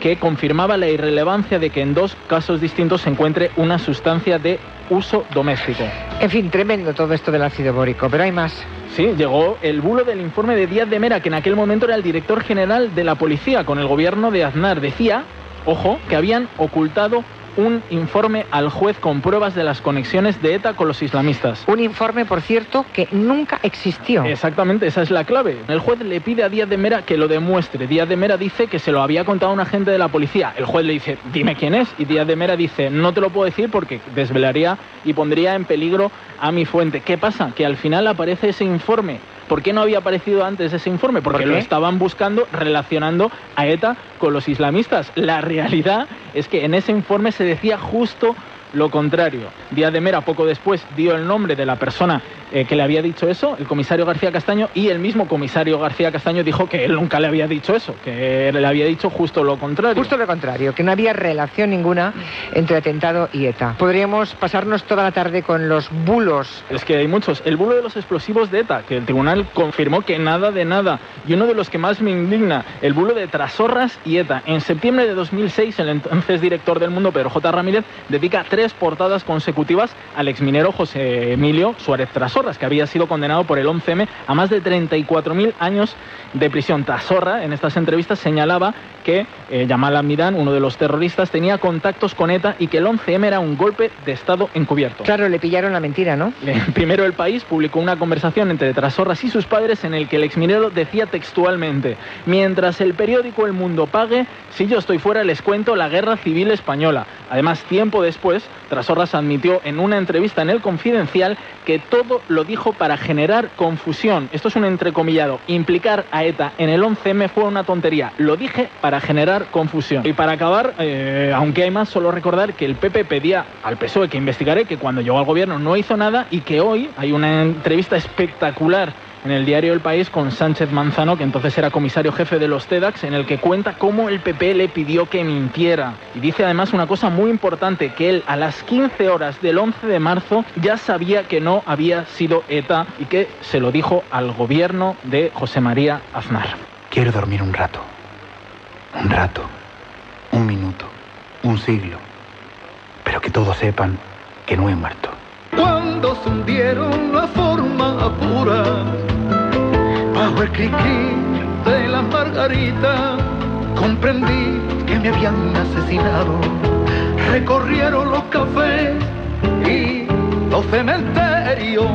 [SPEAKER 12] que confirmaba la irrelevancia de que en dos casos distintos se encuentre una sustancia de uso doméstico.
[SPEAKER 37] En fin, tremendo todo esto del ácido bórico, pero hay más.
[SPEAKER 12] Sí, llegó el bulo del informe de Díaz de Mera, que en aquel momento era el director general de la policía con el gobierno de Aznar. Decía, ojo, que habían ocultado un informe al juez con pruebas de las conexiones de ETA con los islamistas.
[SPEAKER 37] Un informe, por cierto, que nunca existió.
[SPEAKER 12] Exactamente, esa es la clave. El juez le pide a Díaz de Mera que lo demuestre. Díaz de Mera dice que se lo había contado a un agente de la policía. El juez le dice, dime quién es. Y Díaz de Mera dice, no te lo puedo decir porque desvelaría y pondría en peligro a mi fuente. ¿Qué pasa? Que al final aparece ese informe. ¿Por qué no había aparecido antes ese informe? Porque
[SPEAKER 37] ¿Por
[SPEAKER 12] lo estaban buscando relacionando a ETA con los islamistas. La realidad es que en ese informe se decía justo lo contrario. Díaz de Mera poco después dio el nombre de la persona eh, que le había dicho eso, el comisario García Castaño, y el mismo comisario García Castaño dijo que él nunca le había dicho eso, que le había dicho justo lo contrario.
[SPEAKER 37] Justo lo contrario, que no había relación ninguna entre atentado y ETA. Podríamos pasarnos toda la tarde con los bulos.
[SPEAKER 12] Es que hay muchos. El bulo de los explosivos de ETA, que el tribunal confirmó que nada de nada. Y uno de los que más me indigna, el bulo de Trasorras y ETA. En septiembre de 2006, el entonces director del Mundo, Pedro J. Ramírez, dedica tres portadas consecutivas al exminero José Emilio Suárez Trasorras, que había sido condenado por el 11M a más de 34.000 años de prisión. Trasorra, en estas entrevistas, señalaba que eh, Yamal Amidán, uno de los terroristas, tenía contactos con ETA y que el 11M era un golpe de Estado encubierto.
[SPEAKER 37] Claro, le pillaron la mentira, ¿no?
[SPEAKER 12] Eh, Primero el país publicó una conversación entre Trasorras y sus padres en el que el exminero decía textualmente, mientras el periódico El Mundo pague, si yo estoy fuera les cuento la guerra civil española. Además, tiempo después, Trasorras admitió en una entrevista en El Confidencial que todo lo dijo para generar confusión. Esto es un entrecomillado. Implicar a ETA en el 11M fue una tontería. Lo dije para generar confusión. Y para acabar, eh, aunque hay más, solo recordar que el PP pedía al PSOE que investigaré, que cuando llegó al gobierno no hizo nada y que hoy hay una entrevista espectacular en el diario El País con Sánchez Manzano, que entonces era comisario jefe de los TEDx, en el que cuenta cómo el PP le pidió que mintiera. Y dice además una cosa muy importante, que él a las 15 horas del 11 de marzo ya sabía que no había sido ETA y que se lo dijo al gobierno de José María Aznar.
[SPEAKER 55] Quiero dormir un rato. Un rato. Un minuto. Un siglo. Pero que todos sepan que no he muerto.
[SPEAKER 56] Cuando se hundieron la forma pura, bajo el cri-cri de la margarita, comprendí que me habían asesinado. Recorrieron los cafés y los cementerios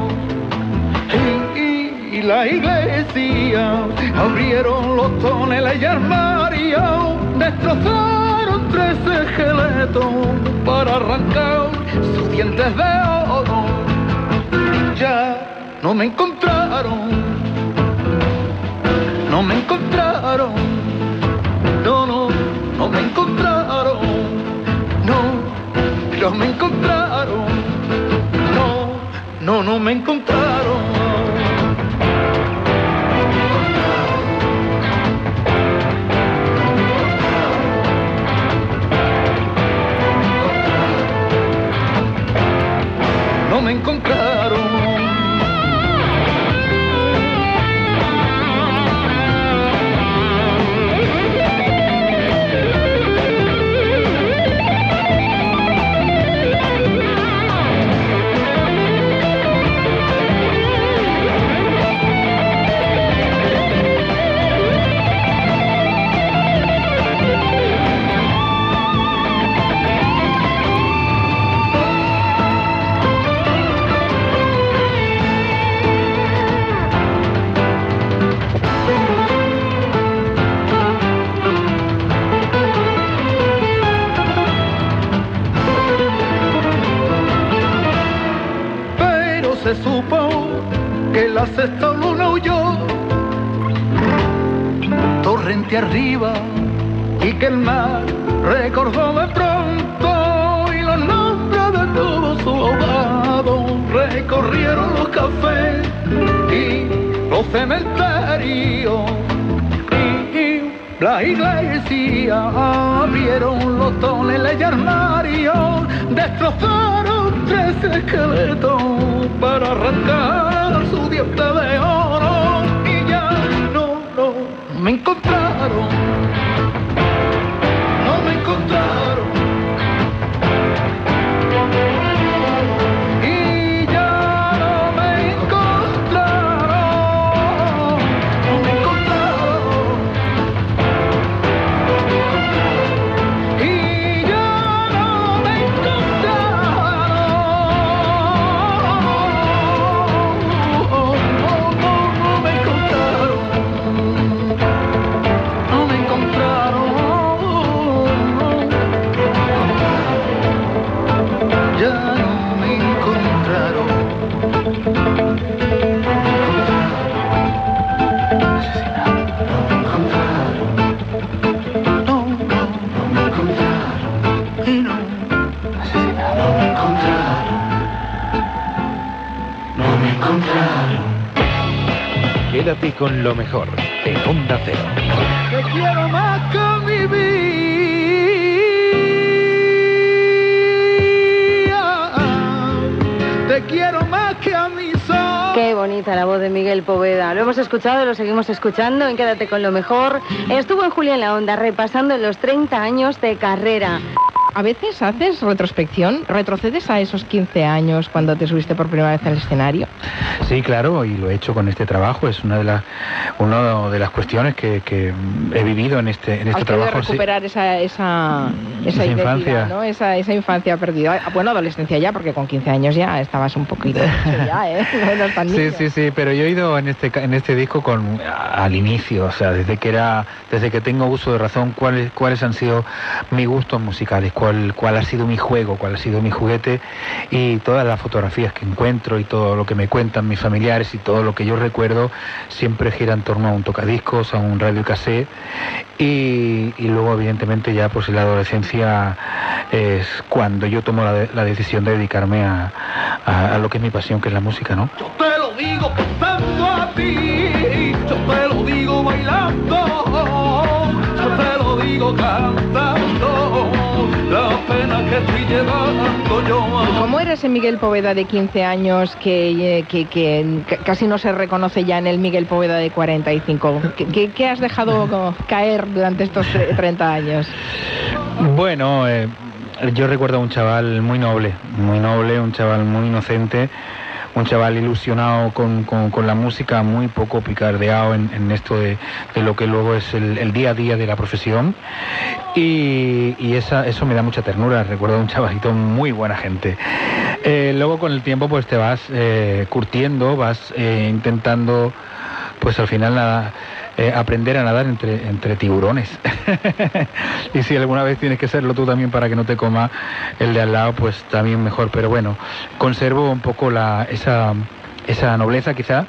[SPEAKER 56] y, y- la iglesia, abrieron los toneles y armarios, destrozaron tres esqueletos para arrancar sus dientes de oro. Ya no me encontraron, no me encontraron, no, no, no me encontraron, no, no me encontraron, no, no, no me encontraron. Me encontraron. Supo que la sexta luna huyó. Torrente arriba y que el mar recordó de pronto y los nombres de todos sus ahogados recorrieron los cafés y los cementerios. Y la iglesia abrieron los toneles y armarios, destrozaron tres esqueletos para arrancar su diente de oro
[SPEAKER 25] Quédate con lo mejor de Onda Cero.
[SPEAKER 56] Te quiero más que mi vida. Te quiero más que a mi sol.
[SPEAKER 24] Qué bonita la voz de Miguel Poveda. Lo hemos escuchado, lo seguimos escuchando en Quédate con lo mejor. Estuvo en Julia en la Onda repasando los 30 años de carrera.
[SPEAKER 17] A veces haces retrospección, retrocedes a esos 15 años cuando te subiste por primera vez al escenario.
[SPEAKER 18] Sí, claro, y lo he hecho con este trabajo. Es una de las, una de las cuestiones que, que he vivido en este, en este
[SPEAKER 17] Has
[SPEAKER 18] trabajo. sí.
[SPEAKER 17] recuperar esa, esa, esa,
[SPEAKER 18] Esa
[SPEAKER 17] identidad,
[SPEAKER 18] infancia.
[SPEAKER 17] ¿no? Esa, esa infancia perdida. Bueno, adolescencia ya, porque con 15 años ya estabas un poquito <laughs> ya, ¿eh? <laughs> No tan
[SPEAKER 18] Sí, sí, sí, pero yo he ido en este en este disco con al inicio, o sea, desde que era desde que tengo uso de razón, cuáles cuáles han sido mis gustos musicales, cuál ha sido mi juego, cuál ha sido mi juguete y todas las fotografías que encuentro y todo lo que me cuentan mis familiares y todo lo que yo recuerdo siempre gira en torno a un tocadiscos, a un radio cassette y, luego evidentemente ya pues en la adolescencia es cuando yo tomo la, de- la decisión de dedicarme a, a- lo que es mi pasión, que es la música, ¿no?
[SPEAKER 56] Te lo digo cantando a ti, yo te lo digo bailando, yo te lo digo cantando, pena que estoy llevando yo.
[SPEAKER 17] ¿Cómo era ese Miguel Poveda de 15 años que, eh, que- que ca- casi no se reconoce ya en el Miguel Poveda de 45? ¿Qué, qué- qué has dejado caer durante estos eh, 30 años?
[SPEAKER 18] Bueno, eh, yo recuerdo a un chaval muy noble, muy noble, un chaval muy inocente, un chaval ilusionado con, con- la música, muy poco picardeado en, en esto de, de lo que luego es el, el día a día de la profesión. Y, y esa, eso me da mucha ternura, recuerdo a un chavalito muy buena gente. Eh, luego con el tiempo pues te vas eh, curtiendo, vas eh, intentando pues al final nada, eh, aprender a nadar entre, entre tiburones. <laughs> y si alguna vez tienes que serlo tú también para que no te coma el de al lado, pues también mejor. Pero bueno, conservo un poco la, esa, esa nobleza quizá.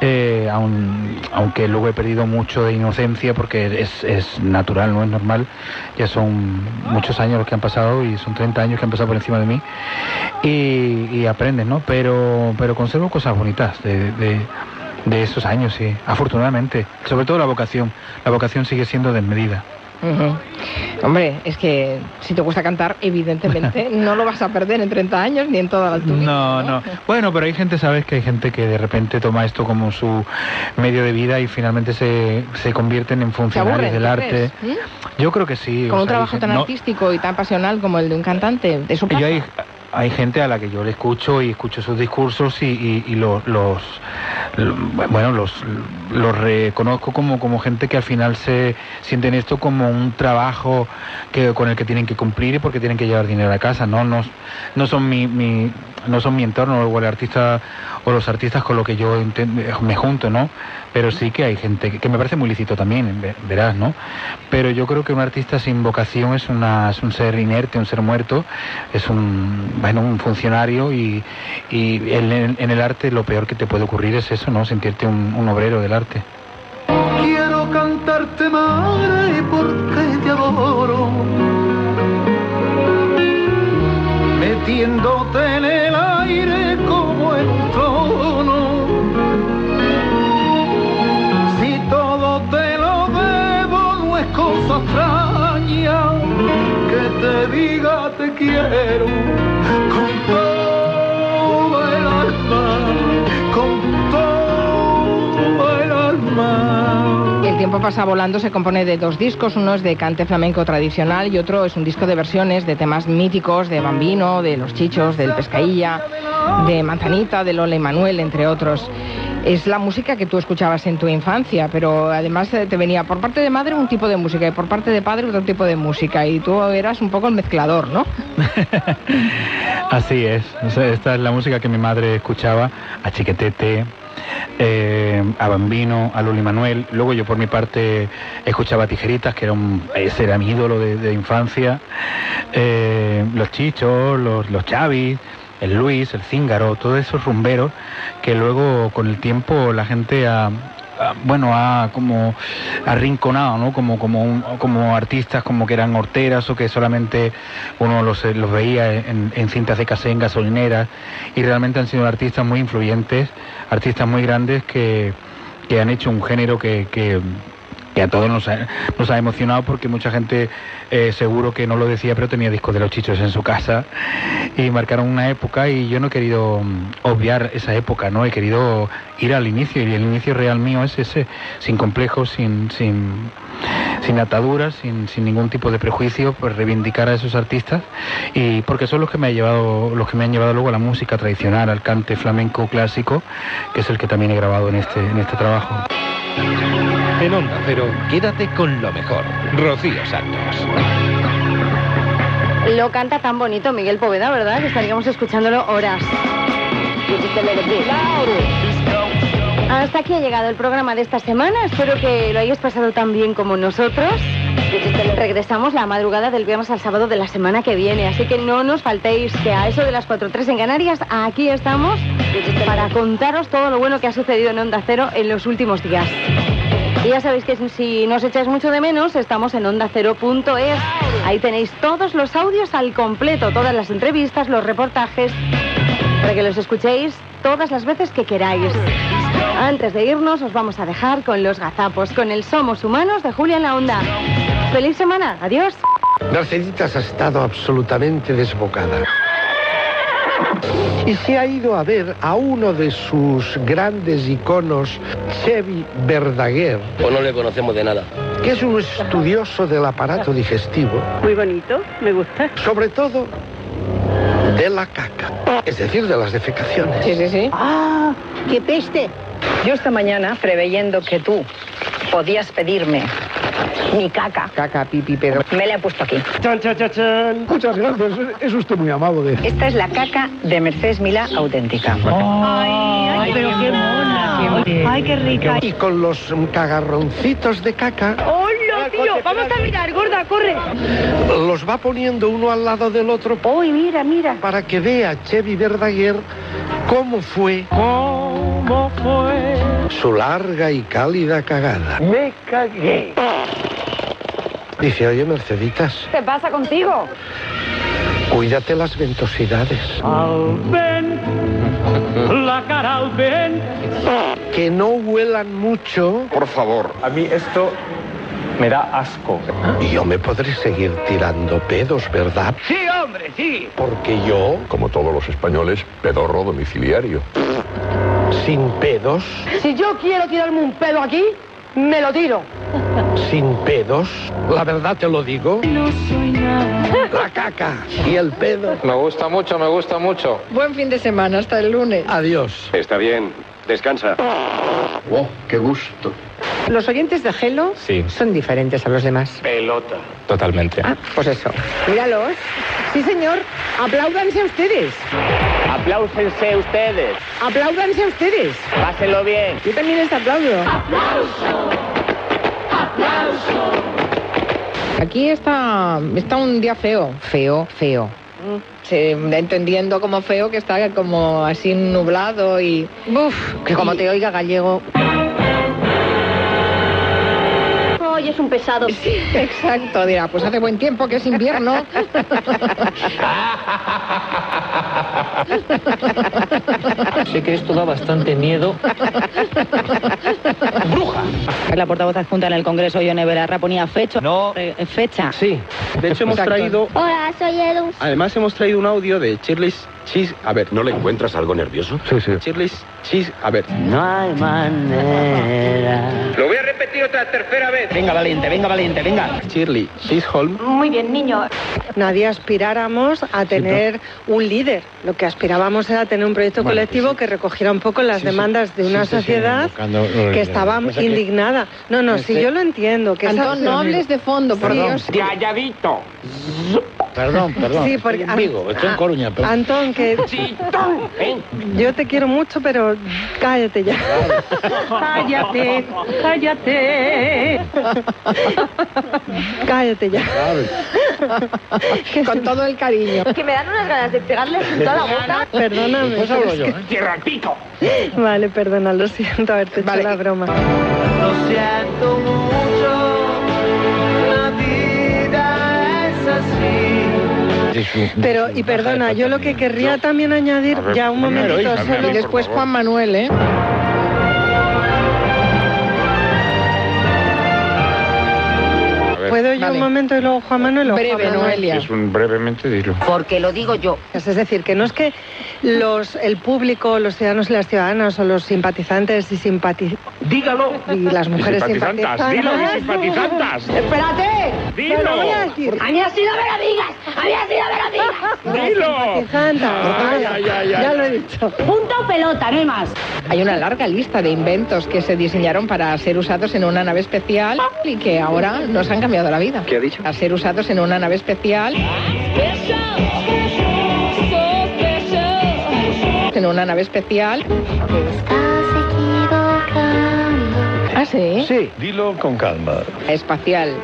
[SPEAKER 18] eh, aun- aunque luego he perdido mucho de inocencia porque es, es natural, no es normal. Ya son muchos años los que han pasado y son 30 años que han pasado por encima de mí y, y aprendes, ¿no? Pero, pero conservo cosas bonitas de- de esos años, sí, afortunadamente. Sobre todo la vocación. La vocación sigue siendo desmedida.
[SPEAKER 17] Ujú. Hombre, es que si te gusta cantar, evidentemente <laughs> no lo vas a perder en 30 años ni en toda la tuya.
[SPEAKER 18] No, no. Bueno, pero hay gente, sabes que hay gente que de repente toma esto como su medio de vida y finalmente se, se convierten en
[SPEAKER 17] ¿Se
[SPEAKER 18] funcionarios del arte.
[SPEAKER 17] ¿Mm?
[SPEAKER 18] Yo creo que sí.
[SPEAKER 17] Con un
[SPEAKER 18] sea,
[SPEAKER 17] trabajo tan
[SPEAKER 18] no,
[SPEAKER 17] artístico y tan pasional como el de un cantante, eso pasa.
[SPEAKER 18] Yo hay, hay gente a la que yo le escucho y escucho sus discursos y, y- y lo- los, lo- bueno los, reconozco como, como gente que al final se sienten esto como un trabajo que, con el que tienen que cumplir y porque tienen que llevar dinero a casa. No, no, no son mi- no son mi entorno o el artista o los artistas con los que yo me junto, ¿no? Pero sí que hay gente que, me parece muy lícito también, ve- verás, ¿no? Pero yo creo que un artista sin vocación es, una, un ser inerte, un ser muerto, es un, bueno, un funcionario y, y en, el arte lo peor que te puede ocurrir es eso, ¿no? Sentirte un, un obrero del arte.
[SPEAKER 56] Quiero cantarte madre porque te adoro. sintiéndote en el aire como en un trono. Si todo te lo debo, no es cosa extraña que te diga te quiero.
[SPEAKER 17] El tiempo pasa volando se compone de dos discos, uno es de cante flamenco tradicional y otro es un disco de versiones de temas míticos de Bambino, de Los Chichos, del Pescailla, de Manzanita, de Lola y Manuel, entre otros. Es la música que tú escuchabas en tu infancia, pero además eh, te venía por parte de madre un tipo de música y por parte de padre otro tipo de música y tú eras un poco el mezclador, ¿no? <laughs>
[SPEAKER 18] Así es. Esta es la música que mi madre escuchaba, a Chiquetete, eh, a Bambino, a Luli Manuel. Luego yo por mi parte escuchaba Tijeritas, que era, un, ese era mi ídolo de, infancia. Eh, los Chichos, los, los Chavis, el Luis, el Cíngaro, todos esos rumberos que luego con el tiempo la gente ha, bueno, ha como arrinconado, ¿no? Como, como, como artistas como que eran horteras o que solamente uno los, veía en, en cintas de casé, en gasolineras, y realmente han sido artistas muy influyentes, artistas muy grandes que, que han hecho un género que, que, que a todos nos ha, nos ha emocionado porque mucha gente eh, seguro que no lo decía, pero tenía discos de los chichos en su casa y marcaron una época y yo no he querido mm, obviar esa época, ¿no? He querido ir al inicio y el inicio real mío es ese, sin complejos, sin, sin, sin ataduras, sin, sin ningún tipo de prejuicio, pues reivindicar a esos artistas y porque son los que me ha llevado, los que me han llevado luego a la música tradicional, al cante flamenco clásico, que es el que también he grabado en este, en este trabajo.
[SPEAKER 25] En Onda Cero, quédate con lo mejor. Rocío Santos.
[SPEAKER 24] Lo canta tan bonito Miguel Poveda, ¿verdad? Que estaríamos escuchándolo horas. Hasta aquí ha llegado el programa de esta semana. Espero que lo hayáis pasado tan bien como nosotros. Regresamos la madrugada del viernes al sábado de la semana que viene, así que no nos faltéis que a eso de las 4.3 en Canarias, aquí estamos para contaros todo lo bueno que ha sucedido en Onda Cero en los últimos días. Y ya sabéis que si nos echáis mucho de menos, estamos en ondacero.es. Ahí tenéis todos los audios al completo, todas las entrevistas, los reportajes, para que los escuchéis todas las veces que queráis. Antes de irnos, os vamos a dejar con los gazapos, con el Somos Humanos de Julia en la Onda. ¡Feliz semana! ¡Adiós!
[SPEAKER 57] Merceditas ha estado absolutamente desbocada. Y se ha ido a ver a uno de sus grandes iconos, Chevy Verdaguer,
[SPEAKER 58] O no le conocemos de nada.
[SPEAKER 57] que es un estudioso del aparato digestivo,
[SPEAKER 8] Muy bonito, me gusta.
[SPEAKER 57] sobre todo de la caca, es decir, de las defecaciones.
[SPEAKER 8] Sí, sí, sí. ¡Ah! ¡Qué peste! Yo esta mañana, preveyendo que tú podías pedirme mi caca.
[SPEAKER 17] Caca, pipi, pedo.
[SPEAKER 8] Me la he puesto aquí.
[SPEAKER 57] Chan, chan, chan, chan. Muchas gracias, es usted muy amable.
[SPEAKER 8] Esta es la caca de Mercedes Milá auténtica.
[SPEAKER 57] Ay,
[SPEAKER 8] pero qué mona.
[SPEAKER 57] Ay, qué rica. Y con los cagarroncitos de caca,
[SPEAKER 8] ¡Hola, tío! ¡Vamos a mirar, gorda, corre!
[SPEAKER 57] los va poniendo uno al lado del otro.
[SPEAKER 8] ¡Uy, mira, mira!
[SPEAKER 57] Para que vea Chevy Verdaguer cómo fue.
[SPEAKER 8] ¿Cómo fue?
[SPEAKER 57] Su larga y cálida cagada.
[SPEAKER 8] Me cagué.
[SPEAKER 57] Dice, oye, Merceditas,
[SPEAKER 8] ¿Qué pasa contigo?
[SPEAKER 57] cuídate las ventosidades.
[SPEAKER 8] Al ven, la cara al ven.
[SPEAKER 57] Que no huelan mucho.
[SPEAKER 58] Por favor.
[SPEAKER 57] A mí esto me da asco. Y yo me podré seguir tirando pedos, ¿verdad?
[SPEAKER 8] Sí, hombre, sí.
[SPEAKER 57] Porque yo,
[SPEAKER 59] Como todos los españoles, pedorro domiciliario.
[SPEAKER 57] sin pedos,
[SPEAKER 8] Si yo quiero tirarme un pedo aquí, me lo tiro.
[SPEAKER 57] sin pedos, la verdad te lo digo,
[SPEAKER 8] No soy nada.
[SPEAKER 57] la caca y el pedo.
[SPEAKER 58] Me gusta mucho, me gusta mucho.
[SPEAKER 17] Buen fin de semana, hasta el lunes.
[SPEAKER 57] Adiós.
[SPEAKER 59] Está bien. Descansa.
[SPEAKER 57] Oh, qué gusto.
[SPEAKER 17] Los oyentes de Gelo
[SPEAKER 18] Sí.
[SPEAKER 17] son diferentes a los demás.
[SPEAKER 59] Pelota.
[SPEAKER 18] Totalmente.
[SPEAKER 17] Ah, pues eso. Míralos. Sí, señor. Apláudanse ustedes.
[SPEAKER 58] Apláusense ustedes.
[SPEAKER 17] Apláudanse ustedes.
[SPEAKER 58] Pásenlo bien.
[SPEAKER 17] Yo también les aplaudo. Aquí está, está un día feo. Feo, feo. Sí, entendiendo como feo que está como así nublado y... Uf, que como te oiga gallego...
[SPEAKER 8] Hoy es un pesado.
[SPEAKER 17] Sí, exacto, dirá, pues hace buen tiempo que es invierno.
[SPEAKER 60] Sé que esto da bastante miedo.
[SPEAKER 52] bruja.
[SPEAKER 41] La portavoz adjunta en el Congreso, Ione Belarra, ponía fecha.
[SPEAKER 52] No.
[SPEAKER 41] Eh, fecha.
[SPEAKER 52] Sí. De hecho, hemos
[SPEAKER 41] Exacto.
[SPEAKER 52] traído.
[SPEAKER 41] Hola, soy Edu.
[SPEAKER 52] Además, hemos traído un audio de Shirley's Cheese. A ver.
[SPEAKER 21] ¿No le encuentras algo nervioso?
[SPEAKER 23] Sí, sí.
[SPEAKER 52] Shirley's Cheese. A ver.
[SPEAKER 59] No hay manera.
[SPEAKER 52] Lo voy a repetir otra tercera vez. Venga, valiente, venga, valiente, venga. Shirley Chisholm.
[SPEAKER 41] Muy bien, niño.
[SPEAKER 61] Nadie aspiráramos a tener un líder. Lo que aspirábamos era tener un proyecto
[SPEAKER 57] Bueno,
[SPEAKER 61] colectivo que recogiera un poco las
[SPEAKER 57] Sí, sí.
[SPEAKER 61] demandas de una
[SPEAKER 57] Sí, sí, sí,
[SPEAKER 61] sociedad que estaba
[SPEAKER 57] que-
[SPEAKER 61] indignada. No, no, si
[SPEAKER 57] Este-
[SPEAKER 61] yo lo entiendo. Que esa-
[SPEAKER 17] Antón, no hables de fondo, por
[SPEAKER 57] Perdón.
[SPEAKER 17] Dios.
[SPEAKER 52] Calladito.
[SPEAKER 57] Perdón, perdón.
[SPEAKER 61] Sí, porque-
[SPEAKER 57] Estoy en Vigo, estoy en
[SPEAKER 61] Ah,
[SPEAKER 57] Coruña. pero-
[SPEAKER 61] Antón, que <laughs> yo te quiero mucho, pero cállate ya.
[SPEAKER 41] Cállate, cállate.
[SPEAKER 61] cállate ya.
[SPEAKER 17] Con todo el cariño.
[SPEAKER 41] Que me dan unas ganas de pegarle en toda la boca.
[SPEAKER 61] Perdóname. Pero
[SPEAKER 57] hablo
[SPEAKER 61] es
[SPEAKER 57] yo,
[SPEAKER 61] que-
[SPEAKER 57] ¿eh?
[SPEAKER 52] Tierra al pico.
[SPEAKER 61] Vale, perdona, lo siento haberte hecho la broma.
[SPEAKER 59] Lo siento mucho. La vida es así.
[SPEAKER 61] Pero, y perdona, yo lo que querría también añadir,
[SPEAKER 23] ver,
[SPEAKER 61] ya un momentito solo.
[SPEAKER 17] Y después Juan Manuel, ¿eh?
[SPEAKER 61] ¿Puedo yo
[SPEAKER 17] Vale.
[SPEAKER 61] un momento y luego Juan Manuel? Juan
[SPEAKER 17] Breve,
[SPEAKER 61] Manuel?
[SPEAKER 17] Noelia.
[SPEAKER 23] Es un brevemente dilo.
[SPEAKER 41] Porque lo digo yo.
[SPEAKER 61] Es decir, que no es que los, el público, los ciudadanos y las ciudadanas o los simpatizantes y simpati
[SPEAKER 52] Dígalo.
[SPEAKER 61] y las mujeres
[SPEAKER 23] simpatizantas, dilo, y
[SPEAKER 61] simpatizantes.
[SPEAKER 23] simpatizantas.
[SPEAKER 61] ¡Espérate!
[SPEAKER 23] Dilo.
[SPEAKER 61] Voy a decir.
[SPEAKER 41] A mí así no me lo digas. A mí así no me lo digas.
[SPEAKER 23] Dilo.
[SPEAKER 61] Simpatizantas.
[SPEAKER 23] Ay, ay, ay, ay.
[SPEAKER 61] Ya lo he dicho.
[SPEAKER 41] Punto o pelota, no hay más.
[SPEAKER 17] Hay una larga lista de inventos que se diseñaron para ser usados en una nave especial y que ahora nos han cambiado la vida.
[SPEAKER 52] ¿Qué ha dicho?
[SPEAKER 17] A ser usados en una nave especial. En una nave especial. ¿Ah, sí?
[SPEAKER 57] Sí, dilo con calma.
[SPEAKER 17] Espacial.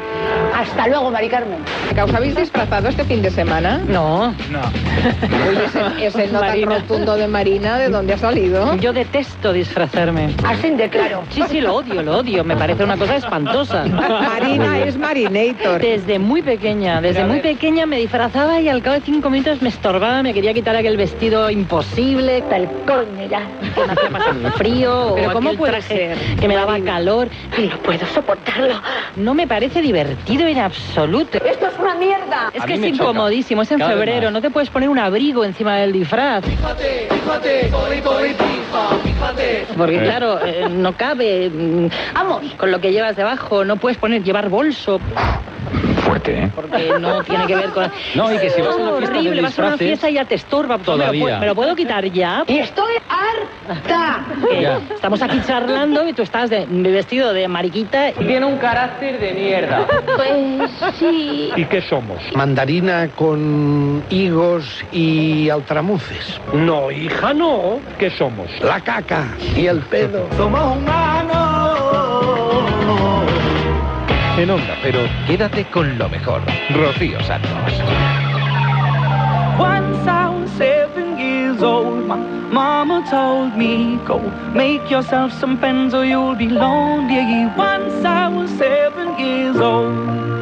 [SPEAKER 41] Hasta luego, Mari Carmen.
[SPEAKER 17] ¿Os habéis disfrazado este fin de semana?
[SPEAKER 41] No.
[SPEAKER 20] No.
[SPEAKER 17] Oye, ese, ese no tan
[SPEAKER 41] Marina.
[SPEAKER 17] rotundo de Marina, ¿de dónde ha salido?
[SPEAKER 41] Yo detesto disfrazarme. Así de claro. Sí, sí, lo odio, lo odio. Me parece una cosa espantosa.
[SPEAKER 62] Marina es Marinator.
[SPEAKER 41] Desde muy pequeña, desde muy pequeña me disfrazaba y al cabo de cinco minutos me estorbaba, me quería quitar aquel vestido imposible, tal coño ya, que me hacía pasar frío
[SPEAKER 17] Pero
[SPEAKER 41] o
[SPEAKER 17] ¿cómo puede
[SPEAKER 41] traje
[SPEAKER 17] ser,
[SPEAKER 41] que me daba calor y no puedo soportarlo. No me parece divertido en absoluto. Esto es una mierda. Es
[SPEAKER 20] A
[SPEAKER 41] que es
[SPEAKER 20] choca.
[SPEAKER 41] incomodísimo, es en
[SPEAKER 20] Cada
[SPEAKER 41] febrero, no te puedes poner un abrigo encima del disfraz.
[SPEAKER 59] Fíjate, fíjate, fíjate.
[SPEAKER 41] Porque
[SPEAKER 20] Eh.
[SPEAKER 41] claro, eh, no cabe. mm, Vamos, con lo que llevas debajo, no puedes poner llevar bolso,
[SPEAKER 23] Fuerte, ¿eh?
[SPEAKER 41] porque no tiene que ver con. <laughs>
[SPEAKER 20] No, y que si vas a una
[SPEAKER 41] Oh,
[SPEAKER 20] fiesta de
[SPEAKER 41] horrible, vas a una fiesta y ya te estorba. ¿Me lo,
[SPEAKER 20] todavía.
[SPEAKER 41] puedo- ¿Me lo puedo quitar ya? Y estoy harta.
[SPEAKER 20] Ya.
[SPEAKER 41] Estamos aquí charlando y tú estás de, vestido de mariquita.
[SPEAKER 52] Tiene un carácter de mierda.
[SPEAKER 41] Pues sí.
[SPEAKER 57] ¿Y qué somos? Mandarina con higos y altramuces.
[SPEAKER 52] No, hija, no.
[SPEAKER 57] ¿Qué somos? La caca y el pedo.
[SPEAKER 59] Somos humanos.
[SPEAKER 25] En onda, pero quédate con lo mejor. Rocío Santos.
[SPEAKER 8] Once I was seven years old, my mama told me, Go make yourself some friends or you'll be lonely. Once I was seven years old.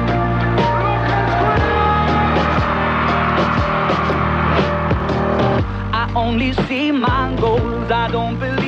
[SPEAKER 8] only see my goals. I don't believe.